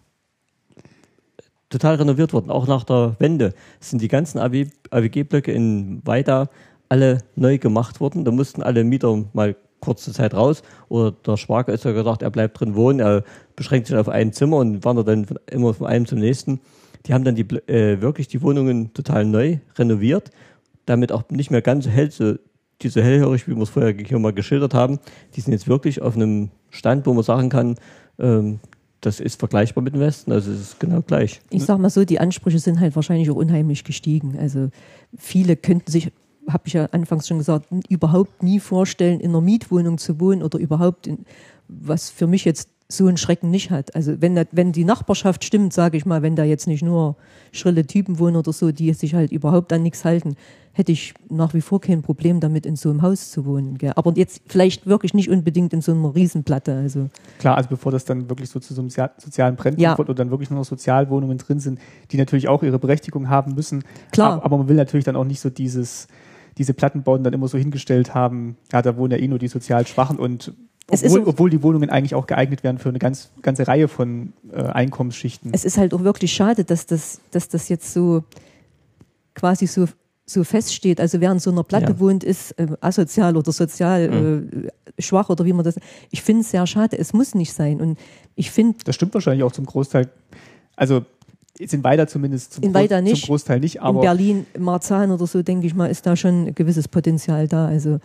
[SPEAKER 3] total renoviert worden. Auch nach der Wende sind die ganzen AWG-Blöcke in Weida alle neu gemacht worden. Da mussten alle Mieter mal kurze Zeit raus. Oder der Schwager ist ja gesagt, er bleibt drin wohnen, er beschränkt sich auf ein Zimmer und wandert dann immer von einem zum nächsten. Die haben dann die, äh, wirklich die Wohnungen total neu renoviert, damit auch nicht mehr ganz so hell, so, die so hellhörig, wie wir es vorher hier mal geschildert haben. Die sind jetzt wirklich auf einem Stand, wo man sagen kann, ähm, das ist vergleichbar mit dem Westen, also es ist genau gleich.
[SPEAKER 2] Ich sag mal so, die Ansprüche sind halt wahrscheinlich auch unheimlich gestiegen. Also viele könnten sich, habe ich ja anfangs schon gesagt, überhaupt nie vorstellen, in einer Mietwohnung zu wohnen oder überhaupt, in, was für mich jetzt so einen Schrecken nicht hat. Also wenn, wenn die Nachbarschaft stimmt, sage ich mal, wenn da jetzt nicht nur schrille Typen wohnen oder so, die sich halt überhaupt an nichts halten, hätte ich nach wie vor kein Problem damit, in so einem Haus zu wohnen. Gell? Aber jetzt vielleicht wirklich nicht unbedingt in so einer Riesenplatte. Also.
[SPEAKER 1] Klar, also bevor das dann wirklich so zu so einem sozialen Brennpunkt ja. wird oder dann wirklich nur noch Sozialwohnungen drin sind, die natürlich auch ihre Berechtigung haben müssen.
[SPEAKER 2] Klar.
[SPEAKER 1] Aber man will natürlich dann auch nicht so dieses diese Plattenbauten dann immer so hingestellt haben, ja, da wohnen ja eh nur die sozial Schwachen und obwohl, auch, obwohl, die Wohnungen eigentlich auch geeignet werden für eine ganz, ganze Reihe von äh, Einkommensschichten.
[SPEAKER 2] Es ist halt auch wirklich schade, dass das, dass das jetzt so quasi so, so feststeht. Also wer in so einer Platte ja. wohnt, ist äh, asozial oder sozial mhm. äh, schwach oder wie man das. Ich finde es sehr schade. Es muss nicht sein. Und ich finde.
[SPEAKER 1] Das stimmt wahrscheinlich auch zum Großteil. Also in Weida zumindest
[SPEAKER 2] zum, in Weida nicht.
[SPEAKER 1] zum Großteil nicht. Aber
[SPEAKER 2] in Berlin, Marzahn oder so, denke ich mal, ist da schon ein gewisses Potenzial da. Also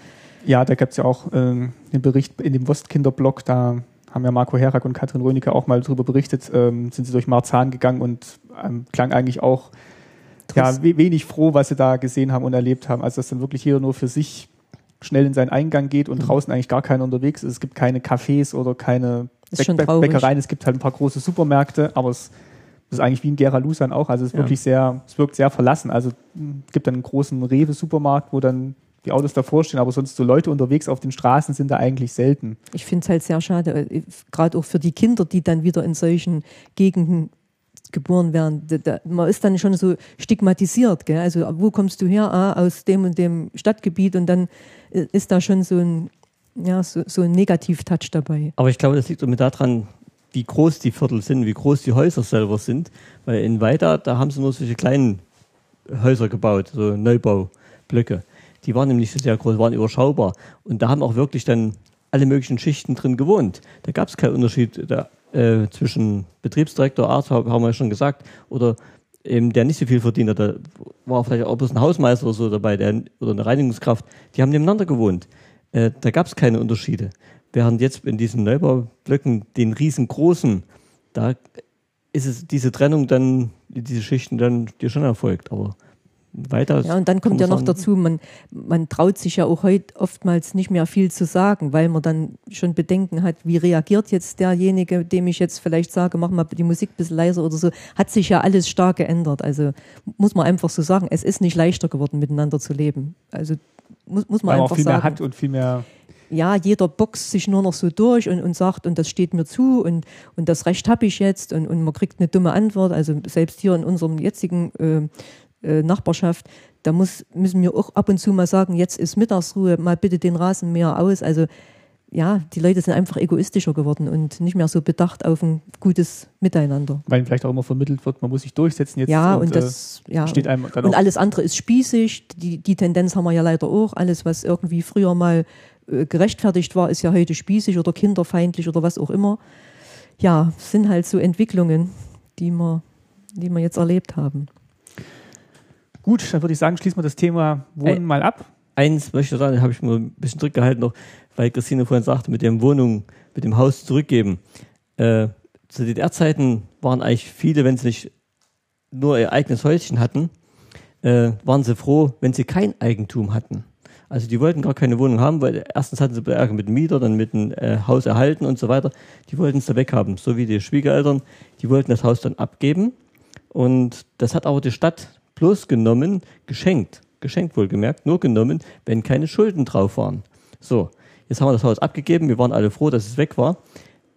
[SPEAKER 1] ja, da gab es ja auch ähm, den Bericht in dem Wostkinderblog, da haben ja Marco Herak und Katrin Rönecke auch mal darüber berichtet, ähm, sind sie durch Marzahn gegangen und ähm, klang eigentlich auch ja, wenig froh, was sie da gesehen haben und erlebt haben. Also dass dann wirklich jeder nur für sich schnell in seinen Eingang geht und mhm. draußen eigentlich gar keiner unterwegs ist. Es gibt keine Cafés oder keine Bä Bäckereien, es gibt halt ein paar große Supermärkte, aber es ist eigentlich wie in Gera Lusan auch. Also es ist ja. wirklich sehr, es wirkt sehr verlassen. Also es gibt dann einen großen Rewe-Supermarkt, wo dann die Autos davor stehen, aber sonst so Leute unterwegs auf den Straßen sind da eigentlich selten.
[SPEAKER 2] Ich finde es halt sehr schade, äh, gerade auch für die Kinder, die dann wieder in solchen Gegenden geboren werden. Da, da, man ist dann schon so stigmatisiert. Gell? Also wo kommst du her? Ah, aus dem und dem Stadtgebiet und dann äh, ist da schon so ein, ja, so, so ein Negativ-Touch dabei.
[SPEAKER 3] Aber ich glaube, das liegt damit daran, wie groß die Viertel sind, wie groß die Häuser selber sind. Weil in Weida, da haben sie nur solche kleinen Häuser gebaut, so Neubaublöcke. Die waren nämlich sehr groß, waren überschaubar. Und da haben auch wirklich dann alle möglichen Schichten drin gewohnt. Da gab es keinen Unterschied da, äh, zwischen Betriebsdirektor, Arzt, haben wir schon gesagt, oder eben der nicht so viel verdient hat. Da war vielleicht auch bloß ein Hausmeister oder so dabei, der, oder eine Reinigungskraft. Die haben nebeneinander gewohnt. Äh, da gab es keine Unterschiede. Während jetzt in diesen Neubaublöcken, den riesengroßen, da ist es diese Trennung dann, diese Schichten dann dir schon erfolgt. Aber weiter.
[SPEAKER 2] Ja, und dann kommt ja noch dazu, man, man traut sich ja auch heute oftmals nicht mehr viel zu sagen, weil man dann schon Bedenken hat, wie reagiert jetzt derjenige, dem ich jetzt vielleicht sage, mach mal die Musik ein bisschen leiser oder so. Hat sich ja alles stark geändert. Also muss man einfach so sagen, es ist nicht leichter geworden, miteinander zu leben. Also muss, muss man weil einfach man auch
[SPEAKER 1] viel
[SPEAKER 2] sagen.
[SPEAKER 1] mehr hat und viel mehr
[SPEAKER 2] ja, jeder boxt sich nur noch so durch und, und sagt, und das steht mir zu und, und das Recht habe ich jetzt und, und man kriegt eine dumme Antwort. Also selbst hier in unserem jetzigen äh, äh, Nachbarschaft, da muss, müssen wir auch ab und zu mal sagen, jetzt ist Mittagsruhe, mal bitte den Rasenmäher aus. Also ja, die Leute sind einfach egoistischer geworden und nicht mehr so bedacht auf ein gutes Miteinander.
[SPEAKER 1] Weil vielleicht auch immer vermittelt wird, man muss sich durchsetzen jetzt.
[SPEAKER 2] Ja, und, und das, äh, ja,
[SPEAKER 1] steht einem
[SPEAKER 2] dann und alles andere ist spießig. Die, die Tendenz haben wir ja leider auch. Alles, was irgendwie früher mal äh, gerechtfertigt war, ist ja heute spießig oder kinderfeindlich oder was auch immer. Ja, sind halt so Entwicklungen, die wir, die wir jetzt erlebt haben.
[SPEAKER 1] Gut, dann würde ich sagen, schließen wir das Thema Wohnen Ein, mal ab.
[SPEAKER 3] Eins möchte ich sagen, habe ich mir ein bisschen zurückgehalten noch, weil Christine vorhin sagte, mit dem Wohnung, mit dem Haus zurückgeben. Äh, zu DDR-Zeiten waren eigentlich viele, wenn sie nicht nur ihr eigenes Häuschen hatten, äh, waren sie froh, wenn sie kein Eigentum hatten. Also die wollten gar keine Wohnung haben, weil erstens hatten sie Ärger mit dem Mieter, dann mit dem äh, Haus erhalten und so weiter. Die wollten es da weghaben, so wie die Schwiegereltern. Die wollten das Haus dann abgeben. Und das hat aber die Stadt bloß genommen, geschenkt, geschenkt wohlgemerkt, nur genommen, wenn keine Schulden drauf waren. So, jetzt haben wir das Haus abgegeben, wir waren alle froh, dass es weg war.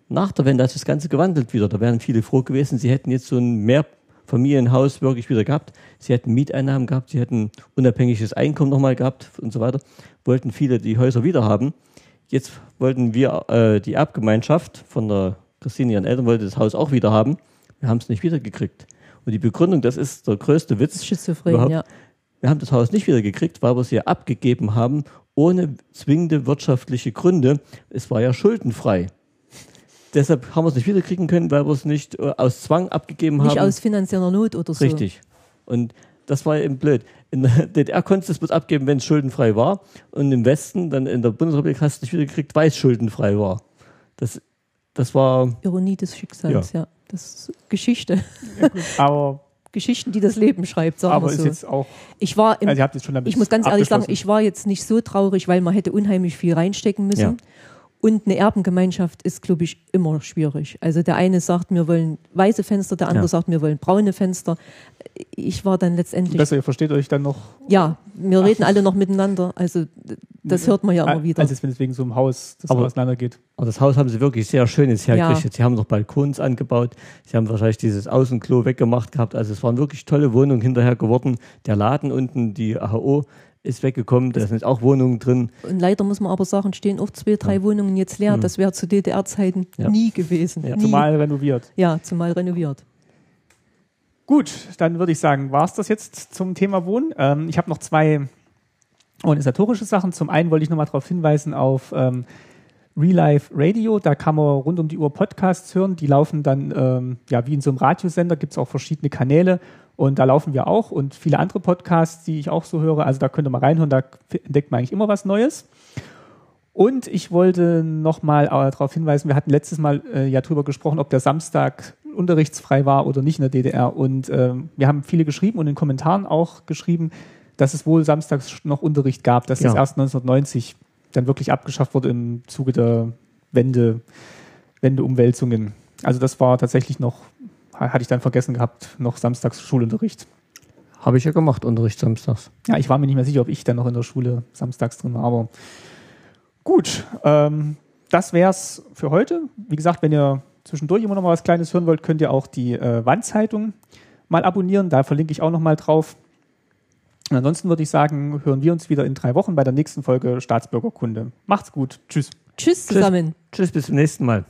[SPEAKER 3] Nach der Wende hat sich das Ganze gewandelt wieder. Da wären viele froh gewesen, sie hätten jetzt so ein Mehrfamilienhaus wirklich wieder gehabt. Sie hätten Mieteinnahmen gehabt, sie hätten unabhängiges Einkommen nochmal gehabt und so weiter. Wollten viele die Häuser wieder haben. Jetzt wollten wir äh, die Erbgemeinschaft von der Christine, ihren Eltern, wollte das Haus auch wieder haben. Wir haben es nicht wiedergekriegt. Und die Begründung, das ist der größte Witz.
[SPEAKER 2] Schizophren, überhaupt. ja.
[SPEAKER 3] Wir haben das Haus nicht wieder gekriegt, weil wir es ja abgegeben haben, ohne zwingende wirtschaftliche Gründe. Es war ja schuldenfrei. Deshalb haben wir es nicht wiederkriegen können, weil wir es nicht äh, aus Zwang abgegeben
[SPEAKER 2] nicht
[SPEAKER 3] haben.
[SPEAKER 2] Nicht aus finanzieller Not oder so.
[SPEAKER 3] Richtig. Und das war eben blöd. In der DDR konntest du es bloß abgeben, wenn es schuldenfrei war. Und im Westen, dann in der Bundesrepublik, hast du es nicht wiedergekriegt, weil es schuldenfrei war. Das, das war.
[SPEAKER 2] Ironie des Schicksals, ja. ja. Das ist Geschichte.
[SPEAKER 1] Ja, aber
[SPEAKER 2] Geschichten, die das Leben schreibt, sagen
[SPEAKER 1] aber
[SPEAKER 2] wir
[SPEAKER 1] so. Ist jetzt auch,
[SPEAKER 2] ich war im,
[SPEAKER 1] also ihr habt jetzt schon
[SPEAKER 2] ich muss ganz ehrlich sagen, ich war jetzt nicht so traurig, weil man hätte unheimlich viel reinstecken müssen. Ja. Und eine Erbengemeinschaft ist, glaube ich, immer schwierig. Also der eine sagt, wir wollen weiße Fenster, der andere ja. sagt, wir wollen braune Fenster. Ich war dann letztendlich.
[SPEAKER 1] Besser, ihr versteht euch dann noch.
[SPEAKER 2] Ja, wir Ach. reden alle noch miteinander. Also das hört man ja immer wieder.
[SPEAKER 1] Als wenn es wegen so einem Haus das
[SPEAKER 3] aber,
[SPEAKER 1] auseinandergeht.
[SPEAKER 3] Aber das Haus haben sie wirklich sehr schön jetzt hergerichtet. Ja. Sie haben noch Balkons angebaut. Sie haben wahrscheinlich dieses Außenklo weggemacht gehabt. Also es waren wirklich tolle Wohnungen hinterher geworden. Der Laden unten, die AHO, ist weggekommen, da sind auch Wohnungen drin.
[SPEAKER 2] Und leider muss man aber sagen, stehen auch zwei, drei ja. Wohnungen jetzt leer. Mhm. Das wäre zu DDR-Zeiten ja. nie gewesen. Ja. Nie.
[SPEAKER 1] Zumal renoviert.
[SPEAKER 2] Ja, zumal renoviert.
[SPEAKER 1] Gut, dann würde ich sagen, war es das jetzt zum Thema Wohnen. Ähm, ich habe noch zwei organisatorische Sachen. Zum einen wollte ich nochmal darauf hinweisen auf ähm, Real Life Radio. Da kann man rund um die Uhr Podcasts hören. Die laufen dann ähm, ja wie in so einem Radiosender, gibt es auch verschiedene Kanäle. Und da laufen wir auch und viele andere Podcasts, die ich auch so höre. Also da könnt ihr mal reinhören, da entdeckt man eigentlich immer was Neues. Und ich wollte nochmal äh, darauf hinweisen, wir hatten letztes Mal äh, ja drüber gesprochen, ob der Samstag unterrichtsfrei war oder nicht in der DDR. Und äh, wir haben viele geschrieben und in Kommentaren auch geschrieben, dass es wohl samstags noch Unterricht gab, dass ja. das erst 1990 dann wirklich abgeschafft wurde im Zuge der Wende, Wendeumwälzungen. Also das war tatsächlich noch, hatte ich dann vergessen gehabt, noch samstags Schulunterricht.
[SPEAKER 3] Habe ich ja gemacht, Unterricht samstags.
[SPEAKER 1] Ja, ich war mir nicht mehr sicher, ob ich dann noch in der Schule samstags drin war, aber Gut, ähm, das wär's für heute. Wie gesagt, wenn ihr zwischendurch immer noch mal was Kleines hören wollt, könnt ihr auch die äh, Wandzeitung mal abonnieren. Da verlinke ich auch noch mal drauf. Und ansonsten würde ich sagen, hören wir uns wieder in drei Wochen bei der nächsten Folge Staatsbürgerkunde. Macht's gut. Tschüss.
[SPEAKER 2] Tschüss zusammen.
[SPEAKER 3] Tschüss, Tschüss bis zum nächsten Mal.